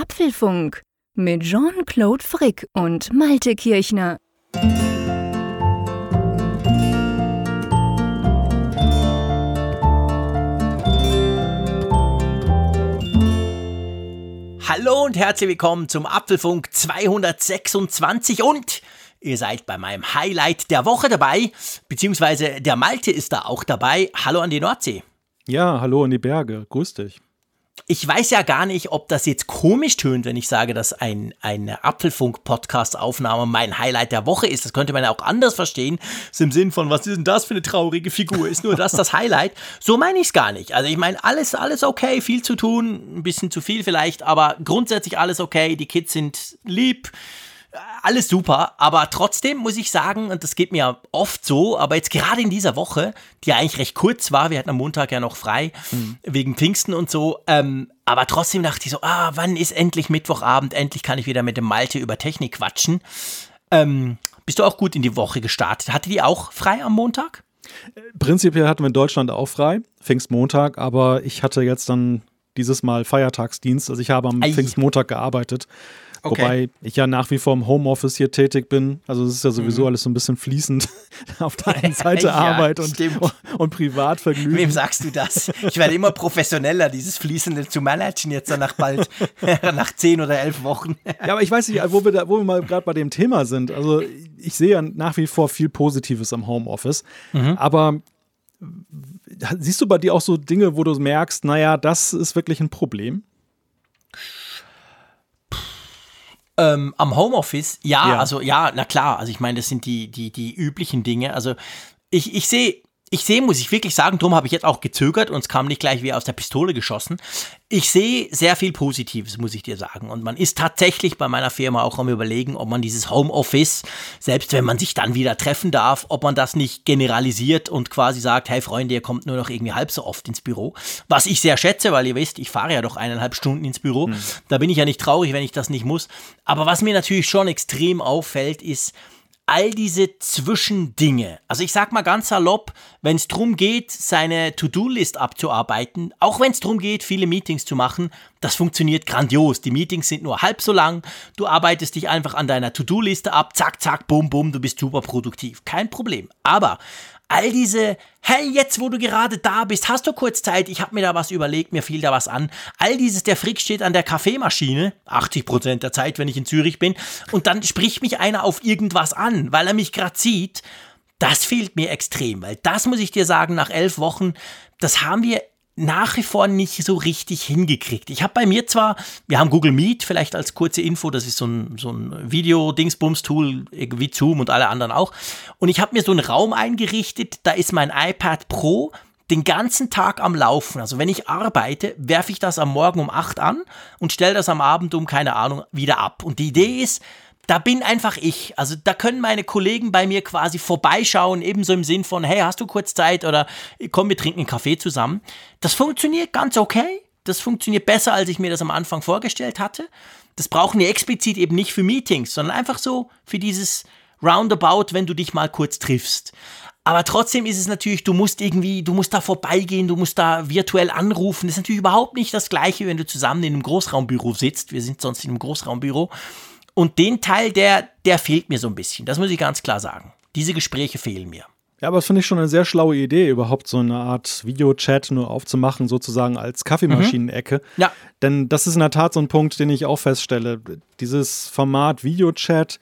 Apfelfunk mit Jean-Claude Frick und Malte Kirchner. Hallo und herzlich willkommen zum Apfelfunk 226 und ihr seid bei meinem Highlight der Woche dabei, beziehungsweise der Malte ist da auch dabei. Hallo an die Nordsee. Ja, hallo in die Berge. Grüß dich. Ich weiß ja gar nicht, ob das jetzt komisch tönt, wenn ich sage, dass ein, eine Apfelfunk-Podcast-Aufnahme mein Highlight der Woche ist. Das könnte man ja auch anders verstehen. So im Sinn von, was ist denn das für eine traurige Figur? Ist nur das das Highlight? So meine ich es gar nicht. Also ich meine, alles, alles okay, viel zu tun, ein bisschen zu viel vielleicht, aber grundsätzlich alles okay. Die Kids sind lieb alles super, aber trotzdem muss ich sagen, und das geht mir oft so, aber jetzt gerade in dieser Woche, die eigentlich recht kurz war, wir hatten am Montag ja noch frei, mhm. wegen Pfingsten und so, ähm, aber trotzdem dachte ich so, ah, wann ist endlich Mittwochabend, endlich kann ich wieder mit dem Malte über Technik quatschen. Ähm, bist du auch gut in die Woche gestartet? Hatte die auch frei am Montag? Prinzipiell hatten wir in Deutschland auch frei, Pfingstmontag, aber ich hatte jetzt dann dieses Mal Feiertagsdienst, also ich habe am Ei. Pfingstmontag gearbeitet. Okay. Wobei ich ja nach wie vor im Homeoffice hier tätig bin. Also es ist ja sowieso mhm. alles so ein bisschen fließend. Auf der einen Seite ja, Arbeit und, und Privatvergnügen. Wem sagst du das? Ich werde immer professioneller, dieses Fließende zu managen jetzt nach bald, nach zehn oder elf Wochen. ja, aber ich weiß nicht, wo wir, da, wo wir mal gerade bei dem Thema sind. Also ich sehe ja nach wie vor viel Positives am Homeoffice. Mhm. Aber siehst du bei dir auch so Dinge, wo du merkst, naja, das ist wirklich ein Problem? Ähm, am Homeoffice, ja, ja, also ja, na klar, also ich meine, das sind die, die, die üblichen Dinge. Also ich, ich sehe ich sehe, muss ich wirklich sagen, darum habe ich jetzt auch gezögert und es kam nicht gleich wie aus der Pistole geschossen. Ich sehe sehr viel Positives, muss ich dir sagen. Und man ist tatsächlich bei meiner Firma auch am Überlegen, ob man dieses Homeoffice, selbst wenn man sich dann wieder treffen darf, ob man das nicht generalisiert und quasi sagt, hey Freunde, ihr kommt nur noch irgendwie halb so oft ins Büro. Was ich sehr schätze, weil ihr wisst, ich fahre ja doch eineinhalb Stunden ins Büro. Hm. Da bin ich ja nicht traurig, wenn ich das nicht muss. Aber was mir natürlich schon extrem auffällt, ist, all diese Zwischendinge. Also ich sag mal ganz salopp, wenn es darum geht, seine To-Do-List abzuarbeiten, auch wenn es darum geht, viele Meetings zu machen, das funktioniert grandios. Die Meetings sind nur halb so lang, du arbeitest dich einfach an deiner To-Do-Liste ab, zack, zack, bum, bum, du bist super produktiv. Kein Problem. Aber all diese, hey, jetzt wo du gerade da bist, hast du kurz Zeit, ich habe mir da was überlegt, mir fiel da was an. All dieses, der Frick steht an der Kaffeemaschine, 80% der Zeit, wenn ich in Zürich bin, und dann spricht mich einer auf irgendwas an, weil er mich gerade sieht. Das fehlt mir extrem, weil das muss ich dir sagen, nach elf Wochen, das haben wir nach wie vor nicht so richtig hingekriegt. Ich habe bei mir zwar, wir haben Google Meet, vielleicht als kurze Info, das ist so ein, so ein Video-Dingsbums-Tool, wie Zoom und alle anderen auch. Und ich habe mir so einen Raum eingerichtet, da ist mein iPad Pro den ganzen Tag am Laufen. Also wenn ich arbeite, werfe ich das am Morgen um 8 an und stelle das am Abend um, keine Ahnung, wieder ab. Und die Idee ist, da bin einfach ich. Also da können meine Kollegen bei mir quasi vorbeischauen, ebenso im Sinn von, hey, hast du kurz Zeit oder komm, wir trinken einen Kaffee zusammen. Das funktioniert ganz okay. Das funktioniert besser, als ich mir das am Anfang vorgestellt hatte. Das brauchen wir explizit eben nicht für Meetings, sondern einfach so für dieses Roundabout, wenn du dich mal kurz triffst. Aber trotzdem ist es natürlich, du musst irgendwie, du musst da vorbeigehen, du musst da virtuell anrufen. Das ist natürlich überhaupt nicht das Gleiche, wenn du zusammen in einem Großraumbüro sitzt. Wir sind sonst in einem Großraumbüro. Und den Teil, der, der fehlt mir so ein bisschen. Das muss ich ganz klar sagen. Diese Gespräche fehlen mir. Ja, aber das finde ich schon eine sehr schlaue Idee, überhaupt so eine Art Videochat nur aufzumachen, sozusagen als Kaffeemaschinenecke. Mhm. Ja. Denn das ist in der Tat so ein Punkt, den ich auch feststelle. Dieses Format Videochat,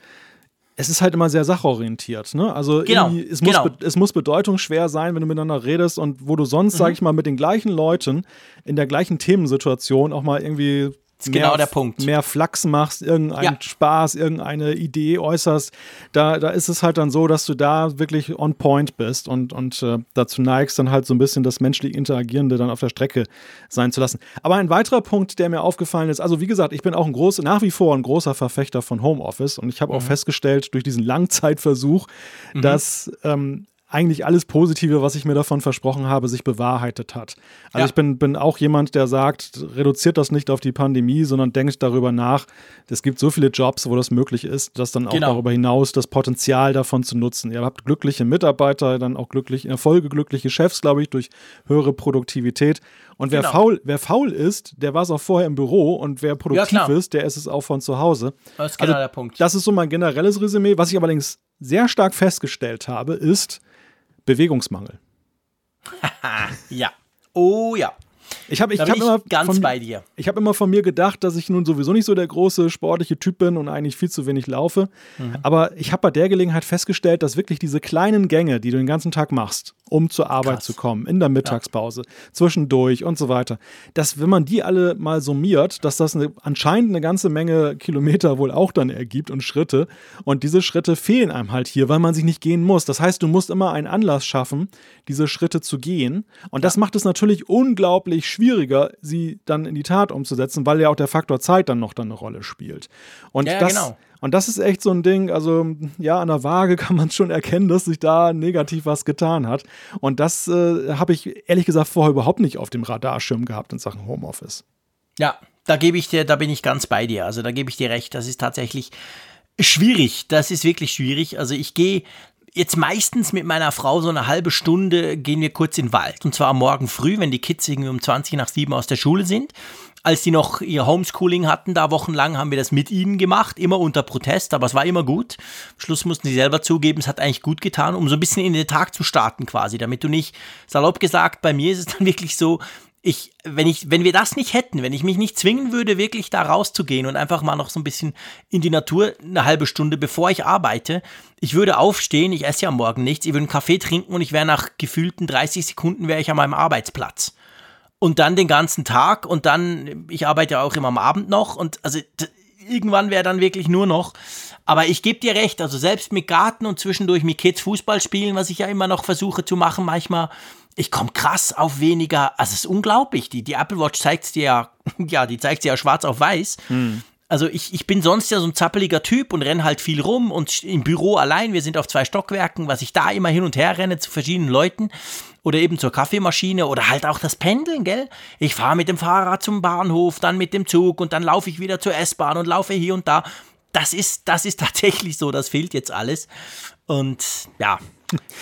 es ist halt immer sehr sachorientiert. Ne? Also genau, es, muss genau. es muss bedeutungsschwer sein, wenn du miteinander redest und wo du sonst, mhm. sag ich mal, mit den gleichen Leuten in der gleichen Themensituation auch mal irgendwie ist mehr, genau der Punkt. Mehr Flachs machst, irgendeinen ja. Spaß, irgendeine Idee äußerst, da, da ist es halt dann so, dass du da wirklich on point bist und, und äh, dazu neigst, dann halt so ein bisschen das menschlich Interagierende dann auf der Strecke sein zu lassen. Aber ein weiterer Punkt, der mir aufgefallen ist, also wie gesagt, ich bin auch ein groß, nach wie vor ein großer Verfechter von Homeoffice und ich habe mhm. auch festgestellt durch diesen Langzeitversuch, mhm. dass ähm, eigentlich alles Positive, was ich mir davon versprochen habe, sich bewahrheitet hat. Also ja. ich bin, bin auch jemand, der sagt, reduziert das nicht auf die Pandemie, sondern denkt darüber nach. Es gibt so viele Jobs, wo das möglich ist, dass dann auch genau. darüber hinaus das Potenzial davon zu nutzen. Ihr habt glückliche Mitarbeiter, dann auch glücklich, in der Folge glückliche Chefs, glaube ich, durch höhere Produktivität. Und wer, genau. faul, wer faul ist, der war es auch vorher im Büro und wer produktiv ja, ist, der ist es auch von zu Hause. Das ist genau also, der Punkt. Das ist so mein generelles Resümee. Was ich allerdings sehr stark festgestellt habe, ist, Bewegungsmangel. ja. Oh ja. Ich habe ich hab immer ganz von, bei dir. Ich habe immer von mir gedacht, dass ich nun sowieso nicht so der große sportliche Typ bin und eigentlich viel zu wenig laufe. Mhm. Aber ich habe bei der Gelegenheit festgestellt, dass wirklich diese kleinen Gänge, die du den ganzen Tag machst, um zur Arbeit Krass. zu kommen, in der Mittagspause, ja. zwischendurch und so weiter, dass wenn man die alle mal summiert, dass das eine, anscheinend eine ganze Menge Kilometer wohl auch dann ergibt und Schritte. Und diese Schritte fehlen einem halt hier, weil man sich nicht gehen muss. Das heißt, du musst immer einen Anlass schaffen, diese Schritte zu gehen. Und ja. das macht es natürlich unglaublich schwieriger, sie dann in die Tat umzusetzen, weil ja auch der Faktor Zeit dann noch dann eine Rolle spielt. Und ja, das, genau. Und das ist echt so ein Ding, also ja, an der Waage kann man schon erkennen, dass sich da negativ was getan hat. Und das äh, habe ich ehrlich gesagt vorher überhaupt nicht auf dem Radarschirm gehabt in Sachen Homeoffice. Ja, da gebe ich dir, da bin ich ganz bei dir. Also da gebe ich dir recht, das ist tatsächlich schwierig. Das ist wirklich schwierig. Also ich gehe jetzt meistens mit meiner Frau so eine halbe Stunde gehen wir kurz in den Wald. Und zwar Morgen früh, wenn die Kids irgendwie um 20 nach 7 aus der Schule sind als die noch ihr Homeschooling hatten, da wochenlang haben wir das mit ihnen gemacht, immer unter Protest, aber es war immer gut. Am Schluss mussten sie selber zugeben, es hat eigentlich gut getan, um so ein bisschen in den Tag zu starten quasi, damit du nicht, salopp gesagt, bei mir ist es dann wirklich so, ich, wenn ich, wenn wir das nicht hätten, wenn ich mich nicht zwingen würde, wirklich da rauszugehen und einfach mal noch so ein bisschen in die Natur eine halbe Stunde, bevor ich arbeite, ich würde aufstehen, ich esse ja Morgen nichts, ich würde einen Kaffee trinken und ich wäre nach gefühlten 30 Sekunden wäre ich an meinem Arbeitsplatz und dann den ganzen Tag und dann, ich arbeite ja auch immer am Abend noch und also irgendwann wäre dann wirklich nur noch. Aber ich gebe dir recht, also selbst mit Garten und zwischendurch mit Kids Fußball spielen, was ich ja immer noch versuche zu machen, manchmal, ich komme krass auf weniger, also es ist unglaublich. Die, die Apple Watch zeigt dir ja, ja, die zeigt dir ja schwarz auf weiß. Hm. Also ich, ich bin sonst ja so ein zappeliger Typ und renne halt viel rum und im Büro allein, wir sind auf zwei Stockwerken, was ich da immer hin und her renne zu verschiedenen Leuten oder eben zur Kaffeemaschine oder halt auch das Pendeln, gell? Ich fahre mit dem Fahrrad zum Bahnhof, dann mit dem Zug und dann laufe ich wieder zur S-Bahn und laufe hier und da. Das ist, das ist tatsächlich so, das fehlt jetzt alles. Und ja,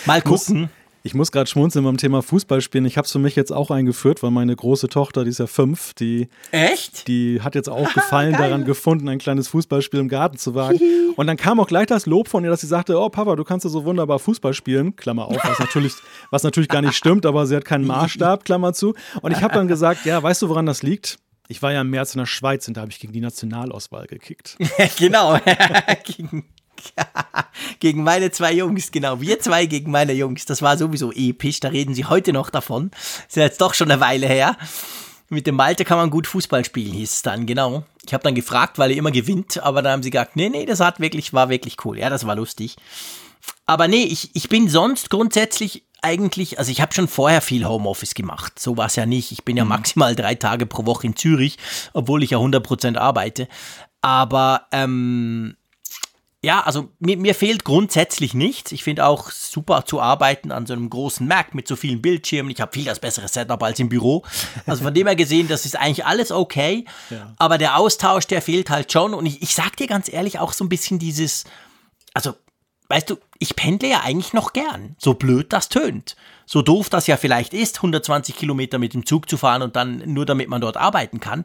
mal gucken. Ich muss gerade schmunzeln beim Thema Fußballspielen. Ich habe es für mich jetzt auch eingeführt, weil meine große Tochter, die ist ja fünf, die, Echt? die hat jetzt auch Gefallen daran gefunden, ein kleines Fußballspiel im Garten zu wagen. Und dann kam auch gleich das Lob von ihr, dass sie sagte, oh Papa, du kannst ja so wunderbar Fußball spielen, Klammer auf, was natürlich, was natürlich gar nicht stimmt, aber sie hat keinen Maßstab, Klammer zu. Und ich habe dann gesagt, ja, weißt du, woran das liegt? Ich war ja im März in der Schweiz und da habe ich gegen die Nationalauswahl gekickt. genau. gegen meine zwei Jungs, genau. Wir zwei gegen meine Jungs. Das war sowieso episch. Da reden sie heute noch davon. Ist ja jetzt doch schon eine Weile her. Mit dem Malte kann man gut Fußball spielen, hieß es dann, genau. Ich habe dann gefragt, weil er immer gewinnt, aber dann haben sie gesagt, nee, nee, das hat wirklich, war wirklich cool. Ja, das war lustig. Aber nee, ich, ich bin sonst grundsätzlich eigentlich, also ich habe schon vorher viel Homeoffice gemacht. So war es ja nicht. Ich bin ja mhm. maximal drei Tage pro Woche in Zürich, obwohl ich ja 100% arbeite. Aber ähm, ja, also mir, mir fehlt grundsätzlich nichts. Ich finde auch super zu arbeiten an so einem großen Mac mit so vielen Bildschirmen. Ich habe viel das bessere Setup als im Büro. Also von dem her gesehen, das ist eigentlich alles okay. Ja. Aber der Austausch, der fehlt halt schon. Und ich, ich sag dir ganz ehrlich auch so ein bisschen dieses, also weißt du, ich pendle ja eigentlich noch gern, so blöd das tönt. So doof das ja vielleicht ist, 120 Kilometer mit dem Zug zu fahren und dann nur damit man dort arbeiten kann.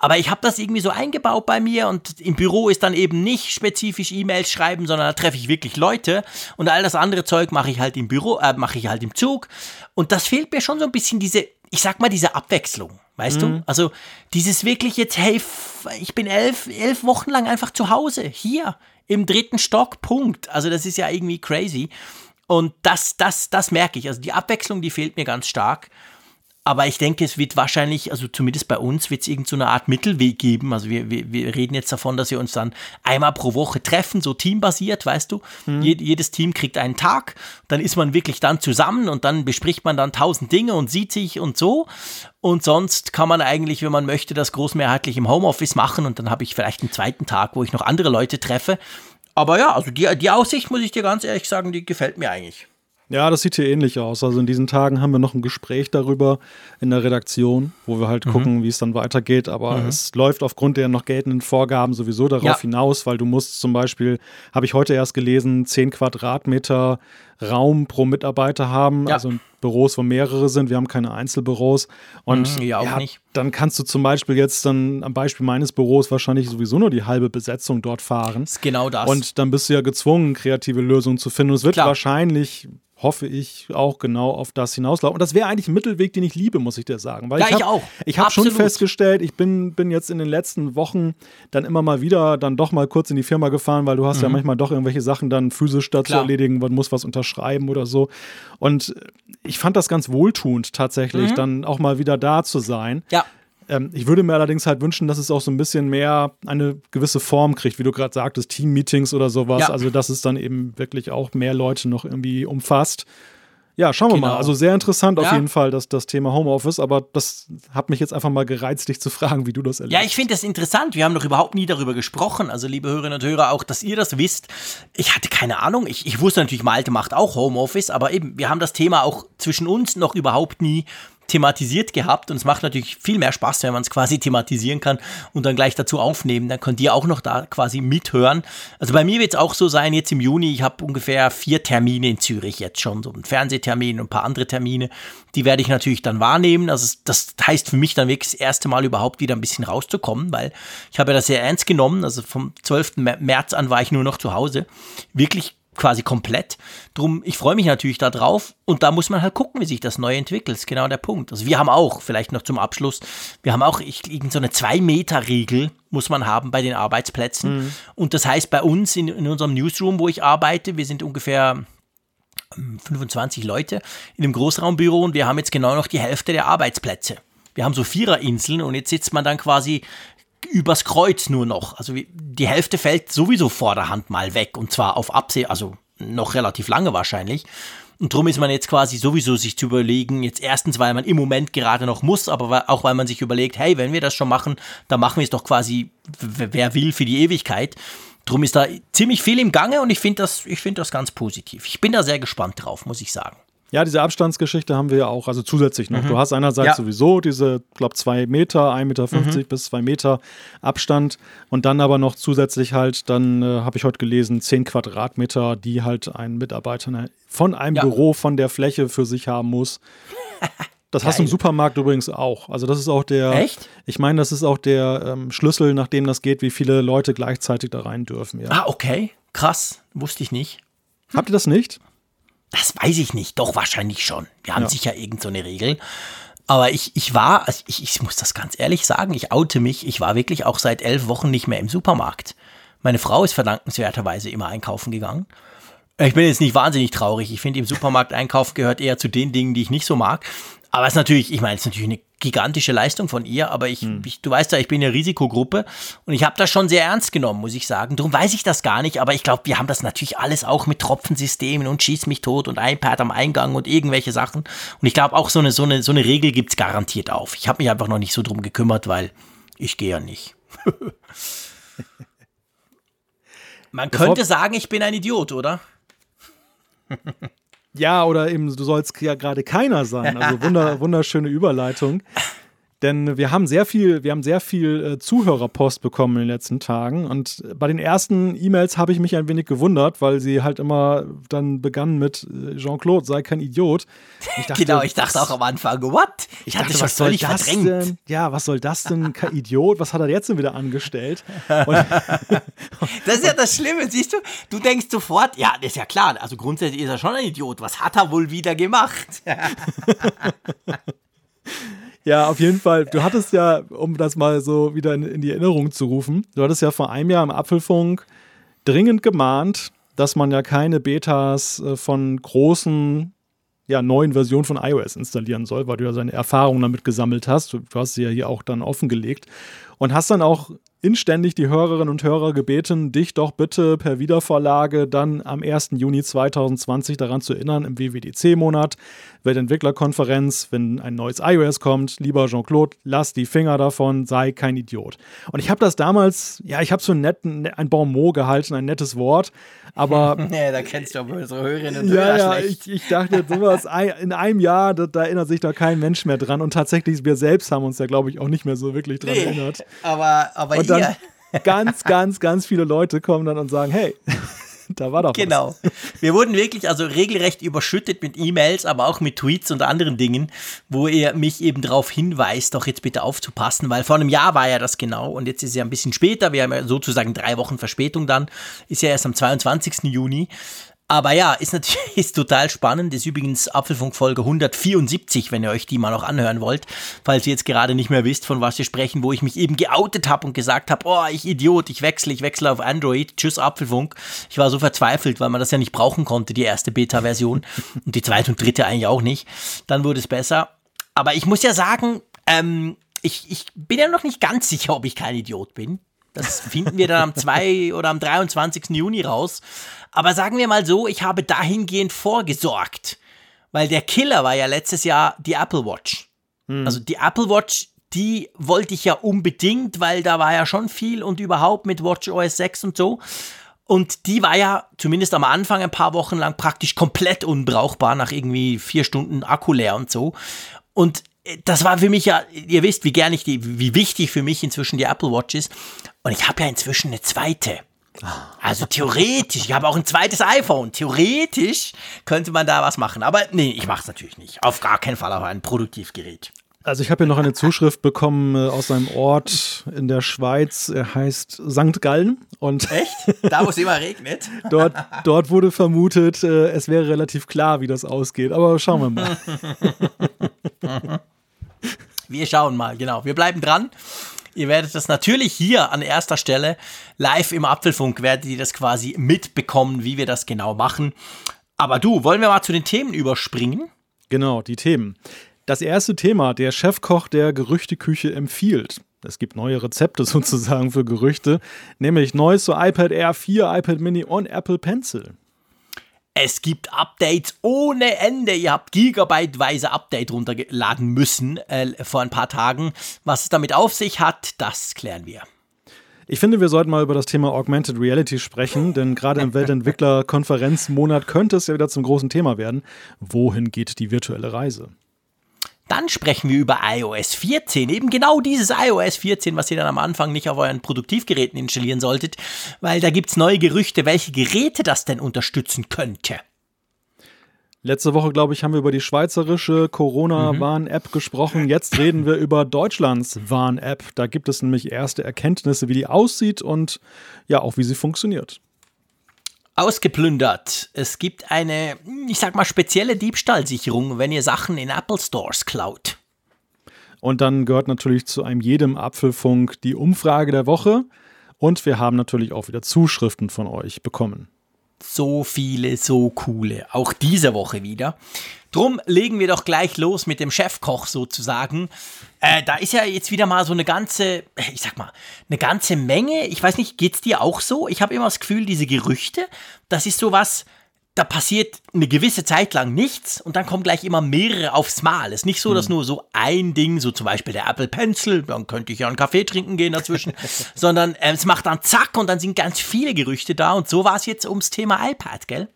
Aber ich habe das irgendwie so eingebaut bei mir und im Büro ist dann eben nicht spezifisch E-Mails schreiben, sondern da treffe ich wirklich Leute und all das andere Zeug mache ich halt im Büro, äh, mache ich halt im Zug. Und das fehlt mir schon so ein bisschen diese, ich sag mal, diese Abwechslung. Weißt mhm. du? Also dieses wirklich jetzt, hey, ich bin elf, elf Wochen lang einfach zu Hause, hier im dritten Stock, Punkt. Also das ist ja irgendwie crazy. Und das, das, das merke ich. Also die Abwechslung, die fehlt mir ganz stark. Aber ich denke, es wird wahrscheinlich, also zumindest bei uns, wird es irgendeine Art Mittelweg geben. Also wir, wir, wir reden jetzt davon, dass wir uns dann einmal pro Woche treffen, so teambasiert, weißt du. Mhm. Je, jedes Team kriegt einen Tag, dann ist man wirklich dann zusammen und dann bespricht man dann tausend Dinge und sieht sich und so. Und sonst kann man eigentlich, wenn man möchte, das großmehrheitlich im Homeoffice machen und dann habe ich vielleicht einen zweiten Tag, wo ich noch andere Leute treffe. Aber ja, also die, die Aussicht, muss ich dir ganz ehrlich sagen, die gefällt mir eigentlich. Ja, das sieht hier ähnlich aus. Also in diesen Tagen haben wir noch ein Gespräch darüber in der Redaktion, wo wir halt mhm. gucken, wie es dann weitergeht. Aber mhm. es läuft aufgrund der noch geltenden Vorgaben sowieso darauf ja. hinaus, weil du musst zum Beispiel, habe ich heute erst gelesen, 10 Quadratmeter Raum pro Mitarbeiter haben. Ja. Also Büros, wo mehrere sind. Wir haben keine Einzelbüros. Und mhm, ja, ja, dann kannst du zum Beispiel jetzt dann am Beispiel meines Büros wahrscheinlich sowieso nur die halbe Besetzung dort fahren. Das ist genau das. Und dann bist du ja gezwungen, kreative Lösungen zu finden. Und es wird Klar. wahrscheinlich hoffe ich, auch genau auf das hinauslaufen. Und das wäre eigentlich ein Mittelweg, den ich liebe, muss ich dir sagen. Weil ja, ich, hab, ich auch. Ich habe schon festgestellt, ich bin, bin jetzt in den letzten Wochen dann immer mal wieder dann doch mal kurz in die Firma gefahren, weil du hast mhm. ja manchmal doch irgendwelche Sachen dann physisch dazu Klar. erledigen, man muss was unterschreiben oder so. Und ich fand das ganz wohltuend tatsächlich, mhm. dann auch mal wieder da zu sein. Ja. Ähm, ich würde mir allerdings halt wünschen, dass es auch so ein bisschen mehr eine gewisse Form kriegt, wie du gerade sagtest, Team-Meetings oder sowas. Ja. Also, dass es dann eben wirklich auch mehr Leute noch irgendwie umfasst. Ja, schauen wir genau. mal. Also sehr interessant auf jeden Fall, dass das Thema Homeoffice, aber das hat mich jetzt einfach mal gereizt, dich zu fragen, wie du das erlebst. Ja, ich finde das interessant. Wir haben noch überhaupt nie darüber gesprochen. Also, liebe Hörerinnen und Hörer, auch, dass ihr das wisst. Ich hatte keine Ahnung. Ich, ich wusste natürlich, Malte macht auch Homeoffice, aber eben, wir haben das Thema auch zwischen uns noch überhaupt nie thematisiert gehabt und es macht natürlich viel mehr Spaß, wenn man es quasi thematisieren kann und dann gleich dazu aufnehmen. Dann könnt ihr auch noch da quasi mithören. Also bei mir wird es auch so sein, jetzt im Juni, ich habe ungefähr vier Termine in Zürich jetzt schon, so ein Fernsehtermin und ein paar andere Termine. Die werde ich natürlich dann wahrnehmen. Also das heißt für mich dann wirklich das erste Mal überhaupt wieder ein bisschen rauszukommen, weil ich habe ja das sehr ernst genommen. Also vom 12. März an war ich nur noch zu Hause. Wirklich quasi komplett. Drum, ich freue mich natürlich darauf und da muss man halt gucken, wie sich das neu entwickelt. Das ist genau der Punkt. Also wir haben auch, vielleicht noch zum Abschluss, wir haben auch irgend so eine 2-Meter-Regel muss man haben bei den Arbeitsplätzen. Mhm. Und das heißt bei uns in, in unserem Newsroom, wo ich arbeite, wir sind ungefähr 25 ähm, Leute in einem Großraumbüro und wir haben jetzt genau noch die Hälfte der Arbeitsplätze. Wir haben so Viererinseln und jetzt sitzt man dann quasi übers Kreuz nur noch. Also die Hälfte fällt sowieso vor der Hand mal weg und zwar auf Abseh, also noch relativ lange wahrscheinlich. Und darum ist man jetzt quasi sowieso sich zu überlegen, jetzt erstens, weil man im Moment gerade noch muss, aber auch weil man sich überlegt, hey, wenn wir das schon machen, dann machen wir es doch quasi, wer will, für die Ewigkeit. Drum ist da ziemlich viel im Gange und ich finde das, find das ganz positiv. Ich bin da sehr gespannt drauf, muss ich sagen. Ja, diese Abstandsgeschichte haben wir ja auch, also zusätzlich noch. Mhm. Du hast einerseits ja. sowieso diese, glaube zwei Meter, 1,50 Meter mhm. bis zwei Meter Abstand und dann aber noch zusätzlich halt, dann äh, habe ich heute gelesen, zehn Quadratmeter, die halt ein Mitarbeiter ne, von einem ja. Büro, von der Fläche für sich haben muss. Das hast du im Supermarkt übrigens auch. Also das ist auch der. Echt? Ich meine, das ist auch der ähm, Schlüssel, nachdem das geht, wie viele Leute gleichzeitig da rein dürfen. Ja. Ah, okay. Krass. Wusste ich nicht. Hm. Habt ihr das nicht? Das weiß ich nicht. Doch, wahrscheinlich schon. Wir haben ja. sicher irgendeine so Regel. Aber ich, ich war, also ich, ich muss das ganz ehrlich sagen, ich oute mich, ich war wirklich auch seit elf Wochen nicht mehr im Supermarkt. Meine Frau ist verdankenswerterweise immer einkaufen gegangen. Ich bin jetzt nicht wahnsinnig traurig. Ich finde, im Supermarkt einkaufen gehört eher zu den Dingen, die ich nicht so mag. Aber es ist natürlich, ich meine, es ist natürlich eine gigantische Leistung von ihr, aber ich, hm. ich du weißt ja, ich bin eine Risikogruppe und ich habe das schon sehr ernst genommen, muss ich sagen. Darum weiß ich das gar nicht, aber ich glaube, wir haben das natürlich alles auch mit Tropfensystemen und Schieß mich tot und iPad am Eingang und irgendwelche Sachen. Und ich glaube, auch so eine, so eine, so eine Regel gibt's garantiert auf. Ich habe mich einfach noch nicht so drum gekümmert, weil ich gehe ja nicht. Man könnte sagen, ich bin ein Idiot, oder? Ja, oder eben, du sollst ja gerade keiner sein. Also wunder, wunderschöne Überleitung. Denn wir haben sehr viel, wir haben sehr viel äh, Zuhörerpost bekommen in den letzten Tagen. Und bei den ersten E-Mails habe ich mich ein wenig gewundert, weil sie halt immer dann begannen mit äh, Jean-Claude, sei kein Idiot. Ich dachte, genau, ich dachte auch am Anfang, what? Ich, ich dachte, das was soll das verdrängt. denn? Ja, was soll das denn? Kein Idiot, was hat er jetzt denn wieder angestellt? Das ist ja das Schlimme, siehst du? Du denkst sofort, ja, das ist ja klar, also grundsätzlich ist er schon ein Idiot. Was hat er wohl wieder gemacht? Ja, auf jeden Fall. Du hattest ja, um das mal so wieder in, in, die Erinnerung zu rufen, du hattest ja vor einem Jahr im Apfelfunk dringend gemahnt, dass man ja keine Betas äh, von großen, ja, neuen Versionen von iOS installieren soll, weil du ja seine Erfahrungen damit gesammelt hast. Du hast sie ja hier auch dann offengelegt und hast dann auch inständig die Hörerinnen und Hörer gebeten, dich doch bitte per Wiedervorlage dann am 1. Juni 2020 daran zu erinnern, im WWDC-Monat Weltentwicklerkonferenz, wenn ein neues iOS kommt, lieber Jean-Claude, lass die Finger davon, sei kein Idiot. Und ich habe das damals, ja, ich habe so ein, netten, ein Bonmot gehalten, ein nettes Wort, aber. nee, da kennst du aber unsere Hörerinnen und Hörer Ja, ja, ich, ich, dachte, sowas in einem Jahr, da, da, erinnert sich da kein Mensch mehr dran. Und tatsächlich, wir selbst haben uns ja, glaube ich, auch nicht mehr so wirklich dran nee, erinnert. Aber, aber und dann ganz, ganz, ganz viele Leute kommen dann und sagen, hey, da war doch Genau. Was. Wir wurden wirklich also regelrecht überschüttet mit E-Mails, aber auch mit Tweets und anderen Dingen, wo er mich eben darauf hinweist, doch jetzt bitte aufzupassen, weil vor einem Jahr war ja das genau und jetzt ist ja ein bisschen später, wir haben ja sozusagen drei Wochen Verspätung dann, ist ja erst am 22. Juni. Aber ja, ist natürlich ist total spannend. Ist übrigens Apfelfunk Folge 174, wenn ihr euch die mal noch anhören wollt. Falls ihr jetzt gerade nicht mehr wisst, von was wir sprechen, wo ich mich eben geoutet habe und gesagt habe, oh, ich Idiot, ich wechsle, ich wechsle auf Android. Tschüss Apfelfunk. Ich war so verzweifelt, weil man das ja nicht brauchen konnte, die erste Beta-Version. und die zweite und dritte eigentlich auch nicht. Dann wurde es besser. Aber ich muss ja sagen, ähm, ich, ich bin ja noch nicht ganz sicher, ob ich kein Idiot bin. Das finden wir dann am 2 oder am 23. Juni raus. Aber sagen wir mal so, ich habe dahingehend vorgesorgt. Weil der Killer war ja letztes Jahr die Apple Watch. Hm. Also die Apple Watch, die wollte ich ja unbedingt, weil da war ja schon viel und überhaupt mit Watch OS 6 und so. Und die war ja zumindest am Anfang ein paar Wochen lang praktisch komplett unbrauchbar, nach irgendwie vier Stunden Akku leer und so. Und äh, das war für mich ja, ihr wisst, wie gern ich die, wie wichtig für mich inzwischen die Apple Watch ist. Und ich habe ja inzwischen eine zweite. Also theoretisch, ich habe auch ein zweites iPhone. Theoretisch könnte man da was machen. Aber nee, ich mache es natürlich nicht. Auf gar keinen Fall auf ein Produktivgerät. Also ich habe hier noch eine Zuschrift bekommen äh, aus einem Ort in der Schweiz. Er heißt St. Gallen. Und Echt? Da, wo es immer regnet? dort, dort wurde vermutet, äh, es wäre relativ klar, wie das ausgeht. Aber schauen wir mal. Wir schauen mal, genau. Wir bleiben dran. Ihr werdet das natürlich hier an erster Stelle live im Apfelfunk, werdet ihr das quasi mitbekommen, wie wir das genau machen. Aber du, wollen wir mal zu den Themen überspringen? Genau, die Themen. Das erste Thema, der Chefkoch der Gerüchteküche empfiehlt. Es gibt neue Rezepte sozusagen für Gerüchte, nämlich Neues zu iPad Air 4, iPad Mini und Apple Pencil. Es gibt Updates ohne Ende. Ihr habt gigabyteweise Update runterladen müssen äh, vor ein paar Tagen. Was es damit auf sich hat, das klären wir. Ich finde, wir sollten mal über das Thema Augmented Reality sprechen, denn gerade im Weltentwickler-Konferenzmonat könnte es ja wieder zum großen Thema werden. Wohin geht die virtuelle Reise? Dann sprechen wir über iOS 14, eben genau dieses iOS 14, was ihr dann am Anfang nicht auf euren Produktivgeräten installieren solltet, weil da gibt es neue Gerüchte, welche Geräte das denn unterstützen könnte. Letzte Woche, glaube ich, haben wir über die schweizerische Corona-Warn-App mhm. gesprochen. Jetzt reden wir über Deutschlands Warn-App. Da gibt es nämlich erste Erkenntnisse, wie die aussieht und ja auch, wie sie funktioniert ausgeplündert. Es gibt eine, ich sag mal, spezielle Diebstahlsicherung, wenn ihr Sachen in Apple Stores klaut. Und dann gehört natürlich zu einem jedem Apfelfunk die Umfrage der Woche. Und wir haben natürlich auch wieder Zuschriften von euch bekommen. So viele, so coole. Auch diese Woche wieder. Drum legen wir doch gleich los mit dem Chefkoch sozusagen. Äh, da ist ja jetzt wieder mal so eine ganze, ich sag mal, eine ganze Menge. Ich weiß nicht, geht's dir auch so? Ich habe immer das Gefühl, diese Gerüchte, das ist sowas, da passiert eine gewisse Zeit lang nichts und dann kommen gleich immer mehrere aufs Mal. Es ist nicht so, dass hm. nur so ein Ding, so zum Beispiel der Apple Pencil, dann könnte ich ja einen Kaffee trinken gehen dazwischen, sondern äh, es macht dann zack und dann sind ganz viele Gerüchte da und so war es jetzt ums Thema iPad, gell?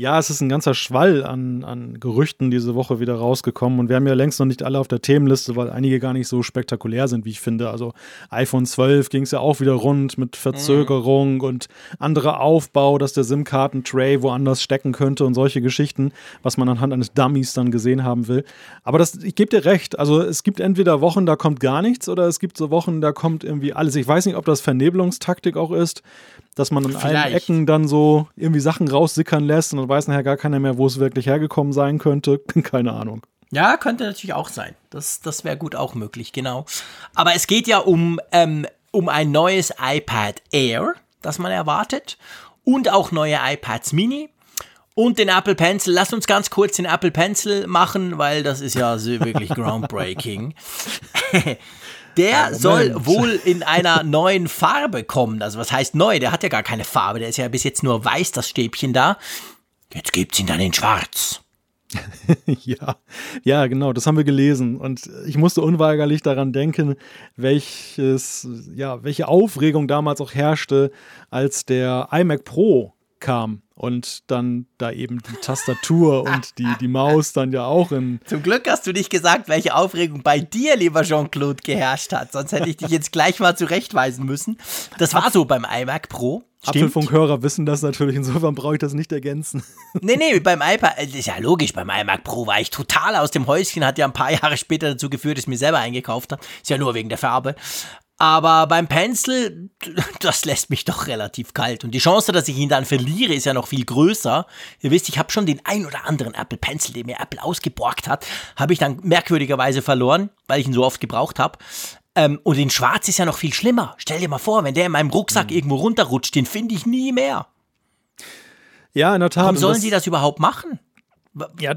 Ja, es ist ein ganzer Schwall an, an Gerüchten diese Woche wieder rausgekommen und wir haben ja längst noch nicht alle auf der Themenliste, weil einige gar nicht so spektakulär sind, wie ich finde. Also iPhone 12 ging es ja auch wieder rund mit Verzögerung mhm. und anderer Aufbau, dass der SIM-Karten-Tray woanders stecken könnte und solche Geschichten, was man anhand eines Dummies dann gesehen haben will. Aber das, ich gebe dir recht, also es gibt entweder Wochen, da kommt gar nichts oder es gibt so Wochen, da kommt irgendwie alles. Ich weiß nicht, ob das Vernebelungstaktik auch ist dass man in Vielleicht. allen Ecken dann so irgendwie Sachen raussickern lässt und dann weiß nachher gar keiner mehr, wo es wirklich hergekommen sein könnte. Keine Ahnung. Ja, könnte natürlich auch sein. Das, das wäre gut auch möglich, genau. Aber es geht ja um, ähm, um ein neues iPad Air, das man erwartet. Und auch neue iPads Mini. Und den Apple Pencil. Lass uns ganz kurz den Apple Pencil machen, weil das ist ja wirklich groundbreaking. Der ja, soll wohl in einer neuen Farbe kommen. Also was heißt neu? Der hat ja gar keine Farbe. Der ist ja bis jetzt nur weiß, das Stäbchen da. Jetzt gibt's ihn dann in schwarz. ja, ja, genau, das haben wir gelesen. Und ich musste unweigerlich daran denken, welches, ja, welche Aufregung damals auch herrschte, als der iMac Pro kam und dann da eben die Tastatur und die, die Maus dann ja auch in. Zum Glück hast du nicht gesagt, welche Aufregung bei dir, lieber Jean-Claude, geherrscht hat. Sonst hätte ich dich jetzt gleich mal zurechtweisen müssen. Das war so beim iMac Pro. Apfelfunkhörer wissen das natürlich, insofern brauche ich das nicht ergänzen. Nee, nee, beim iPad, das ist ja logisch, beim iMac Pro war ich total aus dem Häuschen, hat ja ein paar Jahre später dazu geführt, dass ich mir selber eingekauft habe. Ist ja nur wegen der Farbe. Aber beim Pencil, das lässt mich doch relativ kalt. Und die Chance, dass ich ihn dann verliere, ist ja noch viel größer. Ihr wisst, ich habe schon den ein oder anderen Apple Pencil, den mir Apple ausgeborgt hat, habe ich dann merkwürdigerweise verloren, weil ich ihn so oft gebraucht habe. Ähm, und den Schwarz ist ja noch viel schlimmer. Stell dir mal vor, wenn der in meinem Rucksack mhm. irgendwo runterrutscht, den finde ich nie mehr. Ja, in der Tat. Warum sollen sie das überhaupt machen? Ja,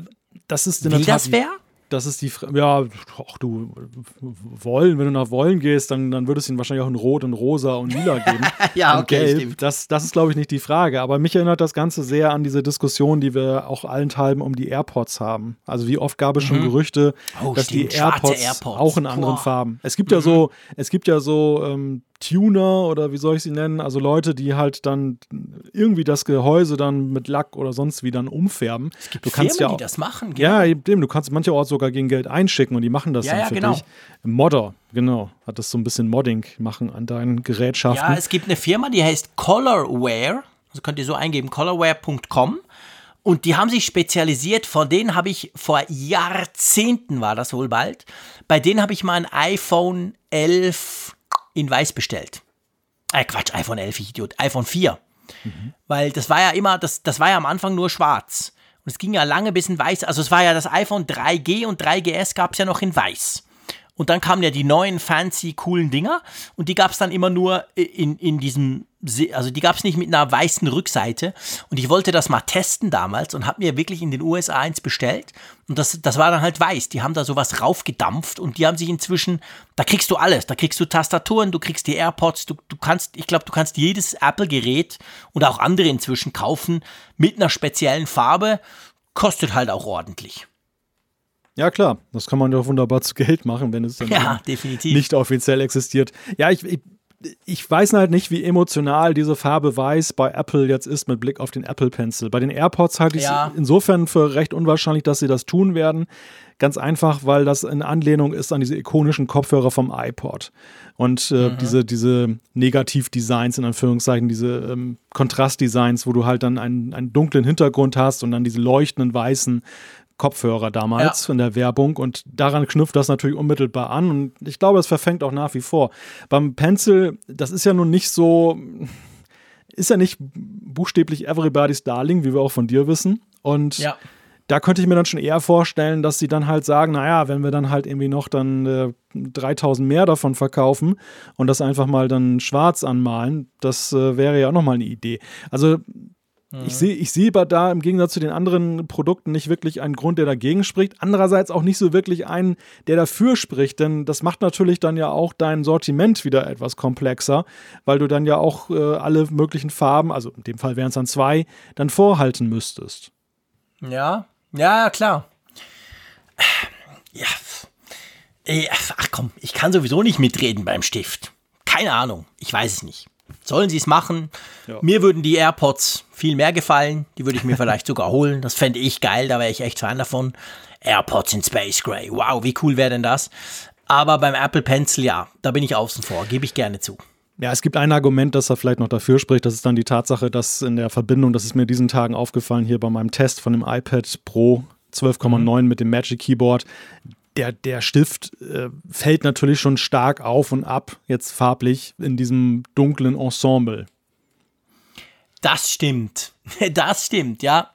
das ist in der Tat. das wer? Das ist die Frage. Ja, ach du, wollen, wenn du nach Wollen gehst, dann, dann würde es ihn wahrscheinlich auch in Rot und Rosa und Lila geben. ja, okay. Gelb. Das, das ist, glaube ich, nicht die Frage. Aber mich erinnert das Ganze sehr an diese Diskussion, die wir auch allenthalben um die AirPods haben. Also, wie oft gab es schon mhm. Gerüchte, oh, dass stimmt. die AirPods, AirPods, auch in anderen Boah. Farben. Es gibt mhm. ja so, es gibt ja so ähm, Tuner oder wie soll ich sie nennen? Also Leute, die halt dann irgendwie das Gehäuse dann mit Lack oder sonst wie dann umfärben. Es gibt du kannst Firmen, ja auch, die das machen. Genau. Ja, eben, du kannst mancherorts sogar gegen Geld einschicken und die machen das ja, dann ja, für genau. dich. Modder, genau, hat das so ein bisschen Modding machen an deinen Gerätschaften. Ja, es gibt eine Firma, die heißt Colorware. Also könnt ihr so eingeben, colorware.com. Und die haben sich spezialisiert, von denen habe ich vor Jahrzehnten, war das wohl bald, bei denen habe ich mal ein iPhone 11 in weiß bestellt. Äh, Quatsch, iPhone 11, ich Idiot, iPhone 4. Mhm. Weil das war ja immer, das, das war ja am Anfang nur schwarz. Und es ging ja lange bis in weiß. Also es war ja das iPhone 3G und 3GS gab es ja noch in weiß. Und dann kamen ja die neuen fancy, coolen Dinger und die gab es dann immer nur in, in diesem, also die gab es nicht mit einer weißen Rückseite. Und ich wollte das mal testen damals und habe mir wirklich in den USA eins bestellt. Und das, das war dann halt weiß. Die haben da sowas raufgedampft und die haben sich inzwischen, da kriegst du alles. Da kriegst du Tastaturen, du kriegst die AirPods, du, du kannst, ich glaube, du kannst jedes Apple-Gerät und auch andere inzwischen kaufen mit einer speziellen Farbe. Kostet halt auch ordentlich. Ja, klar, das kann man ja wunderbar zu Geld machen, wenn es dann ja, nicht offiziell existiert. Ja, ich, ich, ich weiß halt nicht, wie emotional diese Farbe weiß bei Apple jetzt ist mit Blick auf den Apple Pencil. Bei den AirPods halte ich es ja. insofern für recht unwahrscheinlich, dass sie das tun werden. Ganz einfach, weil das in Anlehnung ist an diese ikonischen Kopfhörer vom iPod. Und äh, mhm. diese, diese Negativ-Designs, in Anführungszeichen, diese ähm, Kontrast-Designs, wo du halt dann einen, einen dunklen Hintergrund hast und dann diese leuchtenden weißen Kopfhörer damals ja. in der Werbung und daran knüpft das natürlich unmittelbar an und ich glaube, es verfängt auch nach wie vor. Beim Pencil, das ist ja nun nicht so, ist ja nicht buchstäblich Everybody's Darling, wie wir auch von dir wissen und ja. Da könnte ich mir dann schon eher vorstellen, dass sie dann halt sagen, naja, wenn wir dann halt irgendwie noch dann äh, 3000 mehr davon verkaufen und das einfach mal dann schwarz anmalen, das äh, wäre ja auch nochmal eine Idee. Also ich mhm. sehe ich seh aber da im Gegensatz zu den anderen Produkten nicht wirklich einen Grund, der dagegen spricht. Andererseits auch nicht so wirklich einen, der dafür spricht, denn das macht natürlich dann ja auch dein Sortiment wieder etwas komplexer, weil du dann ja auch äh, alle möglichen Farben, also in dem Fall wären es dann zwei, dann vorhalten müsstest. Ja, ja, klar. Ja. Ach komm, ich kann sowieso nicht mitreden beim Stift. Keine Ahnung, ich weiß es nicht. Sollen sie es machen? Ja. Mir würden die AirPods viel mehr gefallen. Die würde ich mir vielleicht sogar holen. Das fände ich geil, da wäre ich echt Fan davon. AirPods in Space Gray. Wow, wie cool wäre denn das? Aber beim Apple Pencil, ja, da bin ich außen vor, gebe ich gerne zu. Ja, es gibt ein Argument, das da vielleicht noch dafür spricht. Das ist dann die Tatsache, dass in der Verbindung, das ist mir diesen Tagen aufgefallen, hier bei meinem Test von dem iPad Pro 12,9 mhm. mit dem Magic Keyboard, der, der Stift äh, fällt natürlich schon stark auf und ab, jetzt farblich, in diesem dunklen Ensemble. Das stimmt. Das stimmt, ja.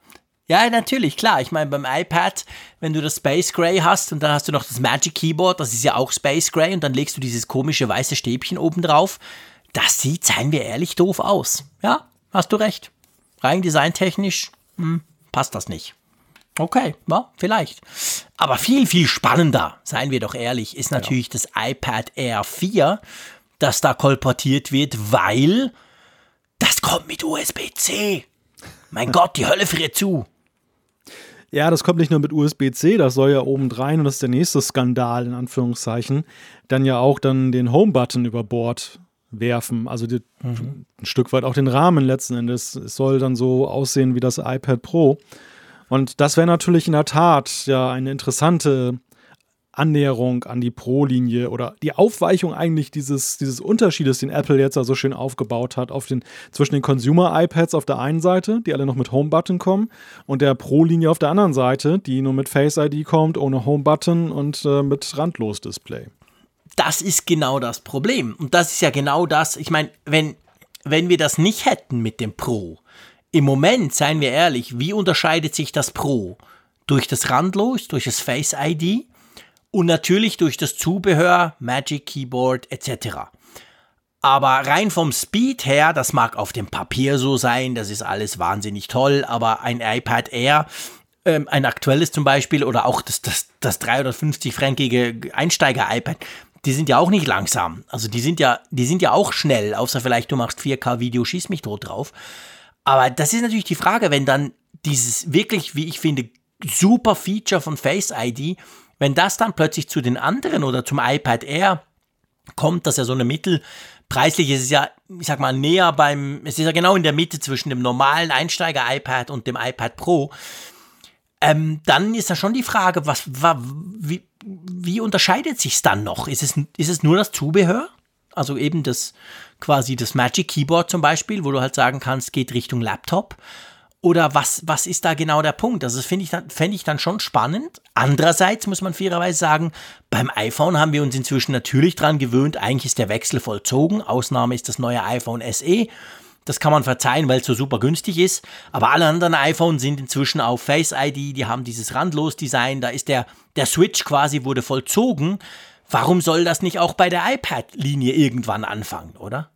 Ja, natürlich, klar. Ich meine, beim iPad, wenn du das Space Gray hast und dann hast du noch das Magic Keyboard, das ist ja auch Space Gray und dann legst du dieses komische weiße Stäbchen oben drauf. Das sieht, seien wir ehrlich, doof aus. Ja, hast du recht. Rein designtechnisch hm, passt das nicht. Okay, ja, vielleicht. Aber viel, viel spannender, seien wir doch ehrlich, ist natürlich ja. das iPad Air 4, das da kolportiert wird, weil das kommt mit USB-C. Mein Gott, die Hölle friert zu. Ja, das kommt nicht nur mit USB-C, das soll ja obendrein, und das ist der nächste Skandal, in Anführungszeichen, dann ja auch dann den Home-Button über Bord werfen. Also die, mhm. ein Stück weit auch den Rahmen letzten Endes. Es soll dann so aussehen wie das iPad Pro. Und das wäre natürlich in der Tat ja eine interessante Annäherung an die Pro-Linie oder die Aufweichung eigentlich dieses, dieses Unterschiedes, den Apple jetzt so also schön aufgebaut hat, auf den, zwischen den Consumer-iPads auf der einen Seite, die alle noch mit Home-Button kommen, und der Pro-Linie auf der anderen Seite, die nur mit Face-ID kommt, ohne Home-Button und äh, mit Randlos-Display. Das ist genau das Problem. Und das ist ja genau das, ich meine, wenn, wenn wir das nicht hätten mit dem Pro, im Moment, seien wir ehrlich, wie unterscheidet sich das Pro? Durch das Randlos, durch das Face ID und natürlich durch das Zubehör, Magic Keyboard etc. Aber rein vom Speed her, das mag auf dem Papier so sein, das ist alles wahnsinnig toll, aber ein iPad Air, ähm, ein aktuelles zum Beispiel, oder auch das, das, das 350-fränkige Einsteiger-iPad, die sind ja auch nicht langsam. Also die sind ja, die sind ja auch schnell, außer vielleicht du machst 4K-Video, schieß mich tot drauf. Aber das ist natürlich die Frage, wenn dann dieses wirklich, wie ich finde, super Feature von Face ID, wenn das dann plötzlich zu den anderen oder zum iPad Air kommt, dass ja so eine Mittel, preislich ist es ja, ich sag mal, näher beim, es ist ja genau in der Mitte zwischen dem normalen Einsteiger-iPad und dem iPad Pro, ähm, dann ist da schon die Frage, was, wie, wie unterscheidet sich es dann noch? Ist es, ist es nur das Zubehör? Also eben das quasi das Magic Keyboard zum Beispiel, wo du halt sagen kannst, geht Richtung Laptop. Oder was, was ist da genau der Punkt? Also das finde ich, fänd ich dann schon spannend. Andererseits muss man fairerweise sagen, beim iPhone haben wir uns inzwischen natürlich dran gewöhnt, eigentlich ist der Wechsel vollzogen. Ausnahme ist das neue iPhone SE. Das kann man verzeihen, weil es so super günstig ist. Aber alle anderen iPhones sind inzwischen auf Face ID, die haben dieses Randlos-Design, da ist der, der Switch quasi wurde vollzogen. Warum soll das nicht auch bei der iPad-Linie irgendwann anfangen, oder?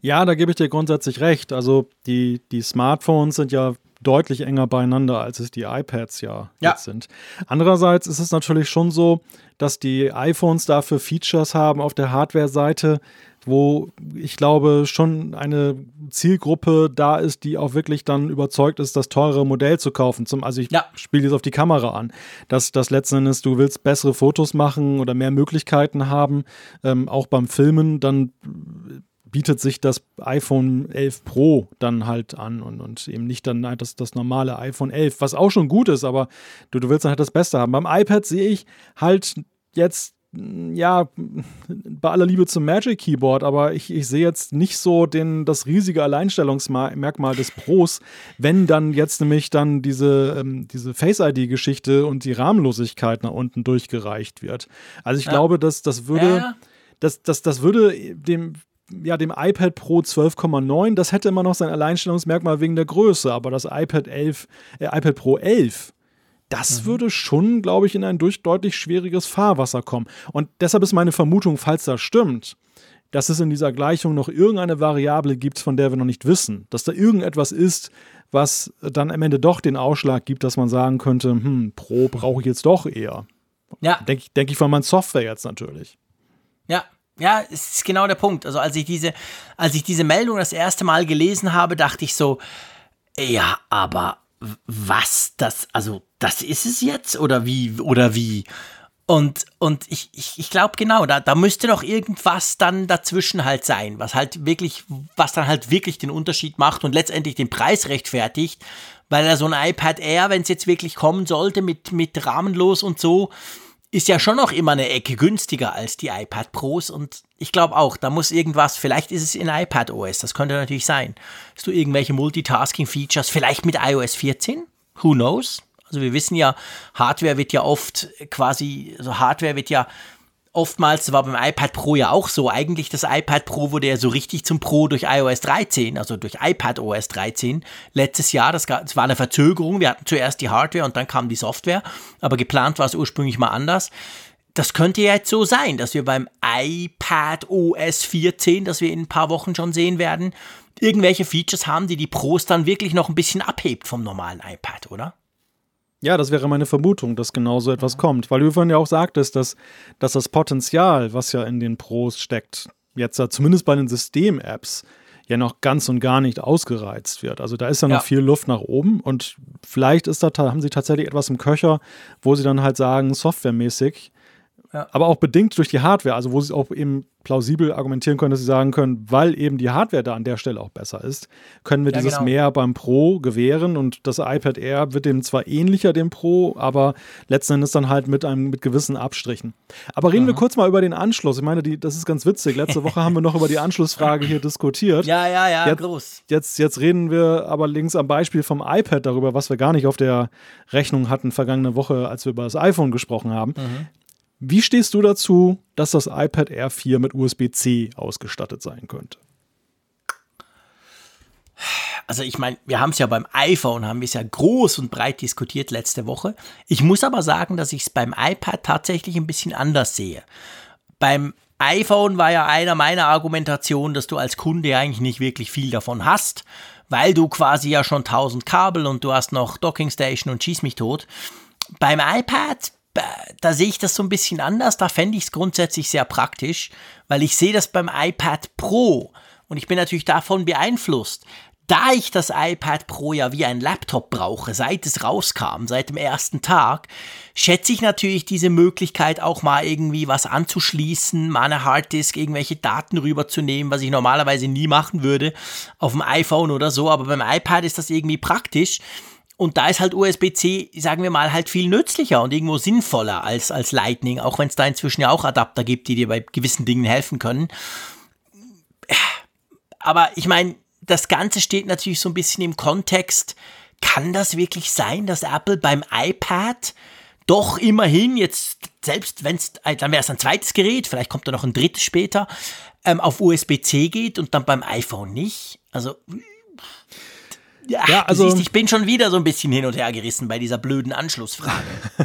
Ja, da gebe ich dir grundsätzlich recht. Also die, die Smartphones sind ja deutlich enger beieinander, als es die iPads ja, ja. jetzt sind. Andererseits ist es natürlich schon so, dass die iPhones dafür Features haben auf der Hardware-Seite, wo ich glaube schon eine Zielgruppe da ist, die auch wirklich dann überzeugt ist, das teure Modell zu kaufen. Zum, also ich ja. spiele jetzt auf die Kamera an, dass das letzten Endes, du willst bessere Fotos machen oder mehr Möglichkeiten haben, ähm, auch beim Filmen, dann bietet sich das iPhone 11 Pro dann halt an und, und eben nicht dann das, das normale iPhone 11, was auch schon gut ist, aber du, du willst dann halt das Beste haben. Beim iPad sehe ich halt jetzt ja, bei aller Liebe zum Magic Keyboard, aber ich, ich sehe jetzt nicht so den, das riesige Alleinstellungsmerkmal des Pros, wenn dann jetzt nämlich dann diese, ähm, diese Face-ID-Geschichte und die Rahmenlosigkeit nach unten durchgereicht wird. Also ich ja. glaube, dass das würde, ja. das, das, das würde dem ja, dem iPad Pro 12,9, das hätte immer noch sein Alleinstellungsmerkmal wegen der Größe, aber das iPad 11, äh, iPad Pro 11, das mhm. würde schon, glaube ich, in ein durch deutlich schwieriges Fahrwasser kommen. Und deshalb ist meine Vermutung, falls das stimmt, dass es in dieser Gleichung noch irgendeine Variable gibt, von der wir noch nicht wissen. Dass da irgendetwas ist, was dann am Ende doch den Ausschlag gibt, dass man sagen könnte, hm, Pro brauche ich jetzt doch eher. Ja. Denke denk ich von meiner Software jetzt natürlich. Ja, ja, es ist genau der Punkt. Also als ich diese, als ich diese Meldung das erste Mal gelesen habe, dachte ich so, ja, aber was das, also das ist es jetzt oder wie oder wie? Und, und ich, ich, ich glaube genau, da, da müsste doch irgendwas dann dazwischen halt sein, was halt wirklich, was dann halt wirklich den Unterschied macht und letztendlich den Preis rechtfertigt, weil er so ein iPad Air, wenn es jetzt wirklich kommen sollte mit, mit rahmenlos und so, ist ja schon noch immer eine Ecke günstiger als die iPad Pros und ich glaube auch, da muss irgendwas, vielleicht ist es in iPad OS, das könnte natürlich sein. Hast du irgendwelche Multitasking-Features, vielleicht mit iOS 14? Who knows? Also wir wissen ja, Hardware wird ja oft quasi, also Hardware wird ja oftmals, war beim iPad Pro ja auch so, eigentlich das iPad Pro wurde ja so richtig zum Pro durch iOS 13, also durch iPad OS 13 letztes Jahr. Das, das war eine Verzögerung. Wir hatten zuerst die Hardware und dann kam die Software, aber geplant war es ursprünglich mal anders. Das könnte ja jetzt so sein, dass wir beim iPad OS 14, das wir in ein paar Wochen schon sehen werden, irgendwelche Features haben, die die Pros dann wirklich noch ein bisschen abhebt vom normalen iPad, oder? Ja, das wäre meine Vermutung, dass genau so etwas kommt. Weil du vorhin ja auch sagtest, dass, dass das Potenzial, was ja in den Pros steckt, jetzt ja zumindest bei den System-Apps, ja noch ganz und gar nicht ausgereizt wird. Also da ist ja noch ja. viel Luft nach oben und vielleicht ist da, haben sie tatsächlich etwas im Köcher, wo sie dann halt sagen, softwaremäßig, ja. aber auch bedingt durch die Hardware, also wo sie auch eben plausibel argumentieren können, dass sie sagen können, weil eben die Hardware da an der Stelle auch besser ist, können wir ja, dieses genau. mehr beim Pro gewähren und das iPad Air wird dem zwar ähnlicher dem Pro, aber letzten Endes dann halt mit einem mit gewissen Abstrichen. Aber reden mhm. wir kurz mal über den Anschluss. Ich meine, die, das ist ganz witzig. Letzte Woche haben wir noch über die Anschlussfrage hier diskutiert. Ja, ja, ja, jetzt, groß. Jetzt, jetzt reden wir aber links am Beispiel vom iPad darüber, was wir gar nicht auf der Rechnung hatten vergangene Woche, als wir über das iPhone gesprochen haben. Mhm. Wie stehst du dazu, dass das iPad Air 4 mit USB-C ausgestattet sein könnte? Also ich meine, wir haben es ja beim iPhone, haben wir es ja groß und breit diskutiert letzte Woche. Ich muss aber sagen, dass ich es beim iPad tatsächlich ein bisschen anders sehe. Beim iPhone war ja einer meiner Argumentationen, dass du als Kunde eigentlich nicht wirklich viel davon hast, weil du quasi ja schon 1000 Kabel und du hast noch Dockingstation und schieß mich tot. Beim iPad da sehe ich das so ein bisschen anders. Da fände ich es grundsätzlich sehr praktisch, weil ich sehe das beim iPad Pro und ich bin natürlich davon beeinflusst. Da ich das iPad Pro ja wie ein Laptop brauche, seit es rauskam, seit dem ersten Tag, schätze ich natürlich diese Möglichkeit auch mal irgendwie was anzuschließen, mal eine Harddisk, irgendwelche Daten rüberzunehmen, was ich normalerweise nie machen würde auf dem iPhone oder so, aber beim iPad ist das irgendwie praktisch. Und da ist halt USB-C, sagen wir mal, halt viel nützlicher und irgendwo sinnvoller als, als Lightning, auch wenn es da inzwischen ja auch Adapter gibt, die dir bei gewissen Dingen helfen können. Aber ich meine, das Ganze steht natürlich so ein bisschen im Kontext, kann das wirklich sein, dass Apple beim iPad doch immerhin jetzt, selbst wenn es, dann wäre es ein zweites Gerät, vielleicht kommt da noch ein drittes später, ähm, auf USB-C geht und dann beim iPhone nicht? Also ja, ja also siehst, ich bin schon wieder so ein bisschen hin und her gerissen bei dieser blöden Anschlussfrage.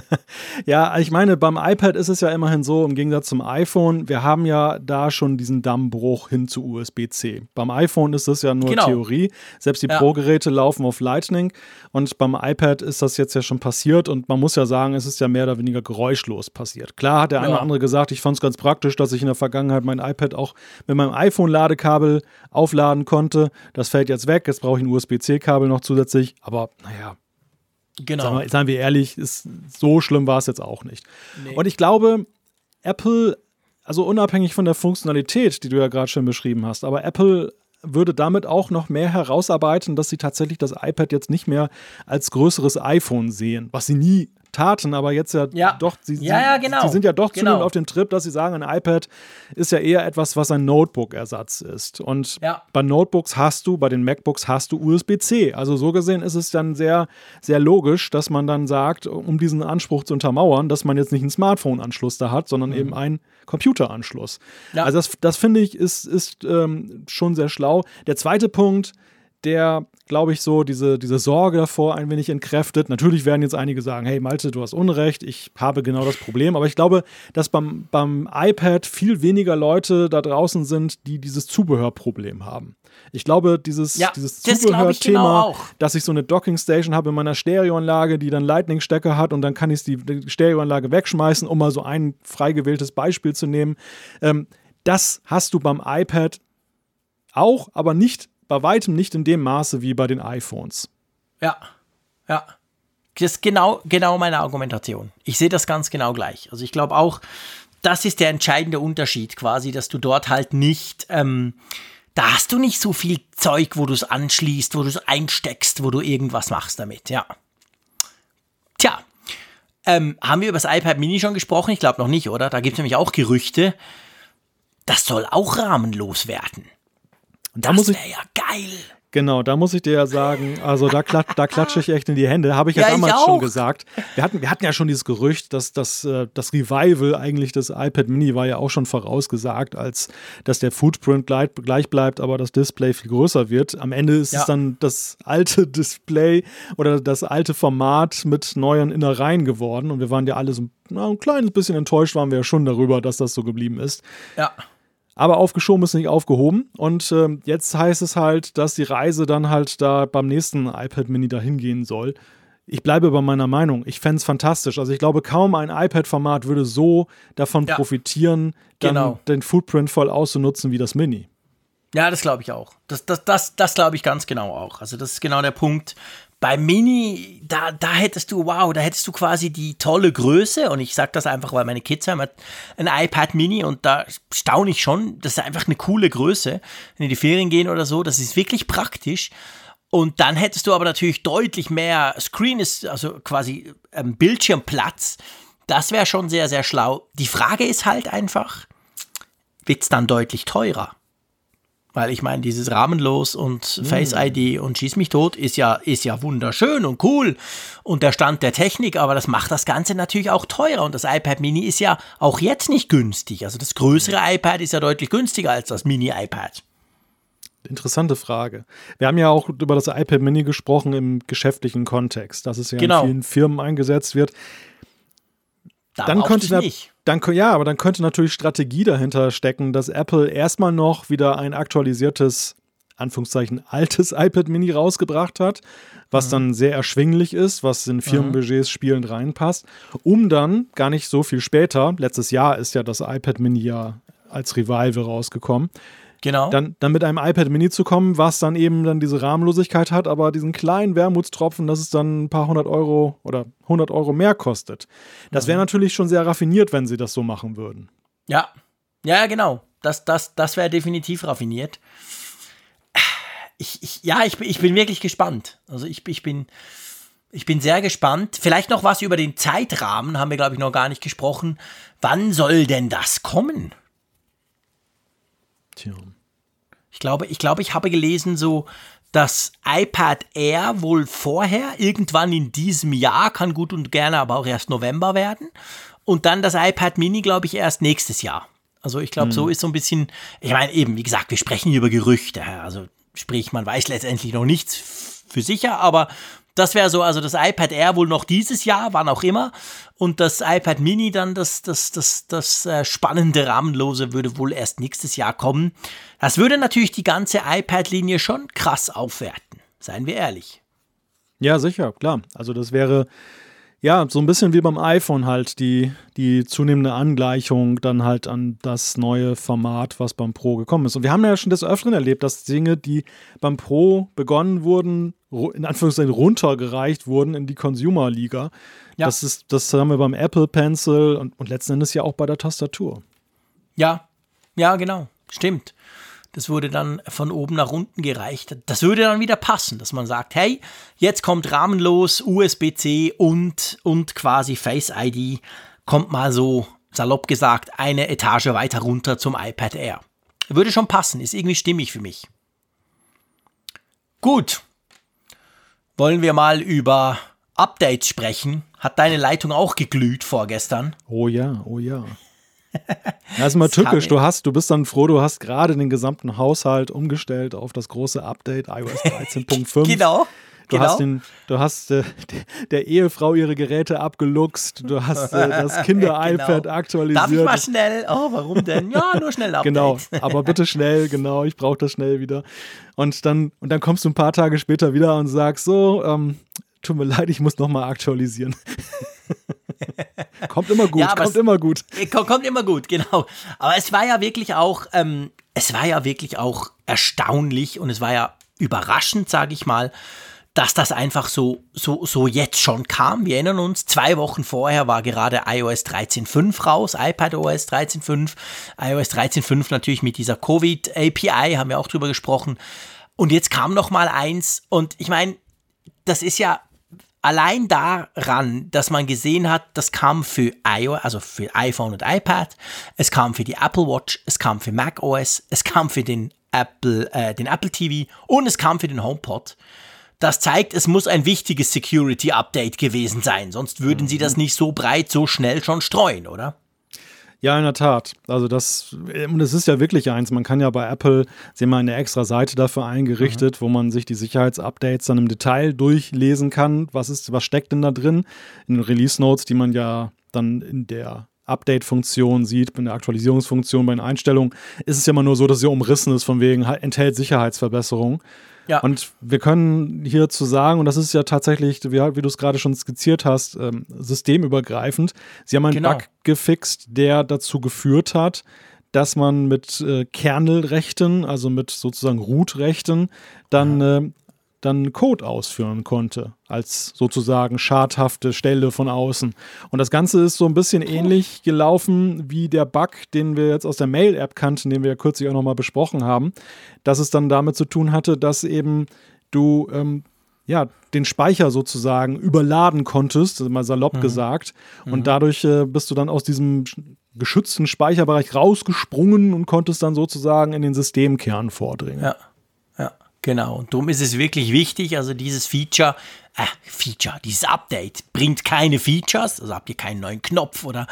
ja, ich meine, beim iPad ist es ja immerhin so, im Gegensatz zum iPhone, wir haben ja da schon diesen Dammbruch hin zu USB-C. Beim iPhone ist das ja nur genau. Theorie. Selbst die ja. Pro-Geräte laufen auf Lightning und beim iPad ist das jetzt ja schon passiert und man muss ja sagen, es ist ja mehr oder weniger geräuschlos passiert. Klar hat der eine oder andere gesagt, ich fand es ganz praktisch, dass ich in der Vergangenheit mein iPad auch mit meinem iPhone-Ladekabel aufladen konnte. Das fällt jetzt weg, jetzt brauche ich ein USB-C-Kabel Kabel noch zusätzlich. Aber naja, genau. Sagen wir, seien wir ehrlich, ist, so schlimm war es jetzt auch nicht. Nee. Und ich glaube, Apple, also unabhängig von der Funktionalität, die du ja gerade schon beschrieben hast, aber Apple würde damit auch noch mehr herausarbeiten, dass sie tatsächlich das iPad jetzt nicht mehr als größeres iPhone sehen, was sie nie taten, aber jetzt ja, ja. doch, sie, ja, ja, genau. sie sind ja doch genau. zunehmend auf dem Trip, dass sie sagen, ein iPad ist ja eher etwas, was ein Notebook-Ersatz ist. Und ja. bei Notebooks hast du, bei den MacBooks hast du USB-C. Also so gesehen ist es dann sehr, sehr logisch, dass man dann sagt, um diesen Anspruch zu untermauern, dass man jetzt nicht einen Smartphone-Anschluss da hat, sondern mhm. eben einen Computeranschluss. Also das, das finde ich ist, ist ähm, schon sehr schlau. Der zweite Punkt, der, glaube ich, so diese, diese Sorge davor ein wenig entkräftet. Natürlich werden jetzt einige sagen, hey Malte, du hast Unrecht, ich habe genau das Problem. Aber ich glaube, dass beim, beim iPad viel weniger Leute da draußen sind, die dieses Zubehörproblem haben. Ich glaube, dieses, ja, dieses Zubehörthema, genau dass ich so eine Dockingstation habe in meiner Stereoanlage, die dann Lightning-Stecker hat und dann kann ich die, die Stereoanlage wegschmeißen, um mal so ein frei gewähltes Beispiel zu nehmen. Ähm, das hast du beim iPad auch, aber nicht bei weitem nicht in dem Maße wie bei den iPhones. Ja, ja. Das ist genau, genau meine Argumentation. Ich sehe das ganz genau gleich. Also ich glaube auch, das ist der entscheidende Unterschied quasi, dass du dort halt nicht, ähm, da hast du nicht so viel Zeug, wo du es anschließt, wo du es einsteckst, wo du irgendwas machst damit, ja. Tja, ähm, haben wir über das iPad Mini schon gesprochen? Ich glaube noch nicht, oder? Da gibt es nämlich auch Gerüchte. Das soll auch rahmenlos werden. Und da das wäre ja geil. Genau, da muss ich dir ja sagen, also da, klat, da klatsche ich echt in die Hände. Habe ich ja, ja damals ich schon gesagt. Wir hatten, wir hatten ja schon dieses Gerücht, dass das, äh, das Revival eigentlich des iPad Mini war ja auch schon vorausgesagt, als dass der Footprint gleich, gleich bleibt, aber das Display viel größer wird. Am Ende ist ja. es dann das alte Display oder das alte Format mit neuen Innereien geworden. Und wir waren ja alle so na, ein kleines bisschen enttäuscht, waren wir ja schon darüber, dass das so geblieben ist. Ja. Aber aufgeschoben ist nicht aufgehoben. Und äh, jetzt heißt es halt, dass die Reise dann halt da beim nächsten iPad Mini dahin gehen soll. Ich bleibe bei meiner Meinung. Ich fände es fantastisch. Also ich glaube, kaum ein iPad-Format würde so davon ja. profitieren, dann genau. den Footprint voll auszunutzen wie das Mini. Ja, das glaube ich auch. Das, das, das, das glaube ich ganz genau auch. Also das ist genau der Punkt. Bei Mini, da, da hättest du, wow, da hättest du quasi die tolle Größe und ich sage das einfach, weil meine Kids haben ein iPad Mini und da staune ich schon, das ist einfach eine coole Größe, wenn die die Ferien gehen oder so, das ist wirklich praktisch. Und dann hättest du aber natürlich deutlich mehr Screen, also quasi ähm, Bildschirmplatz. Das wäre schon sehr, sehr schlau. Die Frage ist halt einfach, wird es dann deutlich teurer? Weil ich meine, dieses Rahmenlos und Face hm. ID und Schieß mich tot ist ja, ist ja wunderschön und cool und der Stand der Technik, aber das macht das Ganze natürlich auch teurer und das iPad Mini ist ja auch jetzt nicht günstig. Also das größere iPad ist ja deutlich günstiger als das Mini-iPad. Interessante Frage. Wir haben ja auch über das iPad Mini gesprochen im geschäftlichen Kontext, dass es ja genau. in vielen Firmen eingesetzt wird. Da dann könnte da, nicht. Dann, ja, aber dann könnte natürlich Strategie dahinter stecken, dass Apple erstmal noch wieder ein aktualisiertes, Anführungszeichen, altes iPad Mini rausgebracht hat, was mhm. dann sehr erschwinglich ist, was in Firmenbudgets mhm. spielend reinpasst, um dann gar nicht so viel später, letztes Jahr ist ja das iPad Mini ja als Revival rausgekommen, Genau. Dann, dann mit einem iPad Mini zu kommen, was dann eben dann diese Rahmenlosigkeit hat, aber diesen kleinen Wermutstropfen, dass es dann ein paar hundert Euro oder 100 Euro mehr kostet. Das wäre mhm. natürlich schon sehr raffiniert, wenn sie das so machen würden. Ja, ja, genau. Das, das, das wäre definitiv raffiniert. Ich, ich, ja, ich, ich bin wirklich gespannt. Also ich, ich bin. Ich bin sehr gespannt. Vielleicht noch was über den Zeitrahmen, haben wir, glaube ich, noch gar nicht gesprochen. Wann soll denn das kommen? Tja. Ich glaube, ich glaube, ich habe gelesen, so das iPad Air wohl vorher, irgendwann in diesem Jahr, kann gut und gerne aber auch erst November werden. Und dann das iPad Mini, glaube ich, erst nächstes Jahr. Also ich glaube, hm. so ist so ein bisschen, ich meine eben, wie gesagt, wir sprechen hier über Gerüchte. Also sprich, man weiß letztendlich noch nichts für sicher, aber das wäre so, also das iPad Air wohl noch dieses Jahr, wann auch immer. Und das iPad Mini dann, das, das, das, das äh, spannende Rahmenlose würde wohl erst nächstes Jahr kommen. Das würde natürlich die ganze iPad-Linie schon krass aufwerten. Seien wir ehrlich. Ja, sicher, klar. Also das wäre ja, so ein bisschen wie beim iPhone halt, die, die zunehmende Angleichung dann halt an das neue Format, was beim Pro gekommen ist. Und wir haben ja schon des Öfteren erlebt, dass Dinge, die beim Pro begonnen wurden, in Anführungszeichen runtergereicht wurden in die Consumer-Liga. Ja. Das, ist, das haben wir beim Apple Pencil und, und letzten Endes ja auch bei der Tastatur. Ja, ja, genau. Stimmt. Das wurde dann von oben nach unten gereicht. Das würde dann wieder passen, dass man sagt, hey, jetzt kommt rahmenlos USB-C und, und quasi Face ID, kommt mal so, salopp gesagt, eine Etage weiter runter zum iPad Air. Würde schon passen, ist irgendwie stimmig für mich. Gut. Wollen wir mal über Updates sprechen? Hat deine Leitung auch geglüht vorgestern? Oh ja, oh ja. Das ist mal tückisch. Du hast, du bist dann froh, du hast gerade den gesamten Haushalt umgestellt auf das große Update iOS 13.5. genau. Du genau. hast, den, du hast äh, der Ehefrau ihre Geräte abgeluchst, du hast äh, das Kinder-iPad genau. aktualisiert. Darf ich mal schnell? Oh, warum denn? Ja, nur schnell Update. Genau, aber bitte schnell, genau, ich brauche das schnell wieder. Und dann, und dann kommst du ein paar Tage später wieder und sagst so, ähm, tut mir leid, ich muss nochmal aktualisieren. kommt immer gut, ja, kommt es, immer gut. Kommt, immer gut, genau. Aber es war ja wirklich auch, ähm, es war ja wirklich auch erstaunlich und es war ja überraschend, sage ich mal, dass das einfach so, so, so jetzt schon kam. Wir erinnern uns, zwei Wochen vorher war gerade iOS 13.5 raus, iPadOS 13.5, iOS 13.5 natürlich mit dieser Covid-API, haben wir auch drüber gesprochen. Und jetzt kam noch mal eins und ich meine, das ist ja allein daran, dass man gesehen hat, das kam für iOS, also für iPhone und iPad, es kam für die Apple Watch, es kam für Mac OS, es kam für den Apple, äh, den Apple TV und es kam für den HomePod. Das zeigt, es muss ein wichtiges Security Update gewesen sein, sonst würden mhm. sie das nicht so breit, so schnell schon streuen, oder? Ja, in der Tat. Also das, und es ist ja wirklich eins. Man kann ja bei Apple, sie haben eine extra Seite dafür eingerichtet, mhm. wo man sich die Sicherheitsupdates dann im Detail durchlesen kann. Was ist, was steckt denn da drin? In den Release Notes, die man ja dann in der Update-Funktion sieht, in der Aktualisierungsfunktion bei den Einstellungen, ist es ja immer nur so, dass sie umrissen ist, von wegen enthält Sicherheitsverbesserungen. Ja. Und wir können hierzu sagen, und das ist ja tatsächlich, wie, wie du es gerade schon skizziert hast, ähm, systemübergreifend. Sie haben einen genau. Bug gefixt, der dazu geführt hat, dass man mit äh, Kernelrechten, also mit sozusagen Root-Rechten, dann äh, dann Code ausführen konnte, als sozusagen schadhafte Stelle von außen. Und das Ganze ist so ein bisschen ähnlich gelaufen wie der Bug, den wir jetzt aus der Mail-App kannten, den wir ja kürzlich auch nochmal besprochen haben, dass es dann damit zu tun hatte, dass eben du ähm, ja, den Speicher sozusagen überladen konntest, mal salopp mhm. gesagt. Und mhm. dadurch äh, bist du dann aus diesem geschützten Speicherbereich rausgesprungen und konntest dann sozusagen in den Systemkern vordringen. Ja. Genau, und darum ist es wirklich wichtig, also dieses Feature, äh, Feature, dieses Update bringt keine Features, also habt ihr keinen neuen Knopf oder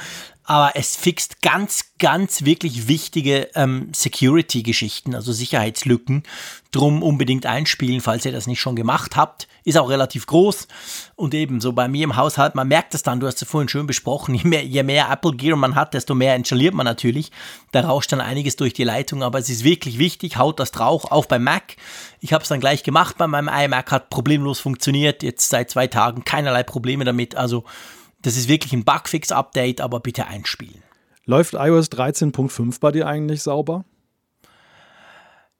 aber es fixt ganz, ganz wirklich wichtige ähm, Security-Geschichten, also Sicherheitslücken. Drum unbedingt einspielen, falls ihr das nicht schon gemacht habt. Ist auch relativ groß. Und ebenso bei mir im Haushalt, man merkt es dann, du hast es vorhin schön besprochen, je mehr, je mehr Apple Gear man hat, desto mehr installiert man natürlich. Da rauscht dann einiges durch die Leitung, aber es ist wirklich wichtig, haut das drauf, auch beim Mac. Ich habe es dann gleich gemacht bei meinem iMac, hat problemlos funktioniert, jetzt seit zwei Tagen keinerlei Probleme damit. Also das ist wirklich ein Bugfix-Update, aber bitte einspielen. Läuft iOS 13.5 bei dir eigentlich sauber?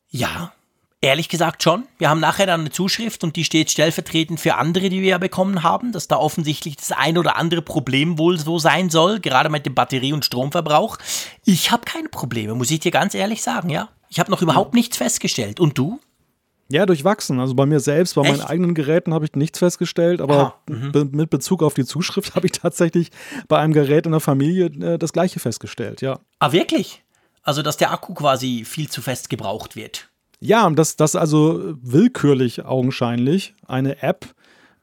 Ja, ehrlich gesagt schon. Wir haben nachher dann eine Zuschrift und die steht stellvertretend für andere, die wir ja bekommen haben, dass da offensichtlich das ein oder andere Problem wohl so sein soll, gerade mit dem Batterie- und Stromverbrauch. Ich habe keine Probleme, muss ich dir ganz ehrlich sagen, ja. Ich habe noch überhaupt nichts festgestellt. Und du? Ja, durchwachsen. Also bei mir selbst, bei Echt? meinen eigenen Geräten habe ich nichts festgestellt, aber mhm. be mit Bezug auf die Zuschrift habe ich tatsächlich bei einem Gerät in der Familie äh, das gleiche festgestellt, ja. Ah, wirklich? Also, dass der Akku quasi viel zu fest gebraucht wird. Ja, dass das also willkürlich augenscheinlich eine App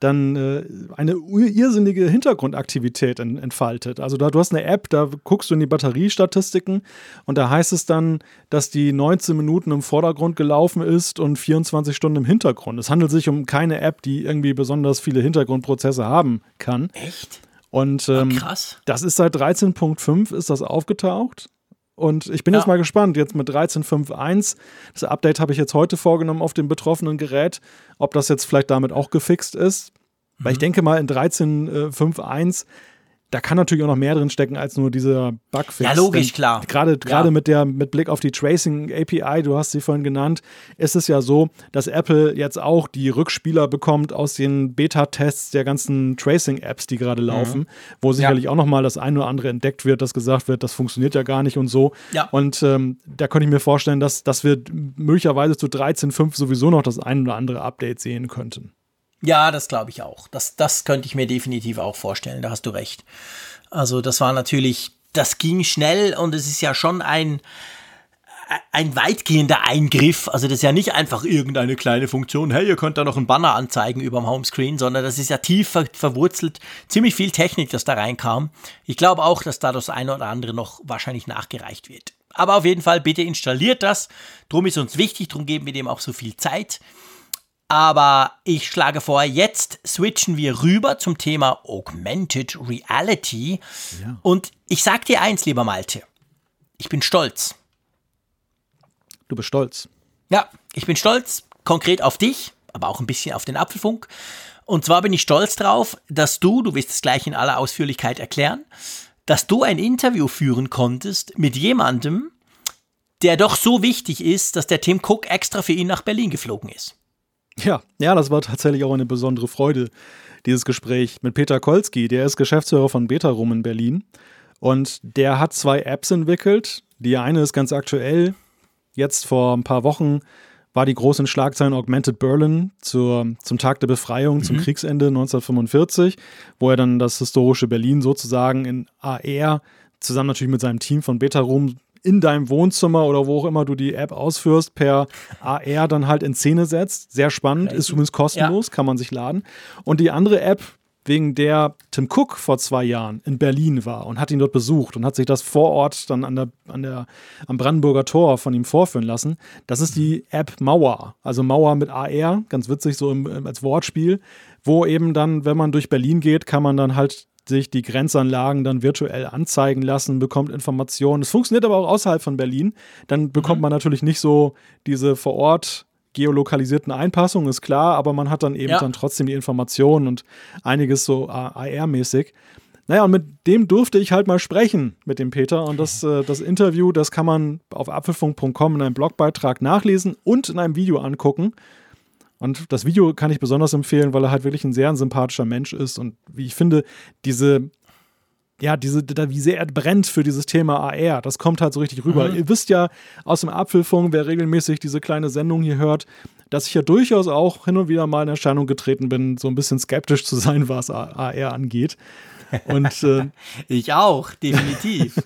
dann äh, eine irrsinnige Hintergrundaktivität in, entfaltet. Also da, du hast eine App, da guckst du in die Batteriestatistiken und da heißt es dann, dass die 19 Minuten im Vordergrund gelaufen ist und 24 Stunden im Hintergrund. Es handelt sich um keine App, die irgendwie besonders viele Hintergrundprozesse haben kann. Echt? Und ähm, Ach, krass. das ist seit 13.5 ist das aufgetaucht. Und ich bin ja. jetzt mal gespannt, jetzt mit 13.5.1, das Update habe ich jetzt heute vorgenommen auf dem betroffenen Gerät, ob das jetzt vielleicht damit auch gefixt ist. Weil ich mhm. denke mal, in 13.5.1 da kann natürlich auch noch mehr drin stecken als nur dieser Bugfix. Ja, logisch, klar. Gerade ja. mit der mit Blick auf die Tracing API, du hast sie vorhin genannt, ist es ja so, dass Apple jetzt auch die Rückspieler bekommt aus den Beta-Tests der ganzen Tracing-Apps, die gerade mhm. laufen, mhm. wo sicherlich ja. auch noch mal das eine oder andere entdeckt wird, das gesagt wird, das funktioniert ja gar nicht und so. Ja. Und ähm, da könnte ich mir vorstellen, dass, dass wir möglicherweise zu 13.5 sowieso noch das ein oder andere Update sehen könnten. Ja, das glaube ich auch. Das, das könnte ich mir definitiv auch vorstellen, da hast du recht. Also das war natürlich, das ging schnell und es ist ja schon ein, ein weitgehender Eingriff. Also das ist ja nicht einfach irgendeine kleine Funktion, hey, ihr könnt da noch einen Banner anzeigen über dem Homescreen, sondern das ist ja tief ver verwurzelt, ziemlich viel Technik, das da reinkam. Ich glaube auch, dass da das eine oder andere noch wahrscheinlich nachgereicht wird. Aber auf jeden Fall, bitte installiert das. Drum ist uns wichtig, drum geben wir dem auch so viel Zeit. Aber ich schlage vor, jetzt switchen wir rüber zum Thema Augmented Reality. Ja. Und ich sag dir eins, lieber Malte. Ich bin stolz. Du bist stolz. Ja, ich bin stolz, konkret auf dich, aber auch ein bisschen auf den Apfelfunk. Und zwar bin ich stolz drauf, dass du, du wirst es gleich in aller Ausführlichkeit erklären, dass du ein Interview führen konntest mit jemandem, der doch so wichtig ist, dass der Tim Cook extra für ihn nach Berlin geflogen ist. Ja, ja, das war tatsächlich auch eine besondere Freude, dieses Gespräch mit Peter Kolski. Der ist Geschäftsführer von Betarum in Berlin. Und der hat zwei Apps entwickelt. Die eine ist ganz aktuell. Jetzt vor ein paar Wochen war die große Schlagzeile Augmented Berlin zur, zum Tag der Befreiung, mhm. zum Kriegsende 1945, wo er dann das historische Berlin sozusagen in AR zusammen natürlich mit seinem Team von Betarum in deinem Wohnzimmer oder wo auch immer du die App ausführst, per AR dann halt in Szene setzt. Sehr spannend, ist übrigens kostenlos, ja. kann man sich laden. Und die andere App, wegen der Tim Cook vor zwei Jahren in Berlin war und hat ihn dort besucht und hat sich das vor Ort dann an der, an der, am Brandenburger Tor von ihm vorführen lassen. Das ist die App Mauer. Also Mauer mit AR, ganz witzig so im, als Wortspiel, wo eben dann, wenn man durch Berlin geht, kann man dann halt sich die Grenzanlagen dann virtuell anzeigen lassen, bekommt Informationen. Es funktioniert aber auch außerhalb von Berlin. Dann bekommt mhm. man natürlich nicht so diese vor Ort geolokalisierten Einpassungen, ist klar, aber man hat dann eben ja. dann trotzdem die Informationen und einiges so AR-mäßig. naja, und mit dem durfte ich halt mal sprechen, mit dem Peter. Und das, äh, das Interview, das kann man auf apfelfunk.com in einem Blogbeitrag nachlesen und in einem Video angucken. Und das Video kann ich besonders empfehlen, weil er halt wirklich ein sehr sympathischer Mensch ist und wie ich finde, diese ja, diese, wie sehr er brennt für dieses Thema AR. Das kommt halt so richtig rüber. Mhm. Ihr wisst ja aus dem Apfelfunk, wer regelmäßig diese kleine Sendung hier hört, dass ich ja durchaus auch hin und wieder mal in Erscheinung getreten bin, so ein bisschen skeptisch zu sein, was AR angeht. Und äh, ich auch, definitiv.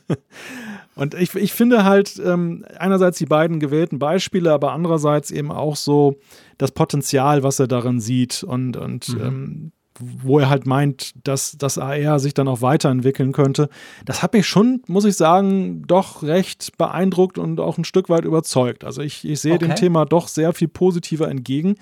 und ich, ich finde halt ähm, einerseits die beiden gewählten Beispiele, aber andererseits eben auch so das Potenzial, was er darin sieht und, und mhm. ähm, wo er halt meint, dass das AR sich dann auch weiterentwickeln könnte. Das hat mich schon, muss ich sagen, doch recht beeindruckt und auch ein Stück weit überzeugt. Also ich, ich sehe okay. dem Thema doch sehr viel positiver entgegen.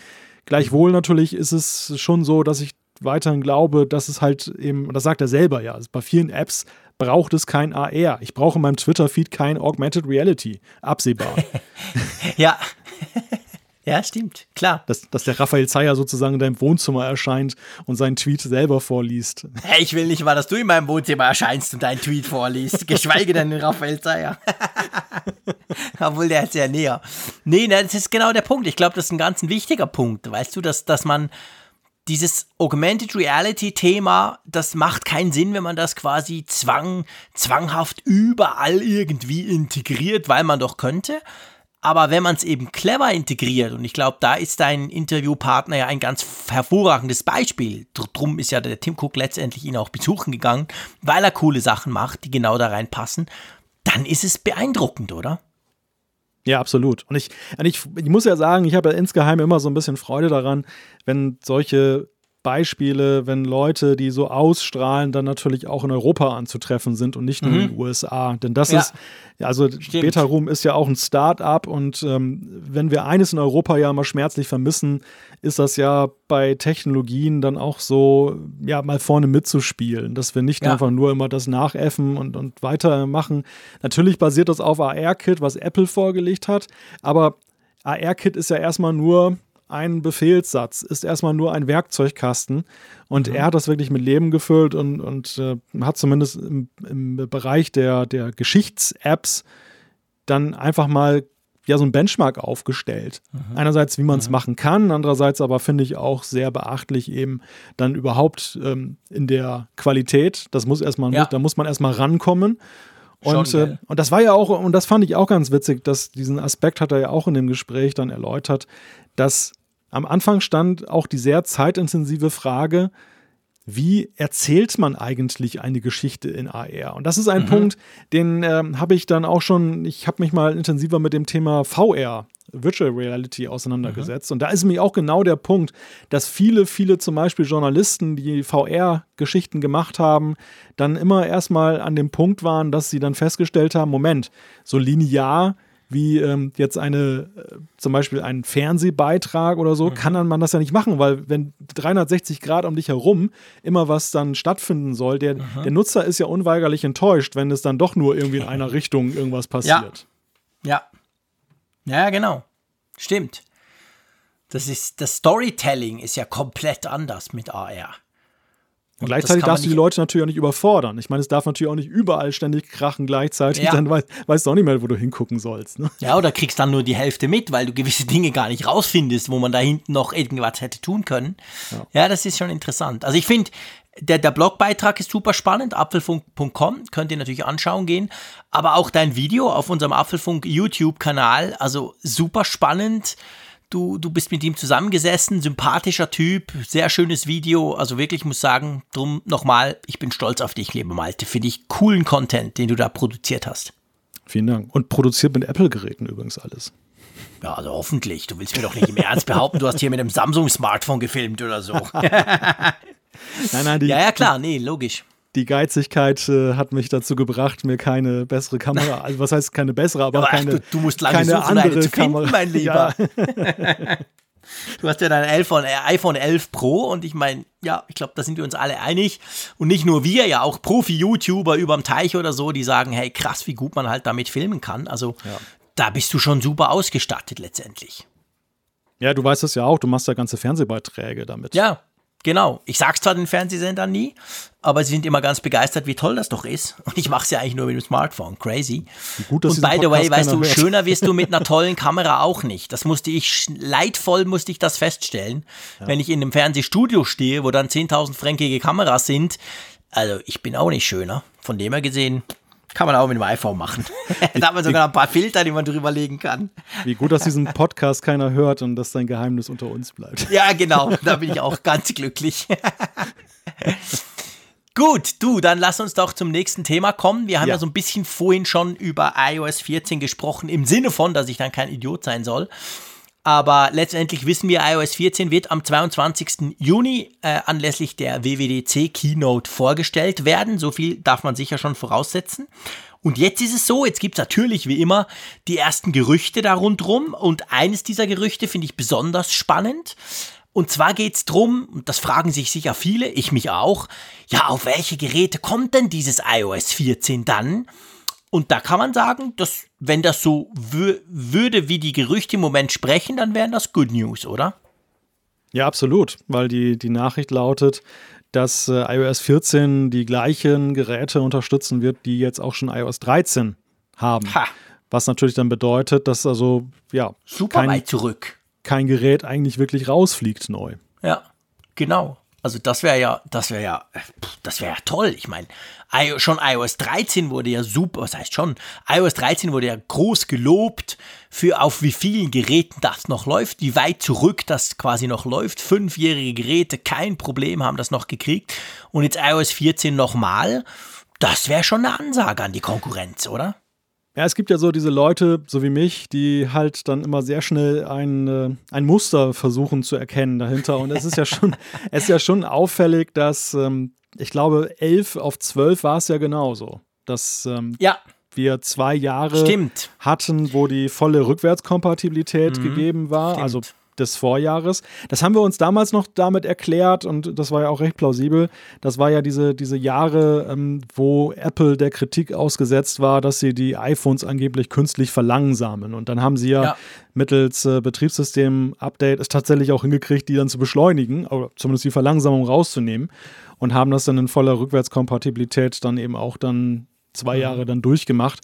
Gleichwohl natürlich ist es schon so, dass ich weiterhin glaube, dass es halt eben, das sagt er selber ja, bei vielen Apps braucht es kein AR. Ich brauche in meinem Twitter-Feed kein Augmented Reality. Absehbar. ja. Ja, stimmt, klar. Dass, dass der Raphael Zeyer sozusagen in deinem Wohnzimmer erscheint und seinen Tweet selber vorliest. Hey, ich will nicht mal, dass du in meinem Wohnzimmer erscheinst und deinen Tweet vorliest. Geschweige denn den Raphael Zeyer. Obwohl, der ist ja näher. Nee, das ist genau der Punkt. Ich glaube, das ist ein ganz wichtiger Punkt. Weißt du, dass, dass man dieses Augmented Reality Thema, das macht keinen Sinn, wenn man das quasi zwang, zwanghaft überall irgendwie integriert, weil man doch könnte. Aber wenn man es eben clever integriert, und ich glaube, da ist dein Interviewpartner ja ein ganz hervorragendes Beispiel. Drum ist ja der Tim Cook letztendlich ihn auch besuchen gegangen, weil er coole Sachen macht, die genau da reinpassen. Dann ist es beeindruckend, oder? Ja, absolut. Und ich, und ich, ich muss ja sagen, ich habe ja insgeheim immer so ein bisschen Freude daran, wenn solche Beispiele, wenn Leute, die so ausstrahlen, dann natürlich auch in Europa anzutreffen sind und nicht nur mhm. in den USA. Denn das ja. ist, also Beta Room ist ja auch ein Start-up und ähm, wenn wir eines in Europa ja mal schmerzlich vermissen, ist das ja bei Technologien dann auch so, ja, mal vorne mitzuspielen, dass wir nicht ja. einfach nur immer das nachäffen und, und weitermachen. Natürlich basiert das auf AR-Kit, was Apple vorgelegt hat, aber AR-Kit ist ja erstmal nur ein Befehlssatz, ist erstmal nur ein Werkzeugkasten. Und mhm. er hat das wirklich mit Leben gefüllt und, und äh, hat zumindest im, im Bereich der, der Geschichts-Apps dann einfach mal ja so ein Benchmark aufgestellt. Mhm. Einerseits, wie man es mhm. machen kann, andererseits aber finde ich auch sehr beachtlich eben dann überhaupt ähm, in der Qualität. Das muss erstmal, ja. da muss man erstmal rankommen. Und, Schon, äh, und das war ja auch, und das fand ich auch ganz witzig, dass diesen Aspekt hat er ja auch in dem Gespräch dann erläutert, dass am Anfang stand auch die sehr zeitintensive Frage, wie erzählt man eigentlich eine Geschichte in AR? Und das ist ein mhm. Punkt, den äh, habe ich dann auch schon, ich habe mich mal intensiver mit dem Thema VR, Virtual Reality, auseinandergesetzt. Mhm. Und da ist mir auch genau der Punkt, dass viele, viele zum Beispiel Journalisten, die VR-Geschichten gemacht haben, dann immer erstmal an dem Punkt waren, dass sie dann festgestellt haben, Moment, so linear wie ähm, jetzt eine, äh, zum Beispiel ein Fernsehbeitrag oder so, mhm. kann dann man das ja nicht machen, weil wenn 360 Grad um dich herum immer was dann stattfinden soll, der, mhm. der Nutzer ist ja unweigerlich enttäuscht, wenn es dann doch nur irgendwie in einer Richtung irgendwas passiert. Ja. Ja, ja genau. Stimmt. Das ist, das Storytelling ist ja komplett anders mit AR. Und gleichzeitig darfst du die Leute natürlich auch nicht überfordern. Ich meine, es darf natürlich auch nicht überall ständig krachen gleichzeitig, ja. dann weißt, weißt, du auch nicht mehr, wo du hingucken sollst. Ne? Ja, oder kriegst dann nur die Hälfte mit, weil du gewisse Dinge gar nicht rausfindest, wo man da hinten noch irgendwas hätte tun können. Ja, ja das ist schon interessant. Also ich finde, der, der Blogbeitrag ist super spannend, apfelfunk.com, könnt ihr natürlich anschauen gehen, aber auch dein Video auf unserem Apfelfunk YouTube-Kanal, also super spannend Du, du bist mit ihm zusammengesessen, sympathischer Typ, sehr schönes Video. Also wirklich muss sagen, drum nochmal, ich bin stolz auf dich, liebe Malte. Finde ich coolen Content, den du da produziert hast. Vielen Dank. Und produziert mit Apple-Geräten übrigens alles. Ja, also hoffentlich. Du willst mir doch nicht im Ernst behaupten, du hast hier mit einem Samsung-Smartphone gefilmt oder so. nein, nein, die, ja, ja, klar, nee, logisch die Geizigkeit äh, hat mich dazu gebracht, mir keine bessere Kamera, also was heißt keine bessere, aber, aber keine, du, du, musst lange keine suchen, andere eine Kamera, finden, mein Lieber. Ja. du hast ja dein iPhone, äh, iPhone 11 Pro und ich meine, ja, ich glaube, da sind wir uns alle einig und nicht nur wir, ja auch Profi-YouTuber überm Teich oder so, die sagen, hey, krass, wie gut man halt damit filmen kann. Also ja. da bist du schon super ausgestattet letztendlich. Ja, du weißt es ja auch, du machst ja ganze Fernsehbeiträge damit. Ja, Genau. Ich sag's zwar den Fernsehsendern nie, aber sie sind immer ganz begeistert, wie toll das doch ist. Und ich mache es ja eigentlich nur mit dem Smartphone. Crazy. Gut, und by the way, weißt du, hört. schöner wirst du mit einer tollen Kamera auch nicht. Das musste ich, leidvoll musste ich das feststellen, ja. wenn ich in einem Fernsehstudio stehe, wo dann 10.000 fränkige Kameras sind. Also ich bin auch nicht schöner. Von dem her gesehen, kann man auch mit dem iPhone machen. da hat man sogar ein paar Filter, die man drüber legen kann. Wie gut, dass diesen Podcast keiner hört und dass dein Geheimnis unter uns bleibt. Ja, genau. Da bin ich auch ganz glücklich. Gut, du, dann lass uns doch zum nächsten Thema kommen. Wir haben ja. ja so ein bisschen vorhin schon über iOS 14 gesprochen, im Sinne von, dass ich dann kein Idiot sein soll. Aber letztendlich wissen wir, iOS 14 wird am 22. Juni äh, anlässlich der WWDC Keynote vorgestellt werden. So viel darf man sicher schon voraussetzen. Und jetzt ist es so, jetzt gibt es natürlich wie immer die ersten Gerüchte da rundrum. Und eines dieser Gerüchte finde ich besonders spannend. Und zwar geht es darum, und das fragen sich sicher viele, ich mich auch, ja, auf welche Geräte kommt denn dieses iOS 14 dann? Und da kann man sagen, dass wenn das so würde, wie die Gerüchte im Moment sprechen, dann wären das Good News, oder? Ja, absolut, weil die, die Nachricht lautet, dass äh, iOS 14 die gleichen Geräte unterstützen wird, die jetzt auch schon iOS 13 haben. Ha. Was natürlich dann bedeutet, dass also, ja, super kein, weit zurück. Kein Gerät eigentlich wirklich rausfliegt neu. Ja, genau. Also das wäre ja, das wäre ja, das wäre ja toll. Ich meine, schon iOS 13 wurde ja super, was heißt schon, iOS 13 wurde ja groß gelobt für auf wie vielen Geräten das noch läuft, wie weit zurück das quasi noch läuft. Fünfjährige Geräte, kein Problem, haben das noch gekriegt. Und jetzt iOS 14 nochmal. Das wäre schon eine Ansage an die Konkurrenz, oder? Ja, es gibt ja so diese Leute, so wie mich, die halt dann immer sehr schnell ein, äh, ein Muster versuchen zu erkennen dahinter. Und es ist ja schon, es ist ja schon auffällig, dass ähm, ich glaube, 11 auf 12 war es ja genauso. Dass ähm, ja. wir zwei Jahre Stimmt. hatten, wo die volle Rückwärtskompatibilität mhm. gegeben war. Stimmt. Also des Vorjahres. Das haben wir uns damals noch damit erklärt und das war ja auch recht plausibel. Das war ja diese, diese Jahre, ähm, wo Apple der Kritik ausgesetzt war, dass sie die iPhones angeblich künstlich verlangsamen. Und dann haben sie ja, ja. mittels äh, Betriebssystem-Update es tatsächlich auch hingekriegt, die dann zu beschleunigen, oder zumindest die Verlangsamung rauszunehmen und haben das dann in voller Rückwärtskompatibilität dann eben auch dann zwei mhm. Jahre dann durchgemacht.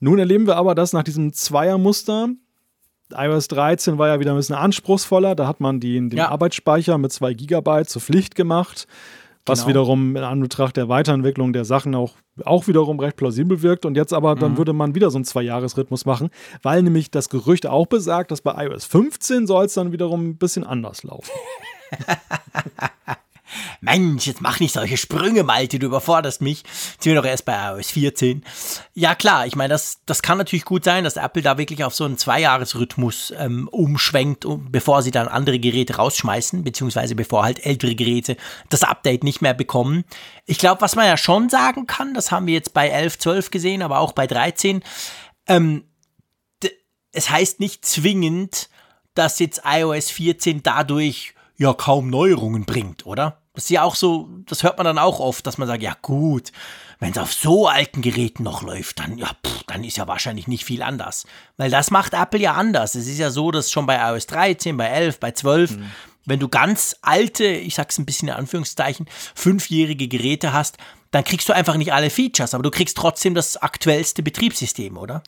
Nun erleben wir aber, dass nach diesem Zweiermuster iOS 13 war ja wieder ein bisschen anspruchsvoller. Da hat man den, den ja. Arbeitsspeicher mit 2 GB zur Pflicht gemacht, was genau. wiederum in Anbetracht der Weiterentwicklung der Sachen auch, auch wiederum recht plausibel wirkt. Und jetzt aber, mhm. dann würde man wieder so einen Zwei-Jahres-Rhythmus machen, weil nämlich das Gerücht auch besagt, dass bei iOS 15 soll es dann wiederum ein bisschen anders laufen. Mensch, jetzt mach nicht solche Sprünge, Malte, du überforderst mich. Jetzt sind wir doch erst bei iOS 14. Ja, klar, ich meine, das, das kann natürlich gut sein, dass Apple da wirklich auf so einen Zweijahresrhythmus ähm, umschwenkt, bevor sie dann andere Geräte rausschmeißen, beziehungsweise bevor halt ältere Geräte das Update nicht mehr bekommen. Ich glaube, was man ja schon sagen kann, das haben wir jetzt bei 11, 12 gesehen, aber auch bei 13, ähm, es heißt nicht zwingend, dass jetzt iOS 14 dadurch ja kaum Neuerungen bringt, oder? Das ist ja auch so, das hört man dann auch oft, dass man sagt, ja gut, wenn es auf so alten Geräten noch läuft, dann ja, pff, dann ist ja wahrscheinlich nicht viel anders. Weil das macht Apple ja anders. Es ist ja so, dass schon bei iOS 13, bei 11, bei 12, mhm. wenn du ganz alte, ich sag's ein bisschen in Anführungszeichen, fünfjährige Geräte hast, dann kriegst du einfach nicht alle Features, aber du kriegst trotzdem das aktuellste Betriebssystem, oder?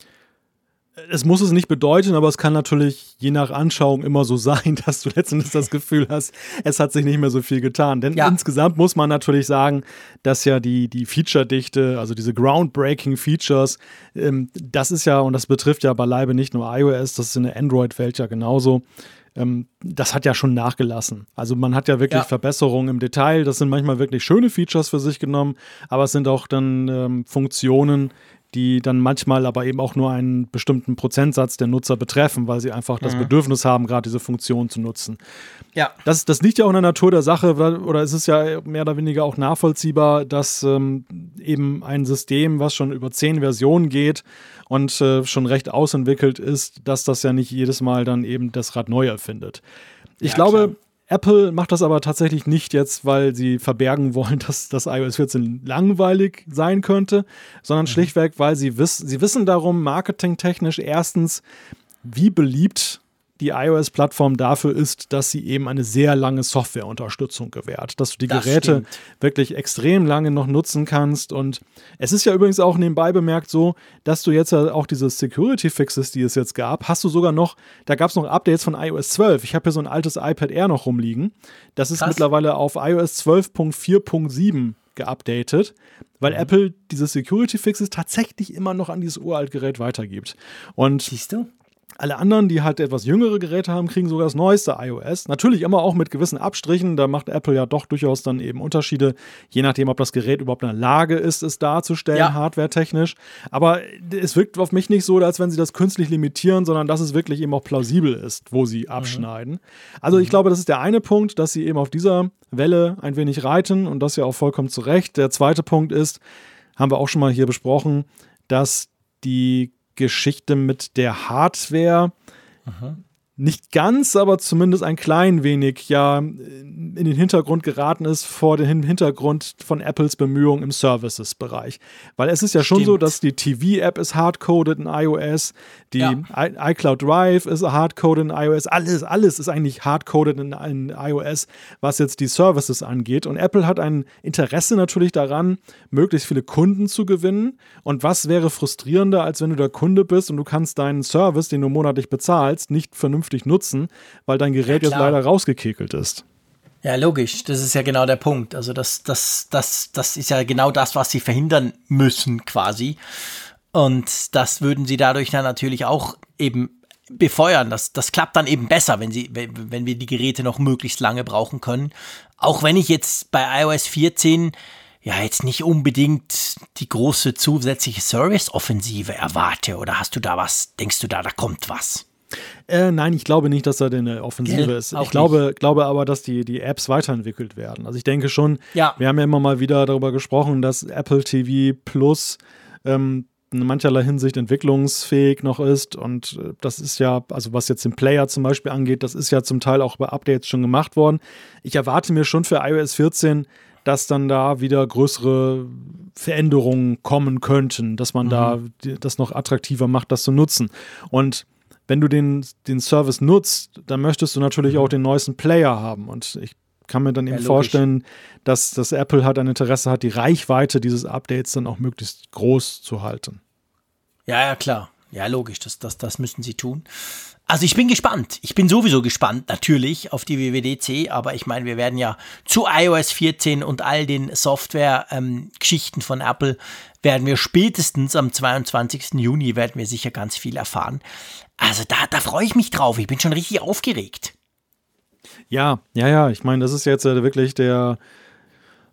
Es muss es nicht bedeuten, aber es kann natürlich je nach Anschauung immer so sein, dass du letztendlich das Gefühl hast, es hat sich nicht mehr so viel getan. Denn ja. insgesamt muss man natürlich sagen, dass ja die, die Feature-Dichte, also diese groundbreaking Features, ähm, das ist ja, und das betrifft ja beileibe nicht nur iOS, das ist in der Android-Welt ja genauso. Ähm, das hat ja schon nachgelassen. Also man hat ja wirklich ja. Verbesserungen im Detail. Das sind manchmal wirklich schöne Features für sich genommen, aber es sind auch dann ähm, Funktionen, die dann manchmal aber eben auch nur einen bestimmten Prozentsatz der Nutzer betreffen, weil sie einfach das mhm. Bedürfnis haben, gerade diese Funktion zu nutzen. Ja. Das, das liegt ja auch in der Natur der Sache, oder es ist ja mehr oder weniger auch nachvollziehbar, dass ähm, eben ein System, was schon über zehn Versionen geht und äh, schon recht ausentwickelt ist, dass das ja nicht jedes Mal dann eben das Rad neu erfindet. Ich ja, glaube, klar. Apple macht das aber tatsächlich nicht jetzt, weil sie verbergen wollen, dass das iOS 14 langweilig sein könnte, sondern mhm. schlichtweg, weil sie, wiss sie wissen darum, marketingtechnisch erstens, wie beliebt die iOS-Plattform dafür ist, dass sie eben eine sehr lange Softwareunterstützung gewährt, dass du die das Geräte stimmt. wirklich extrem lange noch nutzen kannst. Und es ist ja übrigens auch nebenbei bemerkt so, dass du jetzt ja auch diese Security-Fixes, die es jetzt gab, hast du sogar noch, da gab es noch Updates von iOS 12. Ich habe hier so ein altes iPad Air noch rumliegen. Das ist Krass. mittlerweile auf iOS 12.4.7 geupdatet, weil mhm. Apple diese Security Fixes tatsächlich immer noch an dieses uralt Gerät weitergibt. Und Siehst du? Alle anderen, die halt etwas jüngere Geräte haben, kriegen sogar das neueste iOS. Natürlich immer auch mit gewissen Abstrichen. Da macht Apple ja doch durchaus dann eben Unterschiede, je nachdem, ob das Gerät überhaupt in der Lage ist, es darzustellen, ja. hardwaretechnisch. Aber es wirkt auf mich nicht so, als wenn sie das künstlich limitieren, sondern dass es wirklich eben auch plausibel ist, wo sie mhm. abschneiden. Mhm. Also ich glaube, das ist der eine Punkt, dass sie eben auf dieser Welle ein wenig reiten und das ja auch vollkommen zu Recht. Der zweite Punkt ist, haben wir auch schon mal hier besprochen, dass die Geschichte mit der Hardware. Aha nicht ganz, aber zumindest ein klein wenig ja in den Hintergrund geraten ist vor dem Hintergrund von Apples Bemühungen im Services-Bereich. Weil es ist ja Stimmt. schon so, dass die TV-App ist hardcoded in iOS, die ja. iCloud Drive ist hardcoded in iOS, alles, alles ist eigentlich hardcoded in, in iOS, was jetzt die Services angeht. Und Apple hat ein Interesse natürlich daran, möglichst viele Kunden zu gewinnen. Und was wäre frustrierender, als wenn du der Kunde bist und du kannst deinen Service, den du monatlich bezahlst, nicht vernünftig vernünftig nutzen, weil dein Gerät ja, jetzt leider rausgekekelt ist. Ja, logisch. Das ist ja genau der Punkt. Also das, das, das, das ist ja genau das, was sie verhindern müssen, quasi. Und das würden sie dadurch dann natürlich auch eben befeuern. Das, das klappt dann eben besser, wenn, sie, wenn wir die Geräte noch möglichst lange brauchen können. Auch wenn ich jetzt bei iOS 14 ja jetzt nicht unbedingt die große zusätzliche Service-Offensive erwarte. Oder hast du da was, denkst du da, da kommt was? Äh, nein, ich glaube nicht, dass da eine Offensive Gell, ist. Ich glaube, glaube aber, dass die, die Apps weiterentwickelt werden. Also ich denke schon, ja. wir haben ja immer mal wieder darüber gesprochen, dass Apple TV Plus ähm, in mancherlei Hinsicht entwicklungsfähig noch ist. Und äh, das ist ja, also was jetzt den Player zum Beispiel angeht, das ist ja zum Teil auch bei Updates schon gemacht worden. Ich erwarte mir schon für iOS 14, dass dann da wieder größere Veränderungen kommen könnten, dass man mhm. da das noch attraktiver macht, das zu nutzen. Und wenn du den, den Service nutzt, dann möchtest du natürlich mhm. auch den neuesten Player haben. Und ich kann mir dann eben ja, vorstellen, dass, dass Apple halt ein Interesse hat, die Reichweite dieses Updates dann auch möglichst groß zu halten. Ja, ja, klar. Ja, logisch, das, das, das müssen sie tun. Also ich bin gespannt. Ich bin sowieso gespannt, natürlich, auf die WWDC, aber ich meine, wir werden ja zu iOS 14 und all den Software-Geschichten ähm, von Apple werden wir spätestens am 22. Juni werden wir sicher ganz viel erfahren. Also da, da freue ich mich drauf. Ich bin schon richtig aufgeregt. Ja, ja, ja. Ich meine, das ist jetzt äh, wirklich der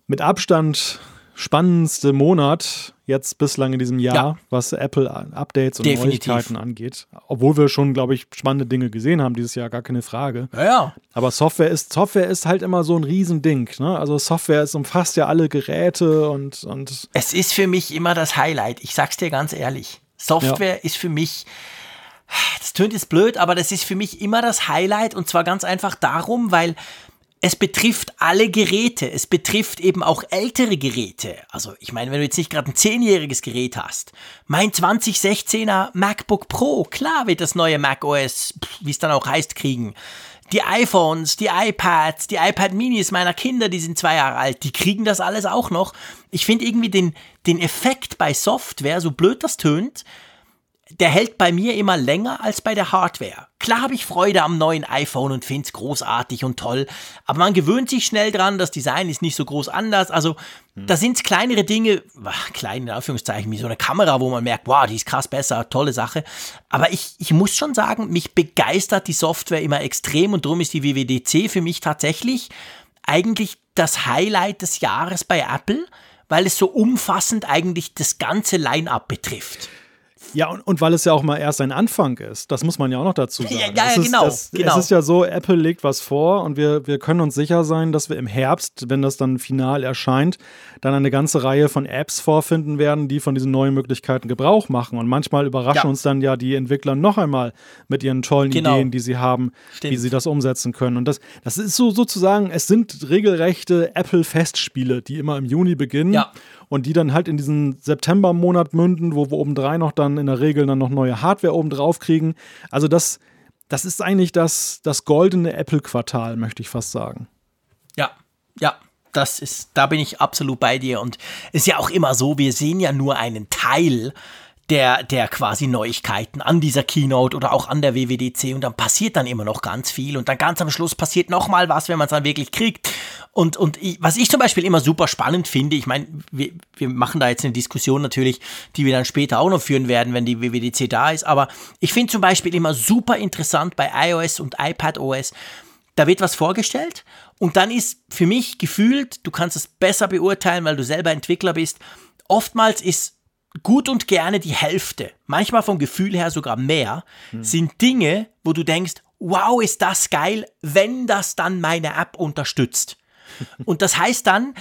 mit Abstand spannendste Monat jetzt bislang in diesem Jahr, ja. was Apple-Updates und Definitiv. Neuigkeiten angeht. Obwohl wir schon, glaube ich, spannende Dinge gesehen haben dieses Jahr, gar keine Frage. Ja, ja. Aber Software ist, Software ist halt immer so ein Riesending. Ne? Also Software ist, umfasst ja alle Geräte und, und. Es ist für mich immer das Highlight. Ich sag's dir ganz ehrlich. Software ist für mich. Das tönt jetzt blöd, aber das ist für mich immer das Highlight und zwar ganz einfach darum, weil es betrifft alle Geräte. Es betrifft eben auch ältere Geräte. Also ich meine, wenn du jetzt nicht gerade ein zehnjähriges Gerät hast, mein 2016er MacBook Pro, klar wird das neue Mac OS, wie es dann auch heißt, kriegen. Die iPhones, die iPads, die iPad Minis meiner Kinder, die sind zwei Jahre alt, die kriegen das alles auch noch. Ich finde irgendwie den, den Effekt bei Software, so blöd das tönt, der hält bei mir immer länger als bei der Hardware. Klar habe ich Freude am neuen iPhone und finde es großartig und toll, aber man gewöhnt sich schnell dran, das Design ist nicht so groß anders. Also, hm. da sind kleinere Dinge, ach, kleine Anführungszeichen, wie so eine Kamera, wo man merkt, wow, die ist krass besser, tolle Sache. Aber ich, ich muss schon sagen, mich begeistert die Software immer extrem und darum ist die WWDC für mich tatsächlich eigentlich das Highlight des Jahres bei Apple, weil es so umfassend eigentlich das ganze Line-up betrifft. Ja, und, und weil es ja auch mal erst ein Anfang ist. Das muss man ja auch noch dazu sagen. Ja, ja, ja genau, das, genau. Es ist ja so, Apple legt was vor und wir, wir können uns sicher sein, dass wir im Herbst, wenn das dann final erscheint, dann eine ganze Reihe von Apps vorfinden werden, die von diesen neuen Möglichkeiten Gebrauch machen. Und manchmal überraschen ja. uns dann ja die Entwickler noch einmal mit ihren tollen genau. Ideen, die sie haben, Stimmt. wie sie das umsetzen können. Und das, das ist so sozusagen, es sind regelrechte Apple-Festspiele, die immer im Juni beginnen. Ja und die dann halt in diesen September-Monat münden, wo wir obendrein noch dann in der Regel dann noch neue Hardware oben drauf kriegen. Also das, das ist eigentlich das, das goldene Apple-Quartal, möchte ich fast sagen. Ja, ja, das ist, da bin ich absolut bei dir. Und ist ja auch immer so, wir sehen ja nur einen Teil der, der quasi Neuigkeiten an dieser Keynote oder auch an der WWDC und dann passiert dann immer noch ganz viel und dann ganz am Schluss passiert nochmal was, wenn man es dann wirklich kriegt. Und, und ich, was ich zum Beispiel immer super spannend finde, ich meine, wir, wir machen da jetzt eine Diskussion natürlich, die wir dann später auch noch führen werden, wenn die WWDC da ist, aber ich finde zum Beispiel immer super interessant bei iOS und iPadOS, da wird was vorgestellt und dann ist für mich gefühlt, du kannst es besser beurteilen, weil du selber Entwickler bist, oftmals ist gut und gerne die Hälfte, manchmal vom Gefühl her sogar mehr, hm. sind Dinge, wo du denkst, wow, ist das geil, wenn das dann meine App unterstützt. Und das heißt dann,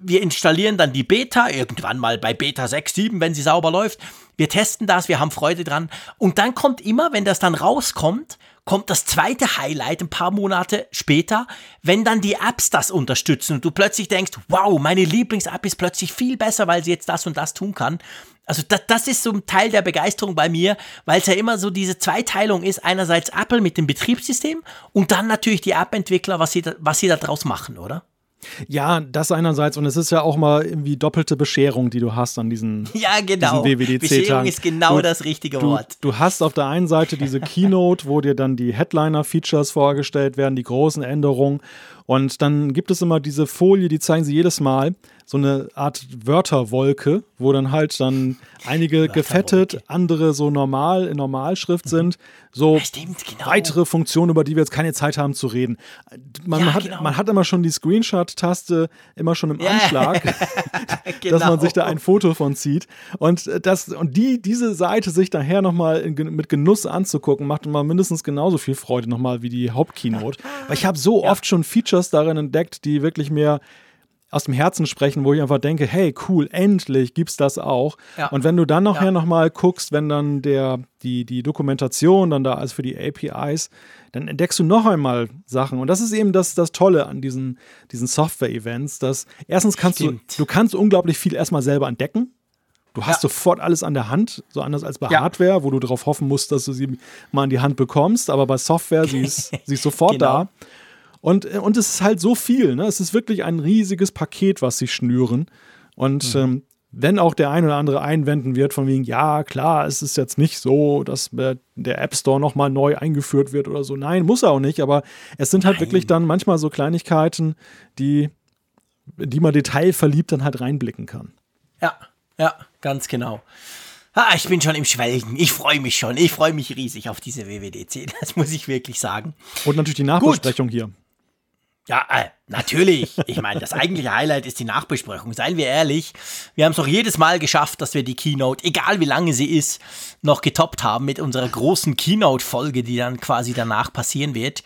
wir installieren dann die Beta, irgendwann mal bei Beta 6, 7, wenn sie sauber läuft. Wir testen das, wir haben Freude dran. Und dann kommt immer, wenn das dann rauskommt, kommt das zweite Highlight ein paar Monate später, wenn dann die Apps das unterstützen und du plötzlich denkst, wow, meine Lieblings-App ist plötzlich viel besser, weil sie jetzt das und das tun kann. Also das, das ist so ein Teil der Begeisterung bei mir, weil es ja immer so diese Zweiteilung ist. Einerseits Apple mit dem Betriebssystem und dann natürlich die App-Entwickler, was sie, da, was sie da draus machen, oder? Ja, das einerseits und es ist ja auch mal irgendwie doppelte Bescherung, die du hast an diesen Ja, genau. Diesen WWDC Bescherung ist genau du, das richtige du, Wort. Du hast auf der einen Seite diese Keynote, wo dir dann die Headliner-Features vorgestellt werden, die großen Änderungen und dann gibt es immer diese Folie, die zeigen sie jedes Mal, so eine Art Wörterwolke, wo dann halt dann einige gefettet, andere so normal in Normalschrift sind. So stimmt, genau. weitere Funktionen, über die wir jetzt keine Zeit haben zu reden. Man, ja, hat, genau. man hat immer schon die Screenshot-Taste immer schon im ja. Anschlag, genau. dass man sich da ein Foto von zieht. Und, das, und die, diese Seite sich daher nochmal mit Genuss anzugucken, macht immer mindestens genauso viel Freude nochmal wie die Hauptkeynote. Weil ich habe so ja. oft schon Features darin entdeckt, die wirklich mehr aus dem Herzen sprechen, wo ich einfach denke, hey, cool, endlich gibt's das auch. Ja. Und wenn du dann nachher ja. nochmal guckst, wenn dann der, die, die Dokumentation dann da ist für die APIs, dann entdeckst du noch einmal Sachen. Und das ist eben das, das Tolle an diesen, diesen Software-Events, dass erstens kannst Stimmt. du, du kannst unglaublich viel erstmal selber entdecken. Du hast ja. sofort alles an der Hand, so anders als bei ja. Hardware, wo du darauf hoffen musst, dass du sie mal in die Hand bekommst. Aber bei Software, sie ist, sie ist sofort genau. da. Und, äh, und es ist halt so viel. Ne? Es ist wirklich ein riesiges Paket, was sie schnüren. Und mhm. ähm, wenn auch der ein oder andere einwenden wird, von wegen, ja, klar, es ist jetzt nicht so, dass der App Store nochmal neu eingeführt wird oder so. Nein, muss er auch nicht, aber es sind halt Nein. wirklich dann manchmal so Kleinigkeiten, die, die man detailverliebt dann halt reinblicken kann. Ja, ja, ganz genau. Ah, ich bin schon im Schwelgen. Ich freue mich schon. Ich freue mich riesig auf diese WWDC. Das muss ich wirklich sagen. Und natürlich die Nachbesprechung Gut. hier. Ja, äh, natürlich. Ich meine, das eigentliche Highlight ist die Nachbesprechung. Seien wir ehrlich, wir haben es doch jedes Mal geschafft, dass wir die Keynote, egal wie lange sie ist, noch getoppt haben mit unserer großen Keynote-Folge, die dann quasi danach passieren wird.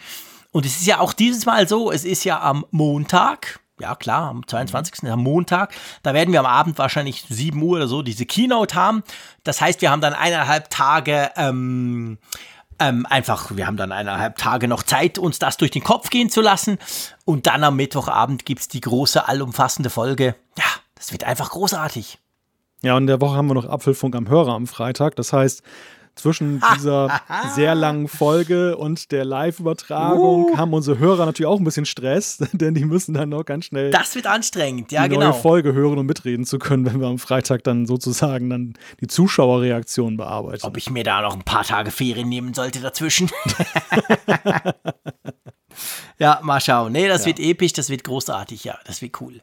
Und es ist ja auch dieses Mal so, es ist ja am Montag, ja klar, am 22. am Montag. Da werden wir am Abend wahrscheinlich 7 Uhr oder so diese Keynote haben. Das heißt, wir haben dann eineinhalb Tage ähm, ähm, einfach, wir haben dann eineinhalb Tage noch Zeit, uns das durch den Kopf gehen zu lassen. Und dann am Mittwochabend gibt es die große, allumfassende Folge. Ja, das wird einfach großartig. Ja, und in der Woche haben wir noch Apfelfunk am Hörer am Freitag. Das heißt, zwischen dieser sehr langen Folge und der Live-Übertragung uh. haben unsere Hörer natürlich auch ein bisschen Stress, denn die müssen dann noch ganz schnell. Das wird anstrengend, ja, die genau. neue Folge hören und mitreden zu können, wenn wir am Freitag dann sozusagen dann die Zuschauerreaktion bearbeiten. Ob ich mir da noch ein paar Tage Ferien nehmen sollte dazwischen. ja, mal schauen. Nee, das ja. wird episch, das wird großartig, ja, das wird cool.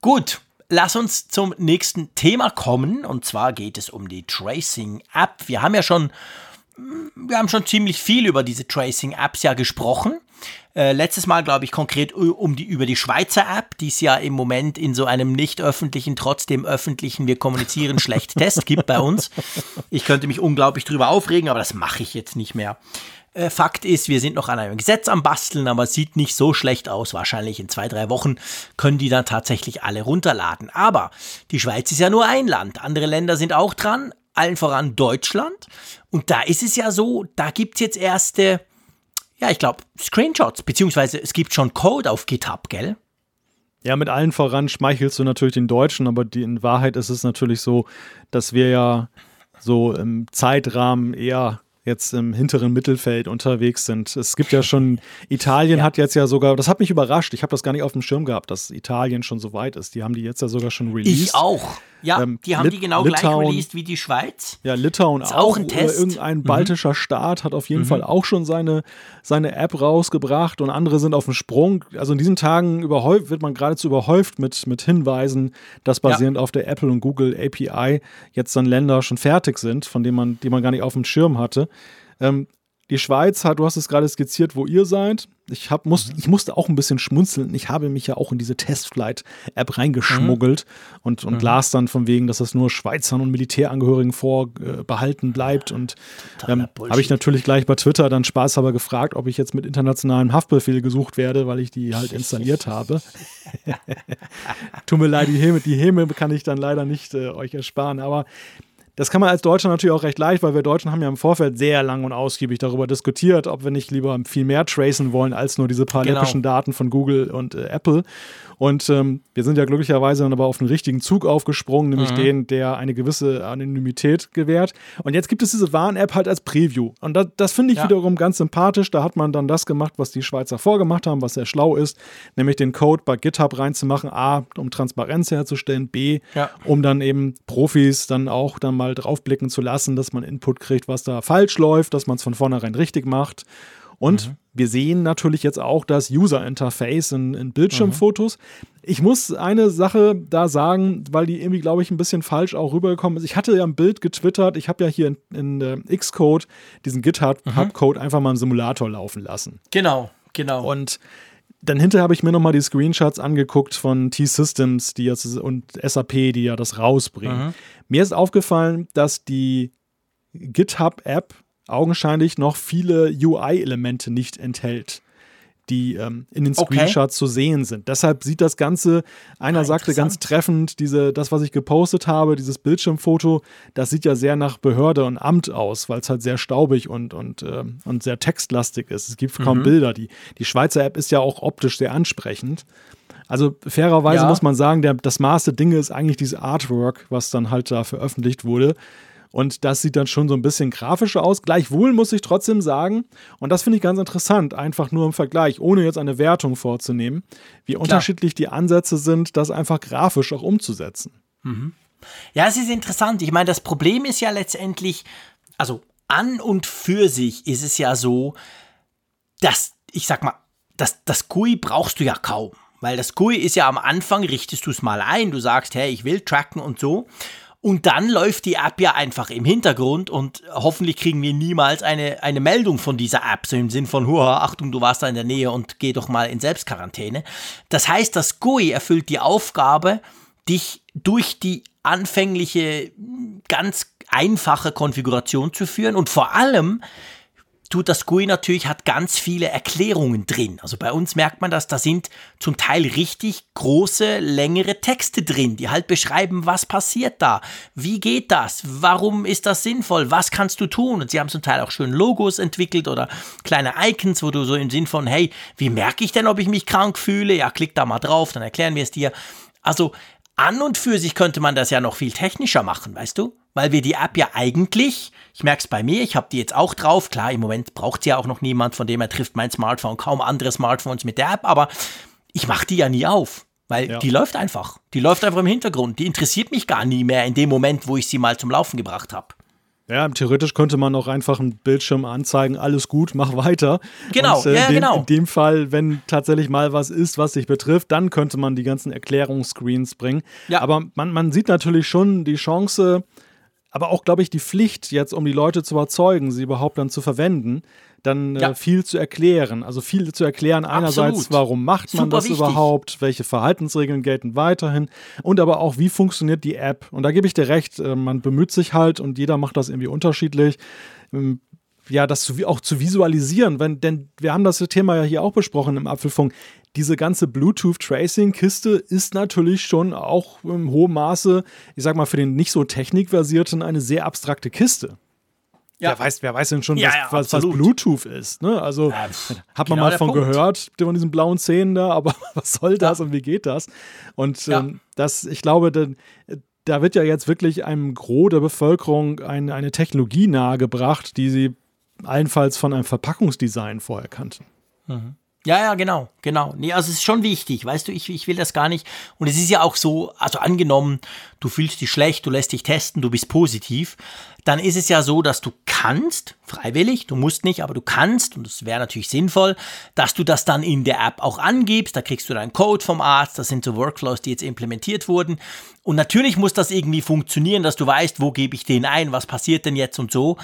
Gut, lass uns zum nächsten Thema kommen. Und zwar geht es um die Tracing-App. Wir haben ja schon, wir haben schon ziemlich viel über diese Tracing-Apps ja gesprochen. Äh, letztes Mal, glaube ich, konkret um die, über die Schweizer App, die es ja im Moment in so einem nicht öffentlichen, trotzdem öffentlichen, wir kommunizieren schlecht Test gibt bei uns. Ich könnte mich unglaublich drüber aufregen, aber das mache ich jetzt nicht mehr. Äh, Fakt ist, wir sind noch an einem Gesetz am Basteln, aber es sieht nicht so schlecht aus. Wahrscheinlich in zwei, drei Wochen können die dann tatsächlich alle runterladen. Aber die Schweiz ist ja nur ein Land. Andere Länder sind auch dran, allen voran Deutschland. Und da ist es ja so, da gibt es jetzt erste, ja, ich glaube, Screenshots, beziehungsweise es gibt schon Code auf GitHub, gell? Ja, mit allen voran schmeichelst du natürlich den Deutschen, aber die, in Wahrheit ist es natürlich so, dass wir ja so im Zeitrahmen eher jetzt im hinteren Mittelfeld unterwegs sind. Es gibt ja schon, Italien ja. hat jetzt ja sogar, das hat mich überrascht, ich habe das gar nicht auf dem Schirm gehabt, dass Italien schon so weit ist. Die haben die jetzt ja sogar schon released. Ich auch. Ja, ähm, die haben Lit die genau Litauen, gleich released wie die Schweiz. Ja, Litauen ist auch. auch ein Test. Irgendein mhm. baltischer mhm. Staat hat auf jeden mhm. Fall auch schon seine, seine App rausgebracht und andere sind auf dem Sprung. Also in diesen Tagen überhäuft, wird man geradezu überhäuft mit, mit Hinweisen, dass basierend ja. auf der Apple und Google API jetzt dann Länder schon fertig sind, von denen man, die man gar nicht auf dem Schirm hatte. Ähm, die Schweiz hat, du hast es gerade skizziert, wo ihr seid. Ich, hab, muss, mhm. ich musste auch ein bisschen schmunzeln. Ich habe mich ja auch in diese Testflight-App reingeschmuggelt mhm. und, und mhm. las dann von wegen, dass das nur Schweizern und Militärangehörigen vorbehalten bleibt. Und ähm, habe ich natürlich gleich bei Twitter dann spaßhalber gefragt, ob ich jetzt mit internationalem Haftbefehl gesucht werde, weil ich die halt installiert habe. Tut mir leid, die Häme, die Häme kann ich dann leider nicht äh, euch ersparen. Aber das kann man als Deutscher natürlich auch recht leicht, weil wir Deutschen haben ja im Vorfeld sehr lang und ausgiebig darüber diskutiert, ob wir nicht lieber viel mehr tracen wollen als nur diese paar genau. Daten von Google und äh, Apple. Und ähm, wir sind ja glücklicherweise dann aber auf einen richtigen Zug aufgesprungen, nämlich mhm. den, der eine gewisse Anonymität gewährt. Und jetzt gibt es diese Warn-App halt als Preview. Und das, das finde ich ja. wiederum ganz sympathisch. Da hat man dann das gemacht, was die Schweizer vorgemacht haben, was sehr schlau ist, nämlich den Code bei GitHub reinzumachen, A, um Transparenz herzustellen, B, ja. um dann eben Profis dann auch dann mal draufblicken zu lassen, dass man Input kriegt, was da falsch läuft, dass man es von vornherein richtig macht. Und mhm. wir sehen natürlich jetzt auch das User-Interface in, in Bildschirmfotos. Mhm. Ich muss eine Sache da sagen, weil die irgendwie, glaube ich, ein bisschen falsch auch rübergekommen ist. Ich hatte ja ein Bild getwittert. Ich habe ja hier in, in äh, Xcode diesen GitHub-Code mhm. einfach mal im Simulator laufen lassen. Genau, genau. Und dann hinterher habe ich mir nochmal die Screenshots angeguckt von T-Systems die jetzt, und SAP, die ja das rausbringen. Mhm. Mir ist aufgefallen, dass die GitHub-App augenscheinlich noch viele UI-Elemente nicht enthält, die ähm, in den Screenshots okay. zu sehen sind. Deshalb sieht das Ganze, einer ah, sagte ganz treffend, diese, das, was ich gepostet habe, dieses Bildschirmfoto, das sieht ja sehr nach Behörde und Amt aus, weil es halt sehr staubig und, und, äh, und sehr textlastig ist. Es gibt kaum mhm. Bilder. Die, die Schweizer App ist ja auch optisch sehr ansprechend. Also fairerweise ja. muss man sagen, der, das Maß der Dinge ist eigentlich dieses Artwork, was dann halt da veröffentlicht wurde. Und das sieht dann schon so ein bisschen grafischer aus. Gleichwohl muss ich trotzdem sagen, und das finde ich ganz interessant, einfach nur im Vergleich, ohne jetzt eine Wertung vorzunehmen, wie Klar. unterschiedlich die Ansätze sind, das einfach grafisch auch umzusetzen. Mhm. Ja, es ist interessant. Ich meine, das Problem ist ja letztendlich, also an und für sich ist es ja so, dass, ich sag mal, das, das GUI brauchst du ja kaum. Weil das GUI ist ja am Anfang, richtest du es mal ein, du sagst, hey, ich will tracken und so. Und dann läuft die App ja einfach im Hintergrund und hoffentlich kriegen wir niemals eine, eine Meldung von dieser App, so im Sinn von, Hua, Achtung, du warst da in der Nähe und geh doch mal in Selbstquarantäne. Das heißt, das GUI erfüllt die Aufgabe, dich durch die anfängliche, ganz einfache Konfiguration zu führen und vor allem tut das GUI natürlich, hat ganz viele Erklärungen drin. Also bei uns merkt man das, da sind zum Teil richtig große, längere Texte drin, die halt beschreiben, was passiert da, wie geht das, warum ist das sinnvoll, was kannst du tun. Und sie haben zum Teil auch schön Logos entwickelt oder kleine Icons, wo du so im Sinn von, hey, wie merke ich denn, ob ich mich krank fühle? Ja, klick da mal drauf, dann erklären wir es dir. Also an und für sich könnte man das ja noch viel technischer machen, weißt du? Weil wir die App ja eigentlich, ich merke es bei mir, ich habe die jetzt auch drauf. Klar, im Moment braucht sie ja auch noch niemand, von dem er trifft mein Smartphone kaum andere Smartphones mit der App, aber ich mache die ja nie auf. Weil ja. die läuft einfach. Die läuft einfach im Hintergrund. Die interessiert mich gar nie mehr in dem Moment, wo ich sie mal zum Laufen gebracht habe. Ja, theoretisch könnte man auch einfach einen Bildschirm anzeigen, alles gut, mach weiter. Genau, Und, äh, ja, dem, genau. In dem Fall, wenn tatsächlich mal was ist, was sich betrifft, dann könnte man die ganzen Erklärungsscreens bringen. Ja. Aber man, man sieht natürlich schon die Chance, aber auch, glaube ich, die Pflicht jetzt, um die Leute zu überzeugen, sie überhaupt dann zu verwenden, dann äh, ja. äh, viel zu erklären. Also viel zu erklären, einerseits, Absolut. warum macht man Super das wichtig. überhaupt, welche Verhaltensregeln gelten weiterhin und aber auch, wie funktioniert die App. Und da gebe ich dir recht, äh, man bemüht sich halt und jeder macht das irgendwie unterschiedlich. Ähm, ja, das zu, auch zu visualisieren, wenn, denn wir haben das Thema ja hier auch besprochen im Apfelfunk. Diese ganze Bluetooth-Tracing-Kiste ist natürlich schon auch im hohen Maße, ich sag mal, für den nicht so technikversierten eine sehr abstrakte Kiste. Ja. Wer weiß, wer weiß denn schon, ja, was, ja, was, Bluetooth ist? Ne? Also ja, hat man genau mal von Punkt. gehört, von diesen blauen Zähnen da, aber was soll das und wie geht das? Und ähm, das, ich glaube, denn, da wird ja jetzt wirklich einem Gros der Bevölkerung ein, eine Technologie nahegebracht, die sie allenfalls von einem Verpackungsdesign vorher kannten. Mhm. Ja, ja, genau, genau. Nee, also es ist schon wichtig, weißt du, ich, ich will das gar nicht. Und es ist ja auch so, also angenommen, du fühlst dich schlecht, du lässt dich testen, du bist positiv, dann ist es ja so, dass du kannst, freiwillig, du musst nicht, aber du kannst, und das wäre natürlich sinnvoll, dass du das dann in der App auch angibst, da kriegst du deinen Code vom Arzt, das sind so Workflows, die jetzt implementiert wurden. Und natürlich muss das irgendwie funktionieren, dass du weißt, wo gebe ich den ein, was passiert denn jetzt und so.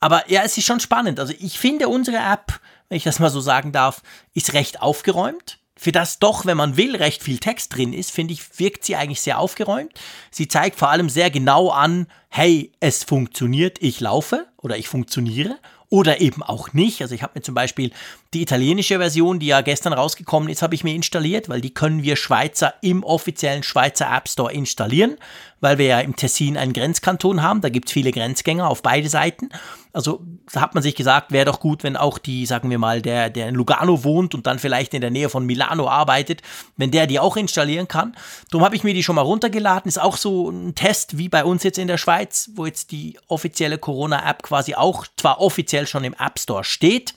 Aber ja, es ist schon spannend. Also ich finde unsere App, wenn ich das mal so sagen darf, ist recht aufgeräumt. Für das doch, wenn man will, recht viel Text drin ist, finde ich, wirkt sie eigentlich sehr aufgeräumt. Sie zeigt vor allem sehr genau an, hey, es funktioniert, ich laufe oder ich funktioniere oder eben auch nicht. Also ich habe mir zum Beispiel die italienische Version, die ja gestern rausgekommen ist, habe ich mir installiert, weil die können wir Schweizer im offiziellen Schweizer App Store installieren, weil wir ja im Tessin einen Grenzkanton haben. Da gibt es viele Grenzgänger auf beide Seiten. Also da hat man sich gesagt, wäre doch gut, wenn auch die, sagen wir mal, der, der in Lugano wohnt und dann vielleicht in der Nähe von Milano arbeitet, wenn der die auch installieren kann. Darum habe ich mir die schon mal runtergeladen. Ist auch so ein Test wie bei uns jetzt in der Schweiz, wo jetzt die offizielle Corona-App quasi auch zwar offiziell schon im App Store steht,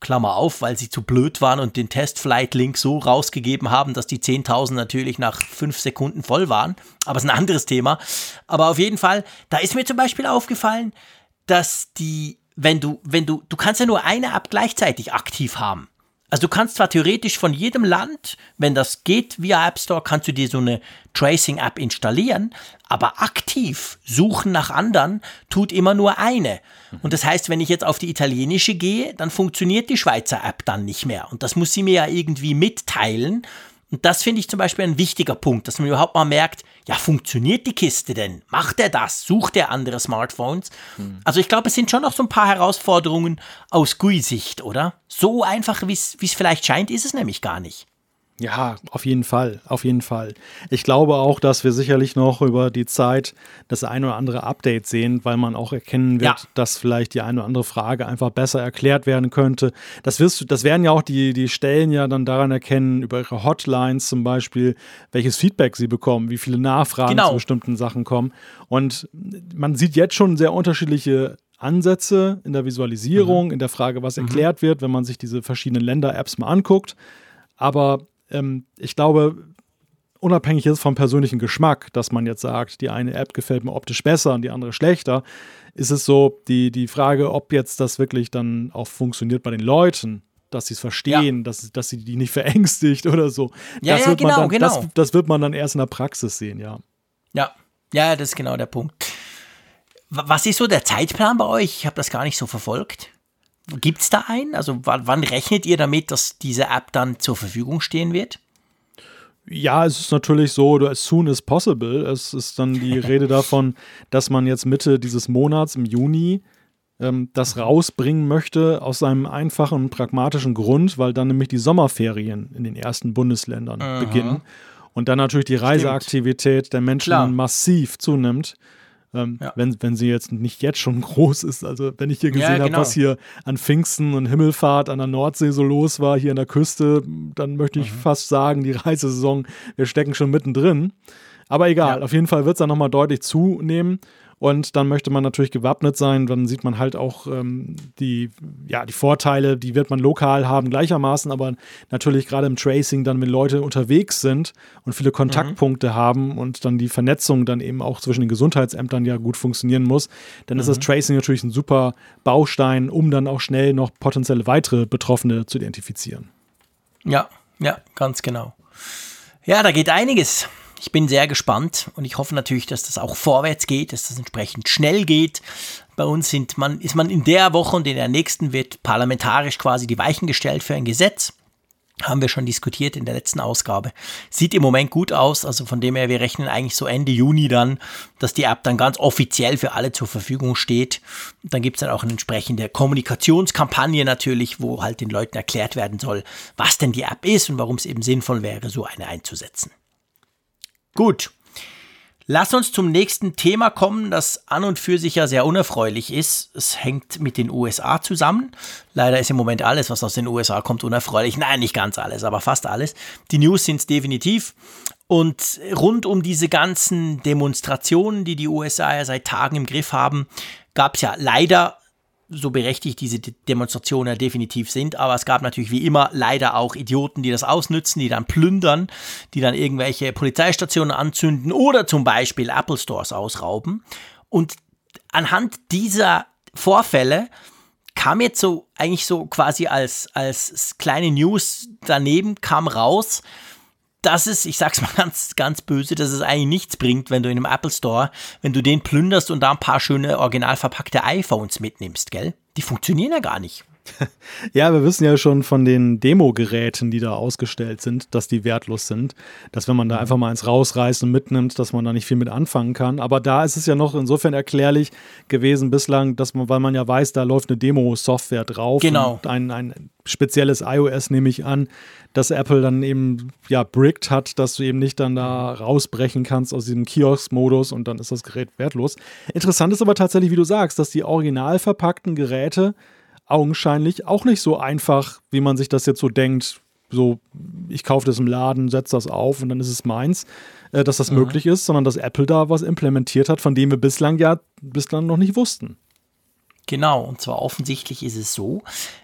Klammer auf, weil sie zu blöd waren und den Test-Flight-Link so rausgegeben haben, dass die 10.000 natürlich nach fünf Sekunden voll waren. Aber es ist ein anderes Thema. Aber auf jeden Fall, da ist mir zum Beispiel aufgefallen, dass die, wenn du, wenn du, du kannst ja nur eine App gleichzeitig aktiv haben. Also du kannst zwar theoretisch von jedem Land, wenn das geht via App Store, kannst du dir so eine Tracing-App installieren, aber aktiv suchen nach anderen tut immer nur eine. Und das heißt, wenn ich jetzt auf die italienische gehe, dann funktioniert die Schweizer App dann nicht mehr. Und das muss sie mir ja irgendwie mitteilen. Und das finde ich zum Beispiel ein wichtiger Punkt, dass man überhaupt mal merkt, ja, funktioniert die Kiste denn? Macht er das? Sucht er andere Smartphones? Hm. Also ich glaube, es sind schon noch so ein paar Herausforderungen aus GUI-Sicht, oder? So einfach, wie es vielleicht scheint, ist es nämlich gar nicht. Ja, auf jeden Fall, auf jeden Fall. Ich glaube auch, dass wir sicherlich noch über die Zeit das ein oder andere Update sehen, weil man auch erkennen wird, ja. dass vielleicht die eine oder andere Frage einfach besser erklärt werden könnte. Das wirst du, das werden ja auch die, die Stellen ja dann daran erkennen, über ihre Hotlines zum Beispiel, welches Feedback sie bekommen, wie viele Nachfragen genau. zu bestimmten Sachen kommen. Und man sieht jetzt schon sehr unterschiedliche Ansätze in der Visualisierung, mhm. in der Frage, was mhm. erklärt wird, wenn man sich diese verschiedenen Länder-Apps mal anguckt. Aber ähm, ich glaube, unabhängig ist vom persönlichen Geschmack, dass man jetzt sagt, die eine App gefällt mir optisch besser und die andere schlechter, ist es so die, die Frage, ob jetzt das wirklich dann auch funktioniert bei den Leuten, dass sie es verstehen, ja. dass, dass sie die nicht verängstigt oder so. Ja, das ja, genau, dann, genau. Das, das, wird man dann erst in der Praxis sehen, ja. Ja, ja, das ist genau der Punkt. Was ist so der Zeitplan bei euch? Ich habe das gar nicht so verfolgt. Gibt es da einen? Also wann rechnet ihr damit, dass diese App dann zur Verfügung stehen wird? Ja, es ist natürlich so, as soon as possible. Es ist dann die Rede davon, dass man jetzt Mitte dieses Monats, im Juni, ähm, das rausbringen möchte, aus einem einfachen und pragmatischen Grund, weil dann nämlich die Sommerferien in den ersten Bundesländern Aha. beginnen und dann natürlich die Reiseaktivität der Menschen Klar. massiv zunimmt. Ähm, ja. wenn, wenn sie jetzt nicht jetzt schon groß ist. Also wenn ich hier gesehen ja, genau. habe, was hier an Pfingsten und Himmelfahrt an der Nordsee so los war, hier an der Küste, dann möchte ich mhm. fast sagen, die Reisesaison, wir stecken schon mittendrin. Aber egal, ja. auf jeden Fall wird es dann nochmal deutlich zunehmen. Und dann möchte man natürlich gewappnet sein. Dann sieht man halt auch ähm, die, ja, die Vorteile, die wird man lokal haben, gleichermaßen, aber natürlich gerade im Tracing, dann, wenn Leute unterwegs sind und viele Kontaktpunkte mhm. haben und dann die Vernetzung dann eben auch zwischen den Gesundheitsämtern ja gut funktionieren muss, dann mhm. ist das mhm. Tracing natürlich ein super Baustein, um dann auch schnell noch potenzielle weitere Betroffene zu identifizieren. Ja, ja, ganz genau. Ja, da geht einiges. Ich bin sehr gespannt und ich hoffe natürlich, dass das auch vorwärts geht, dass das entsprechend schnell geht. Bei uns sind man, ist man in der Woche und in der nächsten wird parlamentarisch quasi die Weichen gestellt für ein Gesetz. Haben wir schon diskutiert in der letzten Ausgabe. Sieht im Moment gut aus, also von dem her, wir rechnen eigentlich so Ende Juni dann, dass die App dann ganz offiziell für alle zur Verfügung steht. Dann gibt es dann auch eine entsprechende Kommunikationskampagne natürlich, wo halt den Leuten erklärt werden soll, was denn die App ist und warum es eben sinnvoll wäre, so eine einzusetzen. Gut. Lass uns zum nächsten Thema kommen, das an und für sich ja sehr unerfreulich ist. Es hängt mit den USA zusammen. Leider ist im Moment alles, was aus den USA kommt, unerfreulich. Nein, nicht ganz alles, aber fast alles. Die News sind es definitiv. Und rund um diese ganzen Demonstrationen, die die USA ja seit Tagen im Griff haben, gab es ja leider so berechtigt diese Demonstrationen ja definitiv sind. Aber es gab natürlich wie immer leider auch Idioten, die das ausnützen, die dann plündern, die dann irgendwelche Polizeistationen anzünden oder zum Beispiel Apple Stores ausrauben. Und anhand dieser Vorfälle kam jetzt so eigentlich so quasi als, als kleine News daneben, kam raus, dass es, ich sag's mal ganz, ganz böse, dass es eigentlich nichts bringt, wenn du in einem Apple Store, wenn du den plünderst und da ein paar schöne original verpackte iPhones mitnimmst, gell? Die funktionieren ja gar nicht. Ja, wir wissen ja schon von den Demo-Geräten, die da ausgestellt sind, dass die wertlos sind. Dass wenn man da mhm. einfach mal eins rausreißt und mitnimmt, dass man da nicht viel mit anfangen kann. Aber da ist es ja noch insofern erklärlich gewesen bislang, dass man, weil man ja weiß, da läuft eine Demo-Software drauf. Genau. ein, ein spezielles iOS nehme ich an, dass Apple dann eben ja brickt hat, dass du eben nicht dann da rausbrechen kannst aus diesem Kiosk-Modus und dann ist das Gerät wertlos. Interessant ist aber tatsächlich, wie du sagst, dass die original verpackten Geräte augenscheinlich auch nicht so einfach, wie man sich das jetzt so denkt. So, ich kaufe das im Laden, setze das auf und dann ist es meins, äh, dass das mhm. möglich ist, sondern dass Apple da was implementiert hat, von dem wir bislang ja bislang noch nicht wussten. Genau, und zwar offensichtlich ist es so,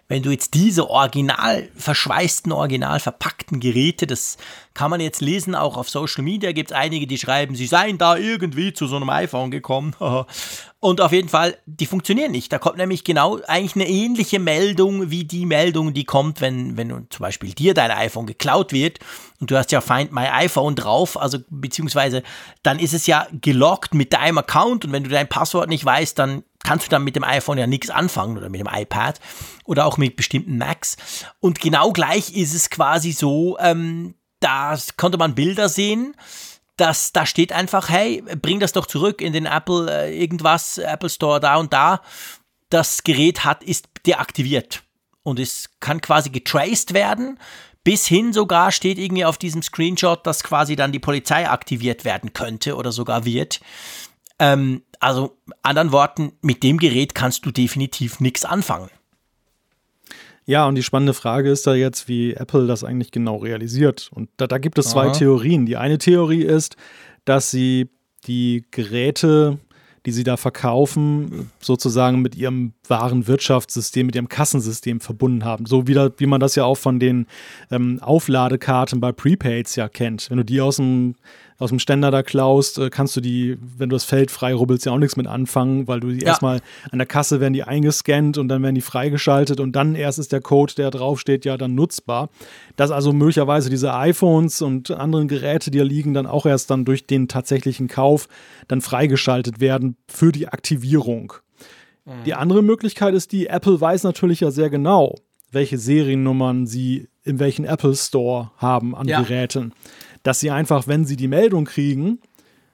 wenn du jetzt diese original verschweißten, original verpackten Geräte, das kann man jetzt lesen, auch auf Social Media gibt es einige, die schreiben, sie seien da irgendwie zu so einem iPhone gekommen. und auf jeden Fall, die funktionieren nicht. Da kommt nämlich genau eigentlich eine ähnliche Meldung wie die Meldung, die kommt, wenn, wenn zum Beispiel dir dein iPhone geklaut wird und du hast ja Find My iPhone drauf, also beziehungsweise dann ist es ja gelockt mit deinem Account und wenn du dein Passwort nicht weißt, dann kannst du dann mit dem iPhone ja nichts anfangen oder mit dem iPad oder auch mit bestimmten Macs. Und genau gleich ist es quasi so, ähm, da konnte man Bilder sehen, dass da steht einfach, hey, bring das doch zurück in den Apple äh, irgendwas, Apple Store da und da. Das Gerät hat, ist deaktiviert und es kann quasi getraced werden. Bis hin sogar steht irgendwie auf diesem Screenshot, dass quasi dann die Polizei aktiviert werden könnte oder sogar wird. Ähm, also anderen Worten, mit dem Gerät kannst du definitiv nichts anfangen. Ja, und die spannende Frage ist da jetzt, wie Apple das eigentlich genau realisiert. Und da, da gibt es zwei Aha. Theorien. Die eine Theorie ist, dass sie die Geräte, die sie da verkaufen, sozusagen mit ihrem wahren Wirtschaftssystem, mit ihrem Kassensystem verbunden haben. So wie, da, wie man das ja auch von den ähm, Aufladekarten bei Prepaids ja kennt. Wenn du die aus dem aus dem Ständer da klaust, äh, kannst du die, wenn du das Feld frei rubbelst, ja auch nichts mit anfangen, weil du die ja. erstmal an der Kasse werden die eingescannt und dann werden die freigeschaltet und dann erst ist der Code, der draufsteht, ja dann nutzbar. Dass also möglicherweise diese iPhones und anderen Geräte, die da liegen, dann auch erst dann durch den tatsächlichen Kauf dann freigeschaltet werden für die Aktivierung. Mhm. Die andere Möglichkeit ist die, Apple weiß natürlich ja sehr genau, welche Seriennummern sie in welchen Apple Store haben an ja. Geräten dass sie einfach, wenn sie die Meldung kriegen,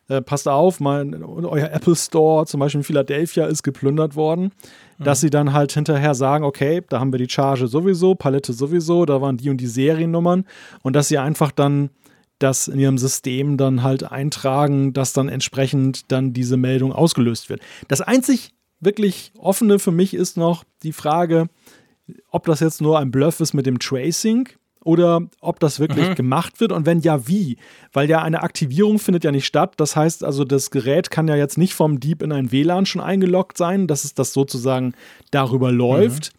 äh, passt auf, mein, euer Apple Store zum Beispiel in Philadelphia ist geplündert worden, mhm. dass sie dann halt hinterher sagen, okay, da haben wir die Charge sowieso, Palette sowieso, da waren die und die Seriennummern und dass sie einfach dann das in ihrem System dann halt eintragen, dass dann entsprechend dann diese Meldung ausgelöst wird. Das einzig wirklich offene für mich ist noch die Frage, ob das jetzt nur ein Bluff ist mit dem Tracing oder ob das wirklich mhm. gemacht wird und wenn ja, wie. Weil ja eine Aktivierung findet ja nicht statt. Das heißt also, das Gerät kann ja jetzt nicht vom Dieb in ein WLAN schon eingeloggt sein, dass es das sozusagen darüber läuft. Mhm.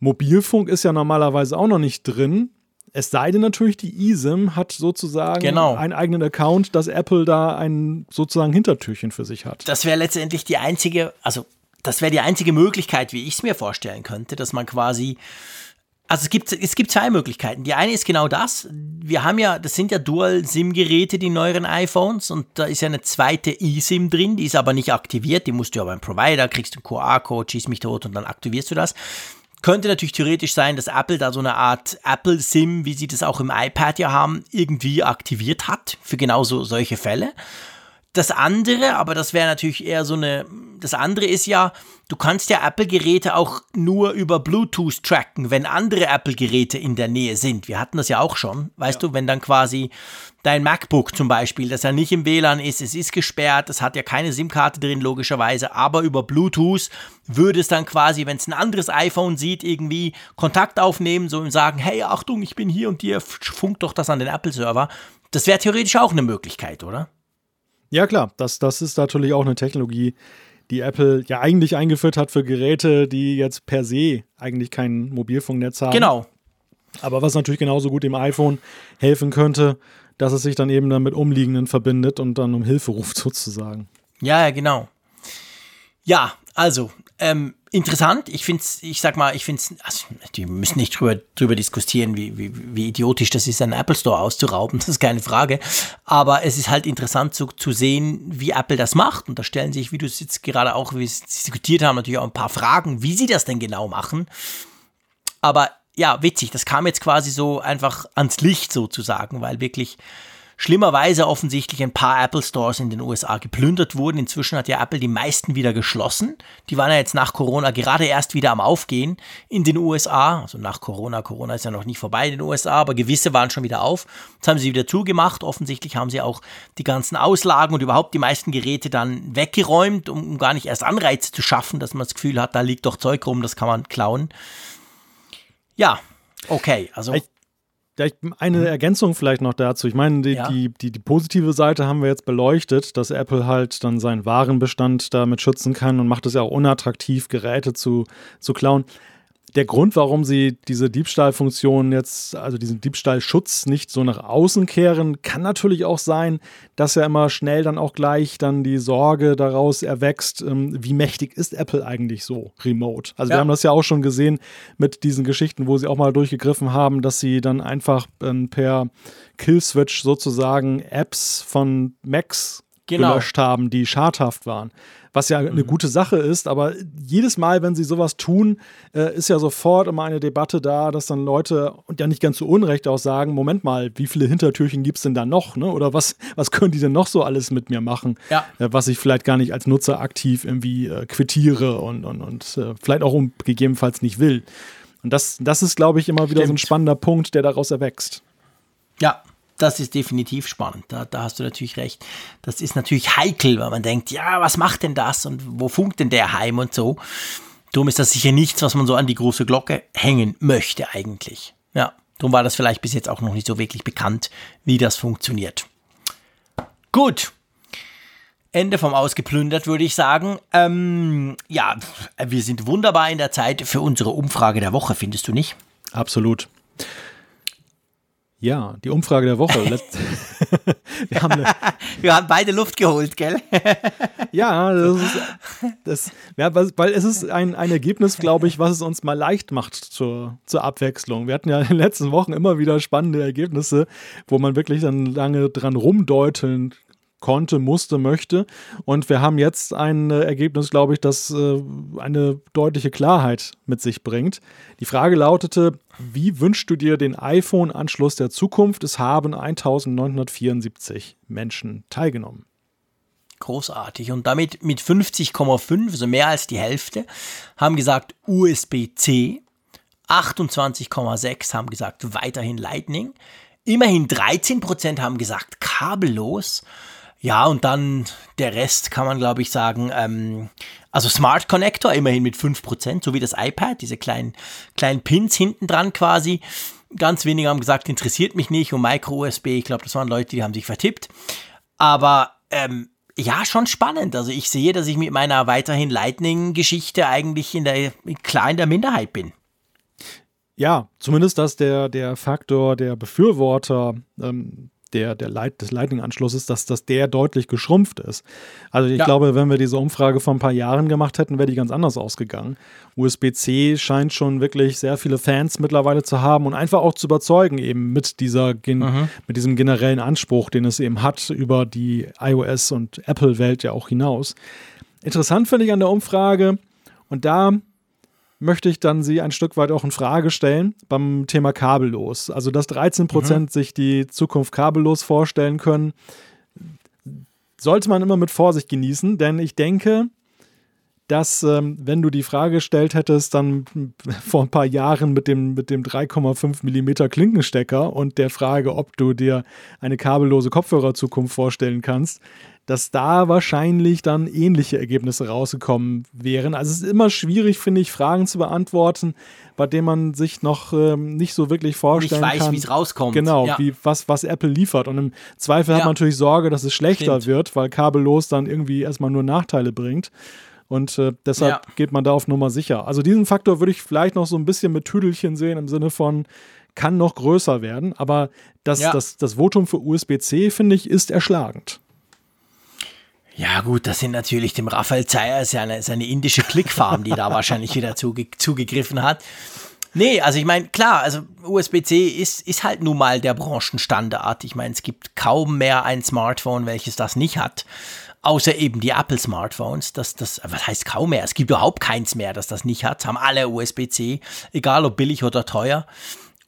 Mobilfunk ist ja normalerweise auch noch nicht drin. Es sei denn natürlich, die eSIM hat sozusagen genau. einen eigenen Account, dass Apple da ein sozusagen Hintertürchen für sich hat. Das wäre letztendlich die einzige, also das wäre die einzige Möglichkeit, wie ich es mir vorstellen könnte, dass man quasi also es gibt, es gibt zwei Möglichkeiten. Die eine ist genau das. Wir haben ja, das sind ja Dual-SIM-Geräte, die neueren iPhones, und da ist ja eine zweite eSIM drin, die ist aber nicht aktiviert, die musst du ja beim Provider, kriegst einen QR-Code, schießt mich tot und dann aktivierst du das. Könnte natürlich theoretisch sein, dass Apple da so eine Art Apple-SIM, wie sie das auch im iPad ja haben, irgendwie aktiviert hat für genauso solche Fälle. Das andere, aber das wäre natürlich eher so eine, das andere ist ja, du kannst ja Apple-Geräte auch nur über Bluetooth tracken, wenn andere Apple-Geräte in der Nähe sind. Wir hatten das ja auch schon, weißt ja. du, wenn dann quasi dein MacBook zum Beispiel, das ja nicht im WLAN ist, es ist gesperrt, es hat ja keine SIM-Karte drin, logischerweise, aber über Bluetooth würde es dann quasi, wenn es ein anderes iPhone sieht, irgendwie Kontakt aufnehmen, so und sagen, hey, Achtung, ich bin hier und dir, funkt doch das an den Apple-Server. Das wäre theoretisch auch eine Möglichkeit, oder? Ja, klar, das, das ist natürlich auch eine Technologie, die Apple ja eigentlich eingeführt hat für Geräte, die jetzt per se eigentlich kein Mobilfunknetz haben. Genau. Aber was natürlich genauso gut dem iPhone helfen könnte, dass es sich dann eben dann mit Umliegenden verbindet und dann um Hilfe ruft sozusagen. Ja, ja, genau. Ja, also, ähm, interessant. Ich finde es, ich sag mal, ich finde es, also, die müssen nicht drüber, drüber diskutieren, wie, wie, wie idiotisch das ist, einen Apple Store auszurauben, das ist keine Frage. Aber es ist halt interessant zu, zu sehen, wie Apple das macht. Und da stellen sich, wie du es jetzt gerade auch wie diskutiert haben, natürlich auch ein paar Fragen, wie sie das denn genau machen. Aber ja, witzig, das kam jetzt quasi so einfach ans Licht sozusagen, weil wirklich schlimmerweise offensichtlich ein paar Apple Stores in den USA geplündert wurden. Inzwischen hat ja Apple die meisten wieder geschlossen. Die waren ja jetzt nach Corona gerade erst wieder am Aufgehen in den USA. Also nach Corona. Corona ist ja noch nicht vorbei in den USA, aber gewisse waren schon wieder auf. Jetzt haben sie wieder zugemacht. Offensichtlich haben sie auch die ganzen Auslagen und überhaupt die meisten Geräte dann weggeräumt, um, gar nicht erst Anreize zu schaffen, dass man das Gefühl hat, da liegt doch Zeug rum, das kann man klauen. Ja, okay. Also. Ich eine mhm. Ergänzung vielleicht noch dazu. Ich meine, die, ja. die, die, die, positive Seite haben wir jetzt beleuchtet, dass Apple halt dann seinen Warenbestand damit schützen kann und macht es ja auch unattraktiv, Geräte zu, zu klauen der Grund, warum sie diese Diebstahlfunktion jetzt, also diesen Diebstahlschutz nicht so nach außen kehren, kann natürlich auch sein, dass ja immer schnell dann auch gleich dann die Sorge daraus erwächst, ähm, wie mächtig ist Apple eigentlich so remote. Also ja. wir haben das ja auch schon gesehen mit diesen Geschichten, wo sie auch mal durchgegriffen haben, dass sie dann einfach ähm, per Killswitch sozusagen Apps von Macs genau. gelöscht haben, die schadhaft waren was ja eine mhm. gute Sache ist. Aber jedes Mal, wenn sie sowas tun, äh, ist ja sofort immer eine Debatte da, dass dann Leute, und ja nicht ganz zu Unrecht auch sagen, Moment mal, wie viele Hintertürchen gibt es denn da noch? Ne? Oder was, was können die denn noch so alles mit mir machen, ja. äh, was ich vielleicht gar nicht als Nutzer aktiv irgendwie äh, quittiere und, und, und vielleicht auch um, gegebenenfalls nicht will. Und das, das ist, glaube ich, immer wieder Stimmt. so ein spannender Punkt, der daraus erwächst. Ja, das ist definitiv spannend. Da, da, hast du natürlich recht. Das ist natürlich heikel, weil man denkt, ja, was macht denn das und wo funkt denn der heim und so. Darum ist das sicher nichts, was man so an die große Glocke hängen möchte eigentlich. Ja, darum war das vielleicht bis jetzt auch noch nicht so wirklich bekannt, wie das funktioniert. Gut. Ende vom Ausgeplündert, würde ich sagen. Ähm, ja, wir sind wunderbar in der Zeit für unsere Umfrage der Woche, findest du nicht? Absolut. Ja, die Umfrage der Woche. wir, haben wir haben beide Luft geholt, gell? ja, das ist, das, ja, weil es ist ein, ein Ergebnis, glaube ich, was es uns mal leicht macht zur, zur Abwechslung. Wir hatten ja in den letzten Wochen immer wieder spannende Ergebnisse, wo man wirklich dann lange dran rumdeuteln konnte, musste, möchte. Und wir haben jetzt ein äh, Ergebnis, glaube ich, das äh, eine deutliche Klarheit mit sich bringt. Die Frage lautete, wie wünschst du dir den iPhone-Anschluss der Zukunft? Es haben 1974 Menschen teilgenommen. Großartig. Und damit mit 50,5, also mehr als die Hälfte, haben gesagt USB-C. 28,6 haben gesagt weiterhin Lightning. Immerhin 13% haben gesagt kabellos. Ja, und dann der Rest kann man, glaube ich, sagen, ähm, also Smart Connector immerhin mit 5%, so wie das iPad, diese kleinen, kleinen Pins hinten dran quasi. Ganz wenige haben gesagt, interessiert mich nicht und Micro-USB, ich glaube, das waren Leute, die haben sich vertippt. Aber ähm, ja, schon spannend. Also ich sehe, dass ich mit meiner weiterhin Lightning-Geschichte eigentlich in der, klar in der Minderheit bin. Ja, zumindest, dass der, der Faktor der Befürworter ähm, der, der Leit, des Lightning-Anschlusses, dass, dass der deutlich geschrumpft ist. Also ich ja. glaube, wenn wir diese Umfrage vor ein paar Jahren gemacht hätten, wäre die ganz anders ausgegangen. USB-C scheint schon wirklich sehr viele Fans mittlerweile zu haben und einfach auch zu überzeugen, eben mit dieser mhm. mit diesem generellen Anspruch, den es eben hat, über die iOS und Apple-Welt ja auch hinaus. Interessant finde ich an der Umfrage, und da möchte ich dann sie ein Stück weit auch in Frage stellen beim Thema kabellos. Also, dass 13 Prozent mhm. sich die Zukunft kabellos vorstellen können, sollte man immer mit Vorsicht genießen, denn ich denke, dass, ähm, wenn du die Frage gestellt hättest, dann vor ein paar Jahren mit dem, mit dem 3,5 mm Klinkenstecker und der Frage, ob du dir eine kabellose Kopfhörerzukunft vorstellen kannst, dass da wahrscheinlich dann ähnliche Ergebnisse rausgekommen wären. Also es ist immer schwierig, finde ich, Fragen zu beantworten, bei denen man sich noch ähm, nicht so wirklich vorstellen nicht weiß, wie es rauskommt. Genau, ja. wie, was, was Apple liefert. Und im Zweifel ja. hat man natürlich Sorge, dass es schlechter Stimmt. wird, weil kabellos dann irgendwie erstmal nur Nachteile bringt. Und äh, deshalb ja. geht man da auf Nummer sicher. Also diesen Faktor würde ich vielleicht noch so ein bisschen mit Tüdelchen sehen, im Sinne von, kann noch größer werden. Aber das, das, das Votum für USB-C, finde ich, ist erschlagend. Ja, gut, das sind natürlich dem Raphael Zeyer seine, seine indische Klickfarm, die da wahrscheinlich wieder zuge zugegriffen hat. Nee, also ich meine, klar, also USB-C ist, ist halt nun mal der Branchenstandard. Ich meine, es gibt kaum mehr ein Smartphone, welches das nicht hat. Außer eben die Apple-Smartphones. Das, das, was heißt kaum mehr? Es gibt überhaupt keins mehr, das das nicht hat. Haben alle USB-C, egal ob billig oder teuer.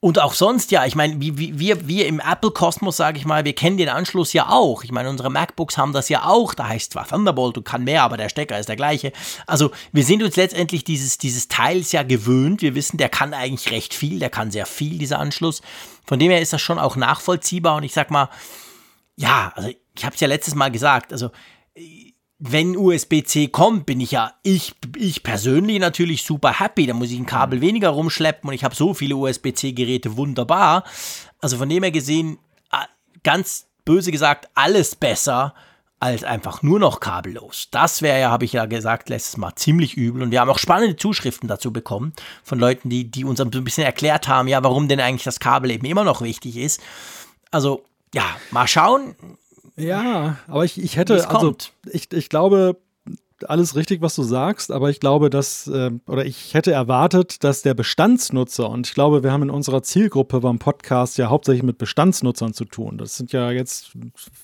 Und auch sonst, ja, ich meine, wie, wie, wir, wir im Apple-Kosmos, sage ich mal, wir kennen den Anschluss ja auch. Ich meine, unsere MacBooks haben das ja auch. Da heißt zwar Thunderbolt und kann mehr, aber der Stecker ist der gleiche. Also wir sind uns letztendlich dieses, dieses Teils ja gewöhnt. Wir wissen, der kann eigentlich recht viel, der kann sehr viel, dieser Anschluss. Von dem her ist das schon auch nachvollziehbar. Und ich sag mal, ja, also ich habe es ja letztes Mal gesagt, also wenn USB-C kommt, bin ich ja, ich, ich persönlich natürlich super happy. Da muss ich ein Kabel weniger rumschleppen und ich habe so viele USB-C-Geräte, wunderbar. Also von dem her gesehen, ganz böse gesagt, alles besser als einfach nur noch kabellos. Das wäre ja, habe ich ja gesagt, letztes Mal ziemlich übel. Und wir haben auch spannende Zuschriften dazu bekommen von Leuten, die, die uns ein bisschen erklärt haben, ja, warum denn eigentlich das Kabel eben immer noch wichtig ist. Also, ja, mal schauen. Ja, aber ich, ich hätte, also ich, ich glaube, alles richtig, was du sagst, aber ich glaube, dass, äh, oder ich hätte erwartet, dass der Bestandsnutzer, und ich glaube, wir haben in unserer Zielgruppe beim Podcast ja hauptsächlich mit Bestandsnutzern zu tun. Das sind ja jetzt,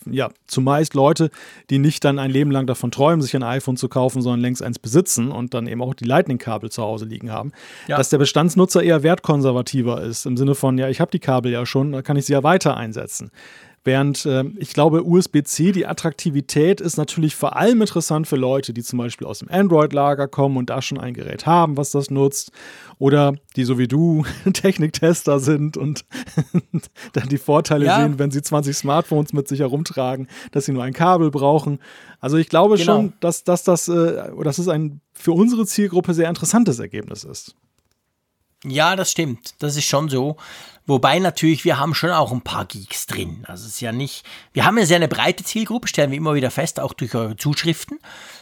ja, zumeist Leute, die nicht dann ein Leben lang davon träumen, sich ein iPhone zu kaufen, sondern längst eins besitzen und dann eben auch die Lightning-Kabel zu Hause liegen haben. Ja. Dass der Bestandsnutzer eher wertkonservativer ist, im Sinne von, ja, ich habe die Kabel ja schon, da kann ich sie ja weiter einsetzen. Während äh, ich glaube, USB-C, die Attraktivität ist natürlich vor allem interessant für Leute, die zum Beispiel aus dem Android-Lager kommen und da schon ein Gerät haben, was das nutzt. Oder die so wie du Techniktester sind und dann die Vorteile ja. sehen, wenn sie 20 Smartphones mit sich herumtragen, dass sie nur ein Kabel brauchen. Also ich glaube genau. schon, dass, dass das, äh, dass es ein für unsere Zielgruppe sehr interessantes Ergebnis ist. Ja, das stimmt. Das ist schon so. Wobei natürlich, wir haben schon auch ein paar Geeks drin. Also es ist ja nicht, wir haben ja sehr eine breite Zielgruppe, stellen wir immer wieder fest, auch durch eure Zuschriften.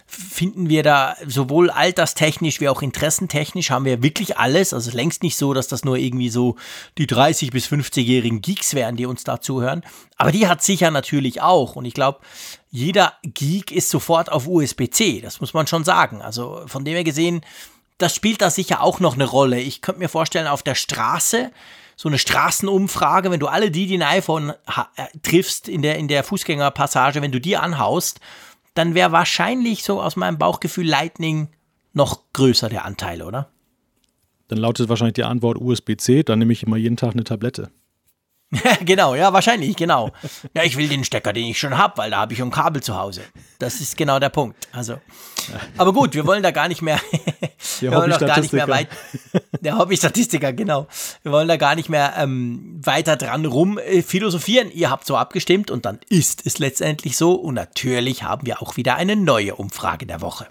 Finden wir da sowohl alterstechnisch wie auch interessentechnisch haben wir wirklich alles. Also längst nicht so, dass das nur irgendwie so die 30- bis 50-jährigen Geeks wären, die uns da zuhören. Aber die hat sicher natürlich auch. Und ich glaube, jeder Geek ist sofort auf USB-C. Das muss man schon sagen. Also von dem her gesehen, das spielt da sicher auch noch eine Rolle. Ich könnte mir vorstellen, auf der Straße so eine Straßenumfrage, wenn du alle die, die ein iPhone äh, triffst in der, in der Fußgängerpassage, wenn du die anhaust, dann wäre wahrscheinlich so aus meinem Bauchgefühl Lightning noch größer der Anteil, oder? Dann lautet wahrscheinlich die Antwort USB-C, dann nehme ich immer jeden Tag eine Tablette. genau, ja, wahrscheinlich, genau. Ja, ich will den Stecker, den ich schon habe, weil da habe ich ein Kabel zu Hause. Das ist genau der Punkt. Also, aber gut, wir wollen da gar nicht mehr, wir wollen gar nicht mehr weit, der Hobby-Statistiker, genau. Wir wollen da gar nicht mehr ähm, weiter dran rum äh, philosophieren. Ihr habt so abgestimmt und dann ist es letztendlich so. Und natürlich haben wir auch wieder eine neue Umfrage der Woche.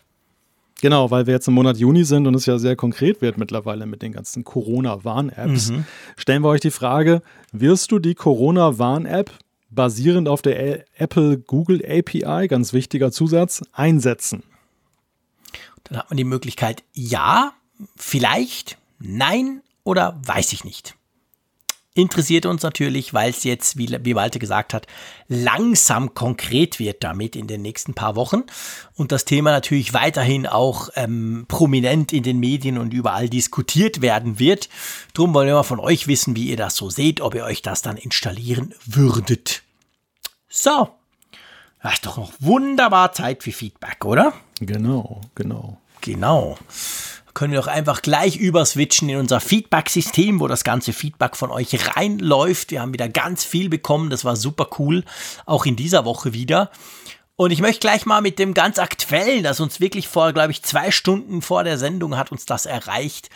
Genau, weil wir jetzt im Monat Juni sind und es ja sehr konkret wird mittlerweile mit den ganzen Corona-Warn-Apps, mhm. stellen wir euch die Frage, wirst du die Corona-Warn-App basierend auf der Apple-Google API, ganz wichtiger Zusatz, einsetzen? Dann hat man die Möglichkeit ja, vielleicht, nein oder weiß ich nicht interessiert uns natürlich, weil es jetzt, wie, wie Walter gesagt hat, langsam konkret wird damit in den nächsten paar Wochen und das Thema natürlich weiterhin auch ähm, prominent in den Medien und überall diskutiert werden wird. Drum wollen wir mal von euch wissen, wie ihr das so seht, ob ihr euch das dann installieren würdet. So, das ist doch noch wunderbar Zeit für Feedback, oder? Genau, genau. Genau können wir doch einfach gleich überswitchen in unser Feedback-System, wo das ganze Feedback von euch reinläuft. Wir haben wieder ganz viel bekommen, das war super cool, auch in dieser Woche wieder. Und ich möchte gleich mal mit dem ganz aktuellen, das uns wirklich vor, glaube ich, zwei Stunden vor der Sendung hat uns das erreicht.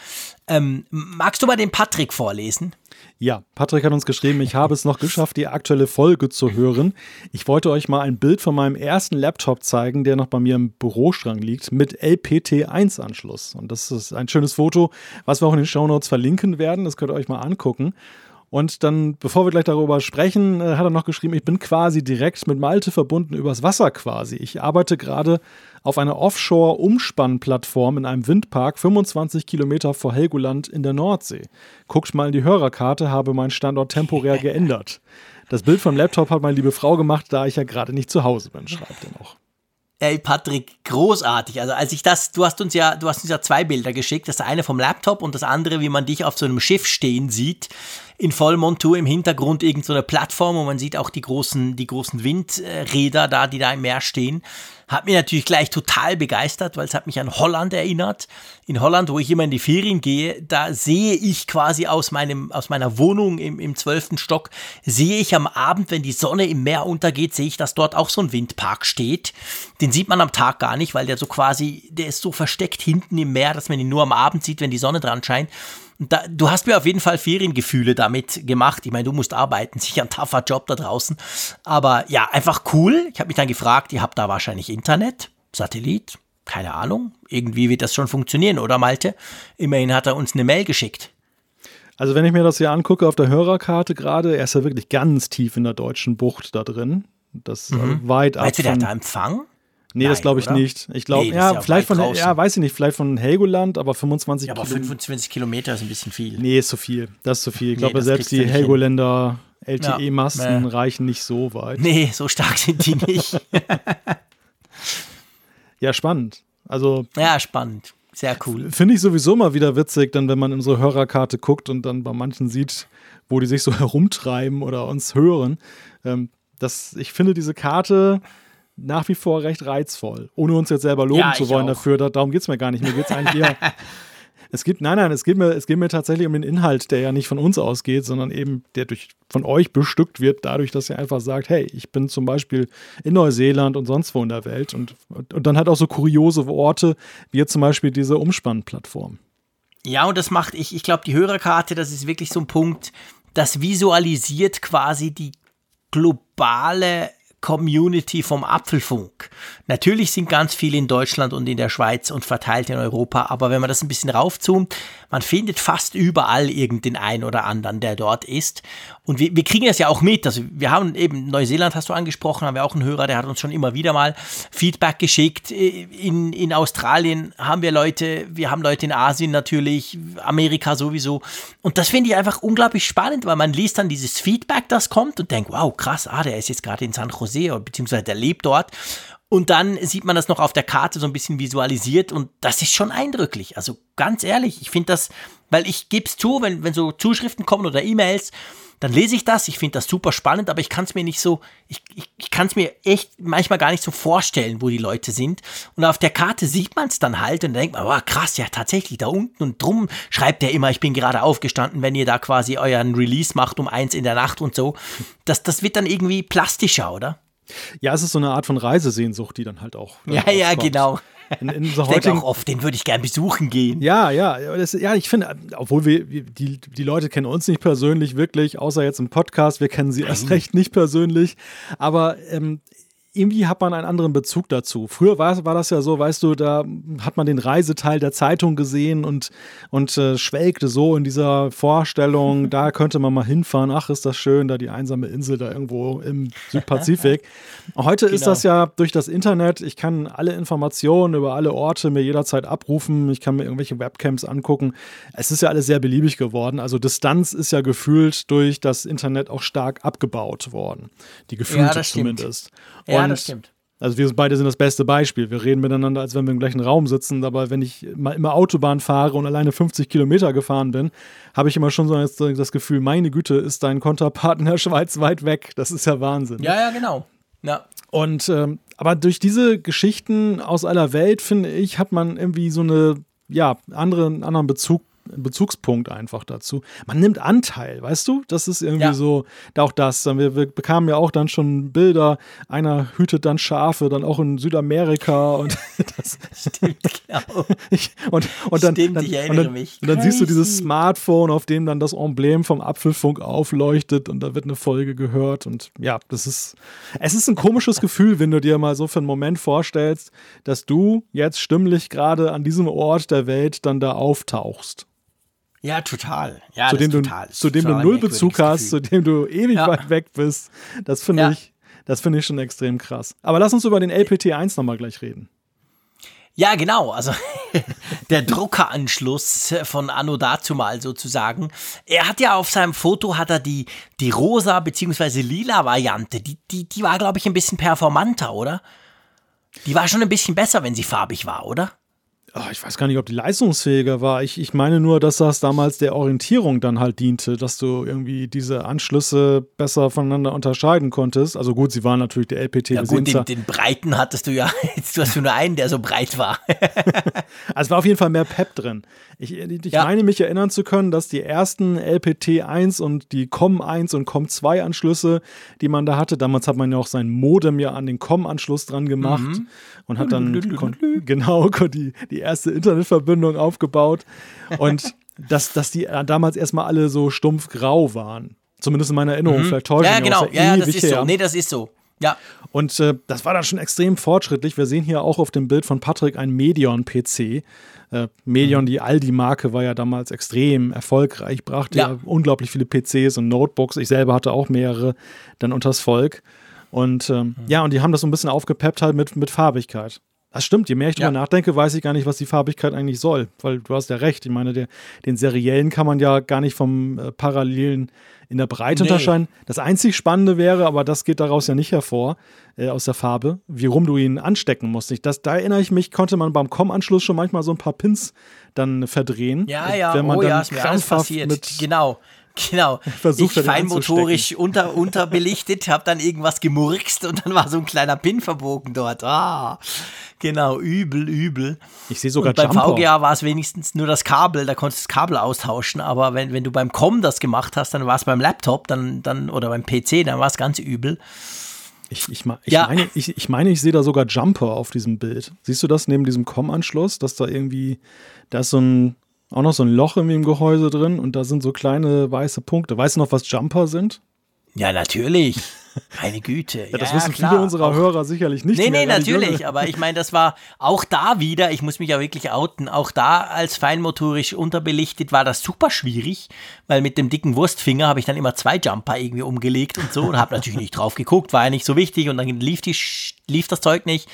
Ähm, magst du mal den Patrick vorlesen? Ja, Patrick hat uns geschrieben, ich habe es noch geschafft, die aktuelle Folge zu hören. Ich wollte euch mal ein Bild von meinem ersten Laptop zeigen, der noch bei mir im Büroschrank liegt, mit LPT1-Anschluss. Und das ist ein schönes Foto, was wir auch in den Shownotes verlinken werden. Das könnt ihr euch mal angucken. Und dann, bevor wir gleich darüber sprechen, äh, hat er noch geschrieben, ich bin quasi direkt mit Malte verbunden übers Wasser quasi. Ich arbeite gerade auf einer Offshore-Umspannplattform in einem Windpark 25 Kilometer vor Helgoland in der Nordsee. Guckt mal in die Hörerkarte, habe meinen Standort temporär geändert. Das Bild vom Laptop hat meine liebe Frau gemacht, da ich ja gerade nicht zu Hause bin, schreibt er noch. Ey, Patrick, großartig. Also als ich das, du hast uns ja, du hast uns ja zwei Bilder geschickt. Das eine vom Laptop und das andere, wie man dich auf so einem Schiff stehen sieht. In Vollmontur im Hintergrund irgendeine so Plattform und man sieht auch die großen, die großen Windräder da, die da im Meer stehen. Hat mich natürlich gleich total begeistert, weil es hat mich an Holland erinnert. In Holland, wo ich immer in die Ferien gehe, da sehe ich quasi aus, meinem, aus meiner Wohnung im, im 12. Stock, sehe ich am Abend, wenn die Sonne im Meer untergeht, sehe ich, dass dort auch so ein Windpark steht. Den sieht man am Tag gar nicht, weil der so quasi, der ist so versteckt hinten im Meer, dass man ihn nur am Abend sieht, wenn die Sonne dran scheint. Da, du hast mir auf jeden Fall Feriengefühle damit gemacht. Ich meine, du musst arbeiten, sicher ein tougher Job da draußen. Aber ja, einfach cool. Ich habe mich dann gefragt, ihr habt da wahrscheinlich Internet, Satellit, keine Ahnung. Irgendwie wird das schon funktionieren, oder Malte? Immerhin hat er uns eine Mail geschickt. Also wenn ich mir das hier angucke auf der Hörerkarte gerade, er ist ja wirklich ganz tief in der deutschen Bucht da drin. Das mhm. weit ab. Weißt du, der hat da Empfang? Nee, Nein, das glaube ich oder? nicht. Ich glaube, nee, ja, ja, vielleicht von, draußen. ja, weiß ich nicht, vielleicht von Helgoland, aber 25 Kilometer. Ja, aber 25 Kilometer ist ein bisschen viel. Nee, ist zu viel. Das ist zu viel. Ich nee, glaube, selbst die Helgoländer LTE-Masten ja, reichen nicht so weit. Nee, so stark sind die nicht. ja, spannend. Also. Ja, spannend. Sehr cool. Finde ich sowieso mal wieder witzig, dann, wenn man in unsere Hörerkarte guckt und dann bei manchen sieht, wo die sich so herumtreiben oder uns hören. Ähm, das, ich finde diese Karte nach wie vor recht reizvoll. Ohne uns jetzt selber loben ja, zu wollen auch. dafür. darum geht es mir gar nicht. Mir geht es eigentlich eher. es gibt, nein, nein, es geht, mir, es geht mir tatsächlich um den Inhalt, der ja nicht von uns ausgeht, sondern eben der durch, von euch bestückt wird, dadurch, dass ihr einfach sagt, hey, ich bin zum Beispiel in Neuseeland und sonst wo in der Welt und, und, und dann halt auch so kuriose Orte, wie jetzt zum Beispiel diese Umspannplattform. Ja, und das macht ich, ich glaube, die Hörerkarte, das ist wirklich so ein Punkt, das visualisiert quasi die globale Community vom Apfelfunk. Natürlich sind ganz viele in Deutschland und in der Schweiz und verteilt in Europa, aber wenn man das ein bisschen raufzoomt, man findet fast überall irgendeinen einen oder anderen, der dort ist. Und wir, wir kriegen das ja auch mit. Also wir haben eben Neuseeland hast du angesprochen, haben wir auch einen Hörer, der hat uns schon immer wieder mal Feedback geschickt. In, in Australien haben wir Leute, wir haben Leute in Asien natürlich, Amerika sowieso. Und das finde ich einfach unglaublich spannend, weil man liest dann dieses Feedback, das kommt und denkt, wow, krass, ah, der ist jetzt gerade in San Jose, beziehungsweise der lebt dort. Und dann sieht man das noch auf der Karte so ein bisschen visualisiert und das ist schon eindrücklich. Also ganz ehrlich, ich finde das, weil ich gebe es zu, wenn, wenn so Zuschriften kommen oder E-Mails, dann lese ich das, ich finde das super spannend, aber ich kann es mir nicht so, ich, ich, ich kann es mir echt manchmal gar nicht so vorstellen, wo die Leute sind. Und auf der Karte sieht man es dann halt und denkt man, oh, krass, ja tatsächlich, da unten und drum schreibt er immer, ich bin gerade aufgestanden, wenn ihr da quasi euren Release macht um eins in der Nacht und so. Das, das wird dann irgendwie plastischer, oder? Ja, es ist so eine Art von Reisesehnsucht, die dann halt auch. Ne, ja, ja, genau. In, in so ich denke auch oft, den würde ich gerne besuchen gehen. Ja, ja, das, ja, ich finde, obwohl wir, die, die Leute kennen uns nicht persönlich wirklich, außer jetzt im Podcast, wir kennen sie erst recht nicht persönlich, aber ähm, irgendwie hat man einen anderen Bezug dazu. Früher war, war das ja so, weißt du, da hat man den Reiseteil der Zeitung gesehen und, und äh, schwelgte so in dieser Vorstellung, da könnte man mal hinfahren, ach, ist das schön, da die einsame Insel da irgendwo im Südpazifik. Heute genau. ist das ja durch das Internet, ich kann alle Informationen über alle Orte mir jederzeit abrufen, ich kann mir irgendwelche Webcams angucken. Es ist ja alles sehr beliebig geworden. Also Distanz ist ja gefühlt durch das Internet auch stark abgebaut worden. Die gefühlte ja, zumindest. Ja, ja, das stimmt. Also wir beide sind das beste Beispiel. Wir reden miteinander, als wenn wir im gleichen Raum sitzen. Aber wenn ich mal immer Autobahn fahre und alleine 50 Kilometer gefahren bin, habe ich immer schon so das Gefühl, meine Güte, ist dein Konterpart in der Schweiz weit weg. Das ist ja Wahnsinn. Ja, ja, genau. Ja. Und ähm, aber durch diese Geschichten aus aller Welt, finde ich, hat man irgendwie so eine, ja, andere, anderen Bezug Bezugspunkt einfach dazu. Man nimmt Anteil, weißt du? Das ist irgendwie ja. so, auch das. Wir, wir, bekamen ja auch dann schon Bilder, einer hütet dann Schafe, dann auch in Südamerika und das stimmt, genau. Ich, und, und dann, stimmt, dann, ich erinnere dann, mich. Und dann siehst du dieses Smartphone, auf dem dann das Emblem vom Apfelfunk aufleuchtet und da wird eine Folge gehört und ja, das ist, es ist ein komisches Gefühl, wenn du dir mal so für einen Moment vorstellst, dass du jetzt stimmlich gerade an diesem Ort der Welt dann da auftauchst. Ja, total. Ja, zu dem du, total. Zu dem du null Bezug hast, zu dem du ewig ja. weit weg bist. Das finde ja. ich, das finde ich schon extrem krass. Aber lass uns über den LPT1 nochmal gleich reden. Ja, genau. Also der Druckeranschluss von Anno dazumal sozusagen. Er hat ja auf seinem Foto hat er die, die rosa bzw. lila Variante. Die, die, die war, glaube ich, ein bisschen performanter, oder? Die war schon ein bisschen besser, wenn sie farbig war, oder? Oh, ich weiß gar nicht, ob die leistungsfähiger war. Ich, ich meine nur, dass das damals der Orientierung dann halt diente, dass du irgendwie diese Anschlüsse besser voneinander unterscheiden konntest. Also gut, sie waren natürlich der LPT. Ja gut, den, den, breiten hattest du ja, jetzt hast du nur einen, der so breit war. also war auf jeden Fall mehr Pep drin. Ich, ich ja. meine mich erinnern zu können, dass die ersten LPT 1 und die COM 1 und COM 2 Anschlüsse, die man da hatte, damals hat man ja auch sein Modem ja an den COM Anschluss dran gemacht mhm. Und hat dann genau die, die erste Internetverbindung aufgebaut und dass, dass die damals erstmal alle so stumpf grau waren. Zumindest in meiner Erinnerung, mhm. vielleicht täusche Ja, genau, ja, ja, das ist so. Nee, das ist so. Ja. Und äh, das war dann schon extrem fortschrittlich. Wir sehen hier auch auf dem Bild von Patrick ein Medion-PC. Äh, Medion, mhm. die Aldi-Marke, war ja damals extrem erfolgreich, brachte ja. ja. unglaublich viele PCs und Notebooks. Ich selber hatte auch mehrere dann unters Volk. Und ähm, mhm. ja, und die haben das so ein bisschen aufgepeppt halt mit, mit Farbigkeit. Das stimmt, je mehr ich drüber ja. nachdenke, weiß ich gar nicht, was die Farbigkeit eigentlich soll. Weil du hast ja recht. Ich meine, der, den seriellen kann man ja gar nicht vom äh, parallelen in der Breite nee. unterscheiden. Das einzig Spannende wäre, aber das geht daraus ja nicht hervor, äh, aus der Farbe, wie rum du ihn anstecken musst. Ich, das, da erinnere ich mich, konnte man beim COM-Anschluss schon manchmal so ein paar Pins dann verdrehen. Ja, ja, wenn man oh dann ja, ist mir alles passiert. Mit genau. Genau. Versucht ich feinmotorisch unter, unterbelichtet, habe dann irgendwas gemurkst und dann war so ein kleiner Pin verbogen dort. Ah, genau, übel, übel. Ich sehe sogar und beim Jumper. VGA war es wenigstens nur das Kabel, da konntest du das Kabel austauschen, aber wenn, wenn du beim Com das gemacht hast, dann war es beim Laptop dann, dann, oder beim PC, dann war es ganz übel. Ich, ich, ich, ja. meine, ich, ich meine, ich sehe da sogar Jumper auf diesem Bild. Siehst du das neben diesem Com-Anschluss, dass da irgendwie, da ist so ein, auch noch so ein Loch im Gehäuse drin und da sind so kleine weiße Punkte. Weißt du noch, was Jumper sind? Ja, natürlich. Meine Güte. ja, das ja, wissen klar. viele unserer Hörer sicherlich nicht. Nee, mehr, nee, natürlich. Aber ich meine, das war auch da wieder, ich muss mich ja wirklich outen, auch da als feinmotorisch unterbelichtet war das super schwierig, weil mit dem dicken Wurstfinger habe ich dann immer zwei Jumper irgendwie umgelegt und so und habe natürlich nicht drauf geguckt, war ja nicht so wichtig und dann lief, die, lief das Zeug nicht.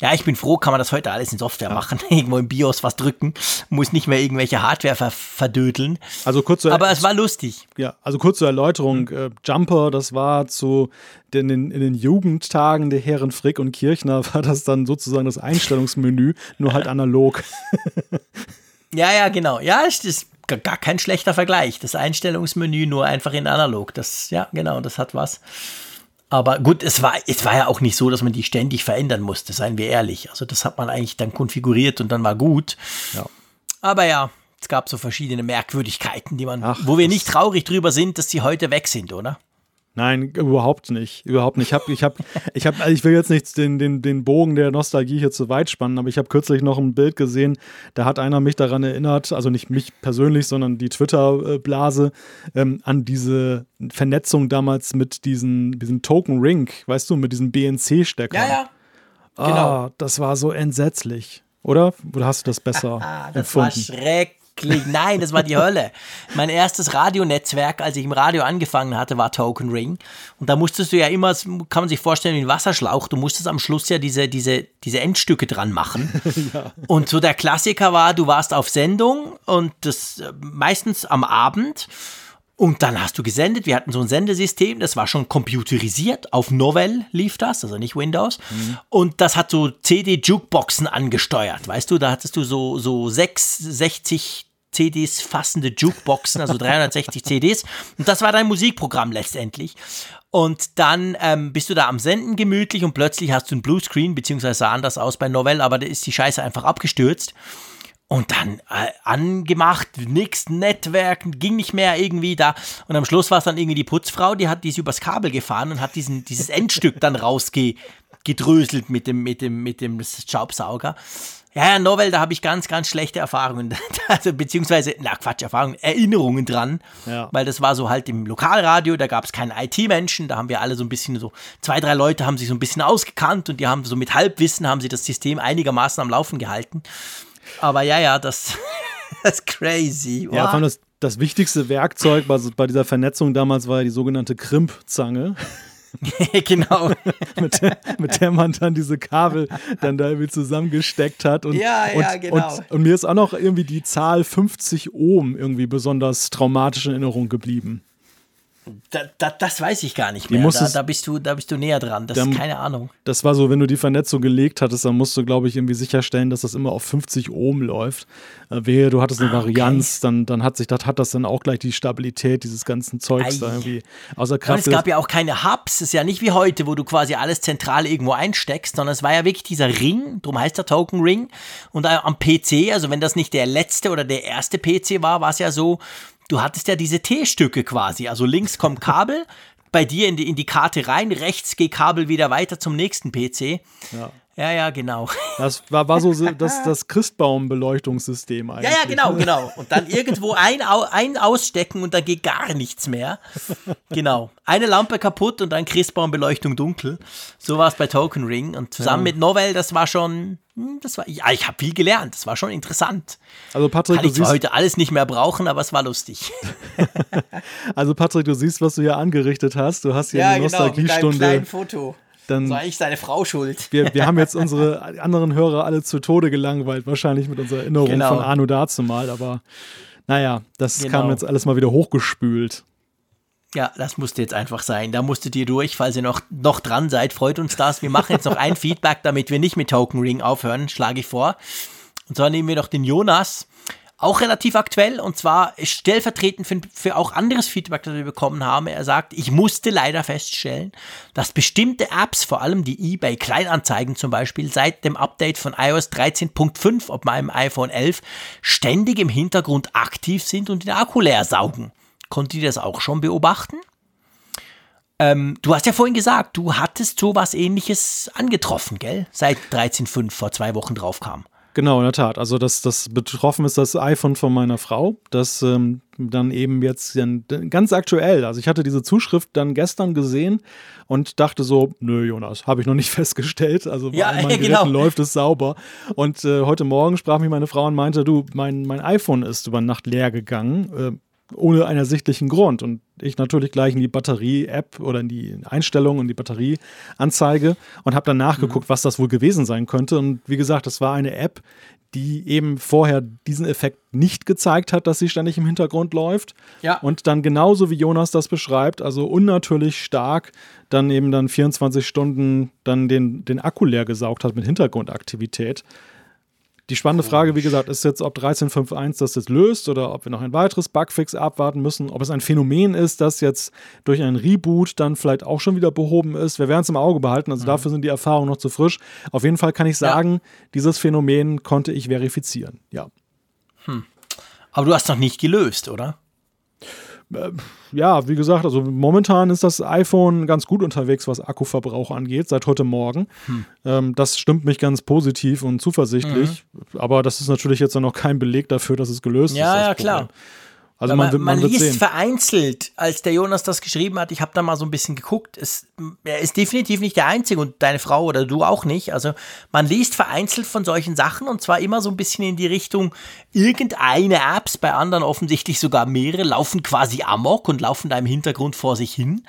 Ja, ich bin froh, kann man das heute alles in Software ja. machen. Irgendwo im BIOS was drücken, muss nicht mehr irgendwelche Hardware ver verdödeln. Also kurz Aber es war lustig. Ja, also kurz zur Erläuterung. Äh, Jumper, das war zu den, in, in den Jugendtagen der Herren Frick und Kirchner war das dann sozusagen das Einstellungsmenü, nur halt analog. ja, ja, genau. Ja, es ist gar kein schlechter Vergleich. Das Einstellungsmenü nur einfach in analog. Das, ja, genau, das hat was. Aber gut, es war, es war ja auch nicht so, dass man die ständig verändern musste, seien wir ehrlich. Also das hat man eigentlich dann konfiguriert und dann war gut. Ja. Aber ja, es gab so verschiedene Merkwürdigkeiten, die man, Ach, wo wir nicht traurig drüber sind, dass sie heute weg sind, oder? Nein, überhaupt nicht. Überhaupt nicht. Ich habe, ich habe, ich habe, also ich will jetzt nicht den, den, den Bogen der Nostalgie hier zu weit spannen, aber ich habe kürzlich noch ein Bild gesehen, da hat einer mich daran erinnert, also nicht mich persönlich, sondern die Twitter-Blase, ähm, an diese Vernetzung damals mit diesen, diesem Token Ring, weißt du, mit diesem BNC-Stecker. Ja, ja. Genau. Ah, das war so entsetzlich. Oder? Oder hast du das besser das empfunden? Das war schrecklich schrecklich. Nein, das war die Hölle. Mein erstes Radionetzwerk, als ich im Radio angefangen hatte, war Token Ring. Und da musstest du ja immer, kann man sich vorstellen, wie ein Wasserschlauch, du musstest am Schluss ja diese, diese, diese Endstücke dran machen. ja. Und so der Klassiker war, du warst auf Sendung und das meistens am Abend. Und dann hast du gesendet. Wir hatten so ein Sendesystem, das war schon computerisiert. Auf Novell lief das, also nicht Windows. Mhm. Und das hat so CD-Jukeboxen angesteuert. Weißt du, da hattest du so, so 6, 60 CDs fassende Jukeboxen, also 360 CDs. Und das war dein Musikprogramm letztendlich. Und dann ähm, bist du da am Senden gemütlich und plötzlich hast du ein Bluescreen, beziehungsweise sah anders aus bei Novell, aber da ist die Scheiße einfach abgestürzt. Und dann äh, angemacht, nix, Netzwerk, ging nicht mehr irgendwie da. Und am Schluss war es dann irgendwie die Putzfrau, die hat dies übers Kabel gefahren und hat diesen, dieses Endstück dann rausgedröselt mit dem, mit dem, mit dem Staubsauger. Ja, ja, Novel, da habe ich ganz, ganz schlechte Erfahrungen. Also, beziehungsweise, na Quatsch, Erfahrungen, Erinnerungen dran. Ja. Weil das war so halt im Lokalradio, da gab es keinen IT-Menschen, da haben wir alle so ein bisschen so, zwei, drei Leute haben sich so ein bisschen ausgekannt und die haben so mit Halbwissen haben sie das System einigermaßen am Laufen gehalten. Aber ja, ja, das. das ist crazy. Wow. Ja, das, das wichtigste Werkzeug bei, bei dieser Vernetzung damals war ja die sogenannte Krimpzange. genau. mit, der, mit, der, man dann diese Kabel dann da irgendwie zusammengesteckt hat. Und, ja, ja, und, genau. Und, und, mir ist auch noch irgendwie die Zahl 50 Ohm irgendwie besonders traumatisch in Erinnerung geblieben. Da, da, das weiß ich gar nicht mehr. Da, da, bist du, da bist du näher dran. Das dann, ist keine Ahnung. Das war so, wenn du die Vernetzung gelegt hattest, dann musst du, glaube ich, irgendwie sicherstellen, dass das immer auf 50 Ohm läuft. Äh, wehe, du hattest eine ah, Varianz, okay. dann, dann hat sich das, hat das dann auch gleich die Stabilität dieses ganzen Zeugs Ei. da irgendwie außer Kraft. Und es gab ja auch keine Hubs. Es ist ja nicht wie heute, wo du quasi alles zentral irgendwo einsteckst, sondern es war ja wirklich dieser Ring, darum heißt der Token Ring. Und am PC, also wenn das nicht der letzte oder der erste PC war, war es ja so, du hattest ja diese T-Stücke quasi. Also links kommt Kabel, bei dir in die, in die Karte rein, rechts geht Kabel wieder weiter zum nächsten PC. Ja. Ja, ja, genau. Das war, war so das, das Christbaumbeleuchtungssystem eigentlich. Ja, ja, genau, genau. Und dann irgendwo ein, ein ausstecken und dann geht gar nichts mehr. Genau. Eine Lampe kaputt und dann Christbaumbeleuchtung dunkel. So war es bei Token Ring. Und zusammen ja. mit Novell, das war schon, das war, ja, ich habe viel gelernt. Das war schon interessant. Also Patrick, Kann ich zwar heute alles nicht mehr brauchen, aber es war lustig. also Patrick, du siehst, was du hier angerichtet hast. Du hast hier ja, eine Nostalgiestunde. Genau, mit Foto dann. War ich seine Frau schuld. Wir, wir haben jetzt unsere anderen Hörer alle zu Tode gelangweilt, wahrscheinlich mit unserer Erinnerung genau. von Arno dazu mal, aber naja, das genau. kam jetzt alles mal wieder hochgespült. Ja, das musste jetzt einfach sein. Da musstet ihr durch, falls ihr noch, noch dran seid. Freut uns das. Wir machen jetzt noch ein Feedback, damit wir nicht mit Token Ring aufhören, schlage ich vor. Und zwar nehmen wir noch den Jonas auch relativ aktuell und zwar stellvertretend für, für, auch anderes Feedback, das wir bekommen haben. Er sagt, ich musste leider feststellen, dass bestimmte Apps, vor allem die eBay Kleinanzeigen zum Beispiel, seit dem Update von iOS 13.5 auf meinem iPhone 11 ständig im Hintergrund aktiv sind und den Akku leer saugen. Konntet ihr das auch schon beobachten? Ähm, du hast ja vorhin gesagt, du hattest sowas ähnliches angetroffen, gell? Seit 13.5 vor zwei Wochen drauf kam. Genau, in der Tat. Also das, das betroffen ist das iPhone von meiner Frau, das ähm, dann eben jetzt ganz aktuell, also ich hatte diese Zuschrift dann gestern gesehen und dachte so, nö Jonas, habe ich noch nicht festgestellt, also bei ja, meinen Geräten genau. läuft es sauber. Und äh, heute Morgen sprach mich meine Frau und meinte, du, mein, mein iPhone ist über Nacht leer gegangen. Äh, ohne einen ersichtlichen Grund. Und ich natürlich gleich in die Batterie-App oder in die Einstellungen und die Batterieanzeige und habe dann nachgeguckt, mhm. was das wohl gewesen sein könnte. Und wie gesagt, das war eine App, die eben vorher diesen Effekt nicht gezeigt hat, dass sie ständig im Hintergrund läuft. Ja. Und dann genauso wie Jonas das beschreibt, also unnatürlich stark, dann eben dann 24 Stunden dann den, den Akku leer gesaugt hat mit Hintergrundaktivität. Die spannende Frage, wie gesagt, ist jetzt, ob 13.5.1 das jetzt löst oder ob wir noch ein weiteres Bugfix abwarten müssen, ob es ein Phänomen ist, das jetzt durch einen Reboot dann vielleicht auch schon wieder behoben ist. Wir werden es im Auge behalten, also mhm. dafür sind die Erfahrungen noch zu frisch. Auf jeden Fall kann ich sagen, ja. dieses Phänomen konnte ich verifizieren, ja. Hm. Aber du hast noch nicht gelöst, oder? Äh, ja, wie gesagt, also momentan ist das iPhone ganz gut unterwegs, was Akkuverbrauch angeht, seit heute Morgen. Hm. Ähm, das stimmt mich ganz positiv und zuversichtlich. Mhm. Aber das ist natürlich jetzt noch kein Beleg dafür, dass es gelöst ja, ist. Ja, ja, klar. Also man, man, man, man liest vereinzelt, als der Jonas das geschrieben hat, ich habe da mal so ein bisschen geguckt, es, er ist definitiv nicht der Einzige und deine Frau oder du auch nicht. Also man liest vereinzelt von solchen Sachen und zwar immer so ein bisschen in die Richtung, irgendeine Apps, bei anderen offensichtlich sogar mehrere, laufen quasi amok und laufen da im Hintergrund vor sich hin.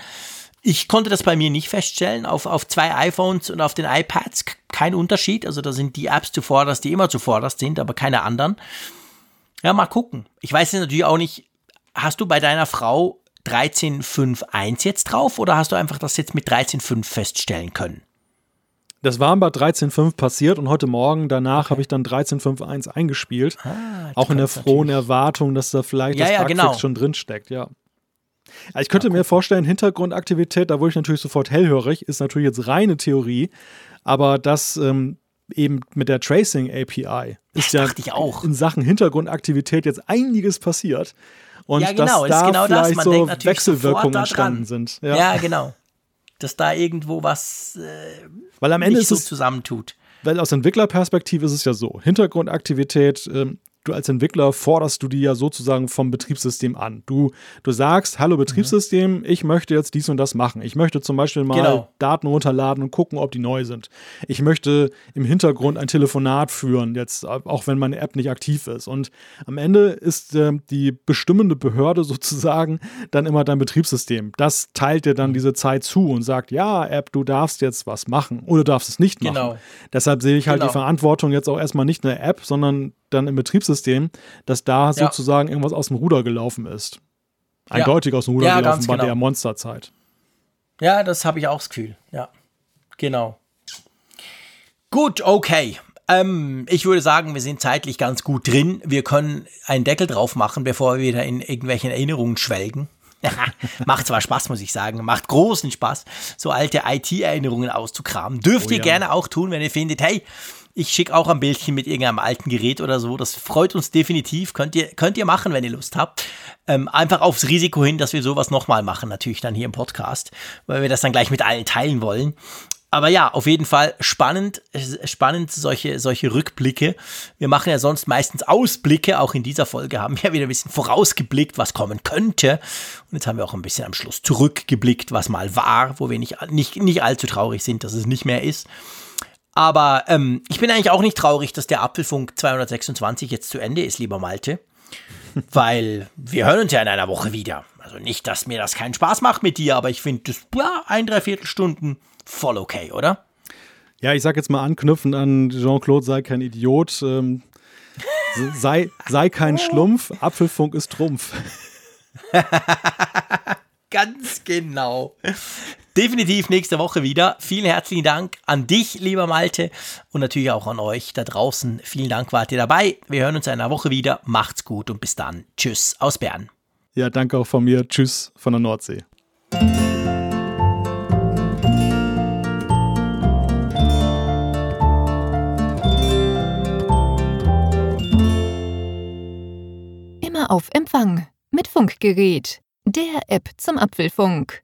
Ich konnte das bei mir nicht feststellen. Auf, auf zwei iPhones und auf den iPads kein Unterschied. Also da sind die Apps zuvorderst, die immer zuvorderst sind, aber keine anderen. Ja, mal gucken. Ich weiß jetzt natürlich auch nicht, hast du bei deiner Frau 13.5.1 jetzt drauf oder hast du einfach das jetzt mit 13.5 feststellen können? Das war bei 13.5 passiert und heute Morgen danach okay. habe ich dann 13.5.1 eingespielt. Ah, auch in der frohen natürlich. Erwartung, dass da vielleicht ja, das ja, genau. schon drin steckt, ja. Also ich könnte ja, mir vorstellen, Hintergrundaktivität, da wurde ich natürlich sofort hellhörig, ist natürlich jetzt reine Theorie, aber das ähm, eben mit der Tracing API ist ja in Sachen Hintergrundaktivität jetzt einiges passiert. Und ja, genau, dass da genau vielleicht das. so Wechselwirkungen entstanden sind. Ja. ja. genau. Dass da irgendwo was äh, Weil am Ende nicht so zusammentut. Weil aus Entwicklerperspektive ist es ja so: Hintergrundaktivität, ähm, du als Entwickler forderst du die ja sozusagen vom Betriebssystem an. Du, du sagst, hallo Betriebssystem, ich möchte jetzt dies und das machen. Ich möchte zum Beispiel mal genau. Daten runterladen und gucken, ob die neu sind. Ich möchte im Hintergrund ein Telefonat führen, jetzt auch wenn meine App nicht aktiv ist. Und am Ende ist äh, die bestimmende Behörde sozusagen dann immer dein Betriebssystem. Das teilt dir dann diese Zeit zu und sagt, ja, App, du darfst jetzt was machen oder darfst es nicht machen. Genau. Deshalb sehe ich halt genau. die Verantwortung jetzt auch erstmal nicht in der App, sondern dann im Betriebssystem, dass da ja. sozusagen irgendwas aus dem Ruder gelaufen ist. Eindeutig aus dem Ruder gelaufen bei genau. der Monsterzeit. Ja, das habe ich auch das Gefühl. Ja, genau. Gut, okay. Ähm, ich würde sagen, wir sind zeitlich ganz gut drin. Wir können einen Deckel drauf machen, bevor wir wieder in irgendwelchen Erinnerungen schwelgen. Macht zwar Spaß, muss ich sagen. Macht großen Spaß, so alte IT-Erinnerungen auszukramen. Dürft oh, ihr ja. gerne auch tun, wenn ihr findet, hey, ich schicke auch ein Bildchen mit irgendeinem alten Gerät oder so. Das freut uns definitiv. Könnt ihr, könnt ihr machen, wenn ihr Lust habt. Ähm, einfach aufs Risiko hin, dass wir sowas nochmal machen, natürlich dann hier im Podcast, weil wir das dann gleich mit allen teilen wollen aber ja, auf jeden Fall spannend, spannend solche, solche Rückblicke. Wir machen ja sonst meistens Ausblicke, auch in dieser Folge haben wir ja wieder ein bisschen vorausgeblickt, was kommen könnte. Und jetzt haben wir auch ein bisschen am Schluss zurückgeblickt, was mal war, wo wir nicht, nicht, nicht allzu traurig sind, dass es nicht mehr ist. Aber ähm, ich bin eigentlich auch nicht traurig, dass der Apfelfunk 226 jetzt zu Ende ist, lieber Malte. Weil wir hören uns ja in einer Woche wieder. Also nicht, dass mir das keinen Spaß macht mit dir, aber ich finde das ja, ein, dreiviertel Stunden voll okay, oder? Ja, ich sag jetzt mal anknüpfen an Jean-Claude, sei kein Idiot, ähm, sei, sei kein Schlumpf, Apfelfunk ist Trumpf. Ganz genau. Definitiv nächste Woche wieder. Vielen herzlichen Dank an dich, lieber Malte, und natürlich auch an euch da draußen. Vielen Dank, wart ihr dabei. Wir hören uns in einer Woche wieder. Macht's gut und bis dann. Tschüss aus Bern. Ja, danke auch von mir. Tschüss von der Nordsee. auf Empfang mit Funkgerät, der App zum Apfelfunk.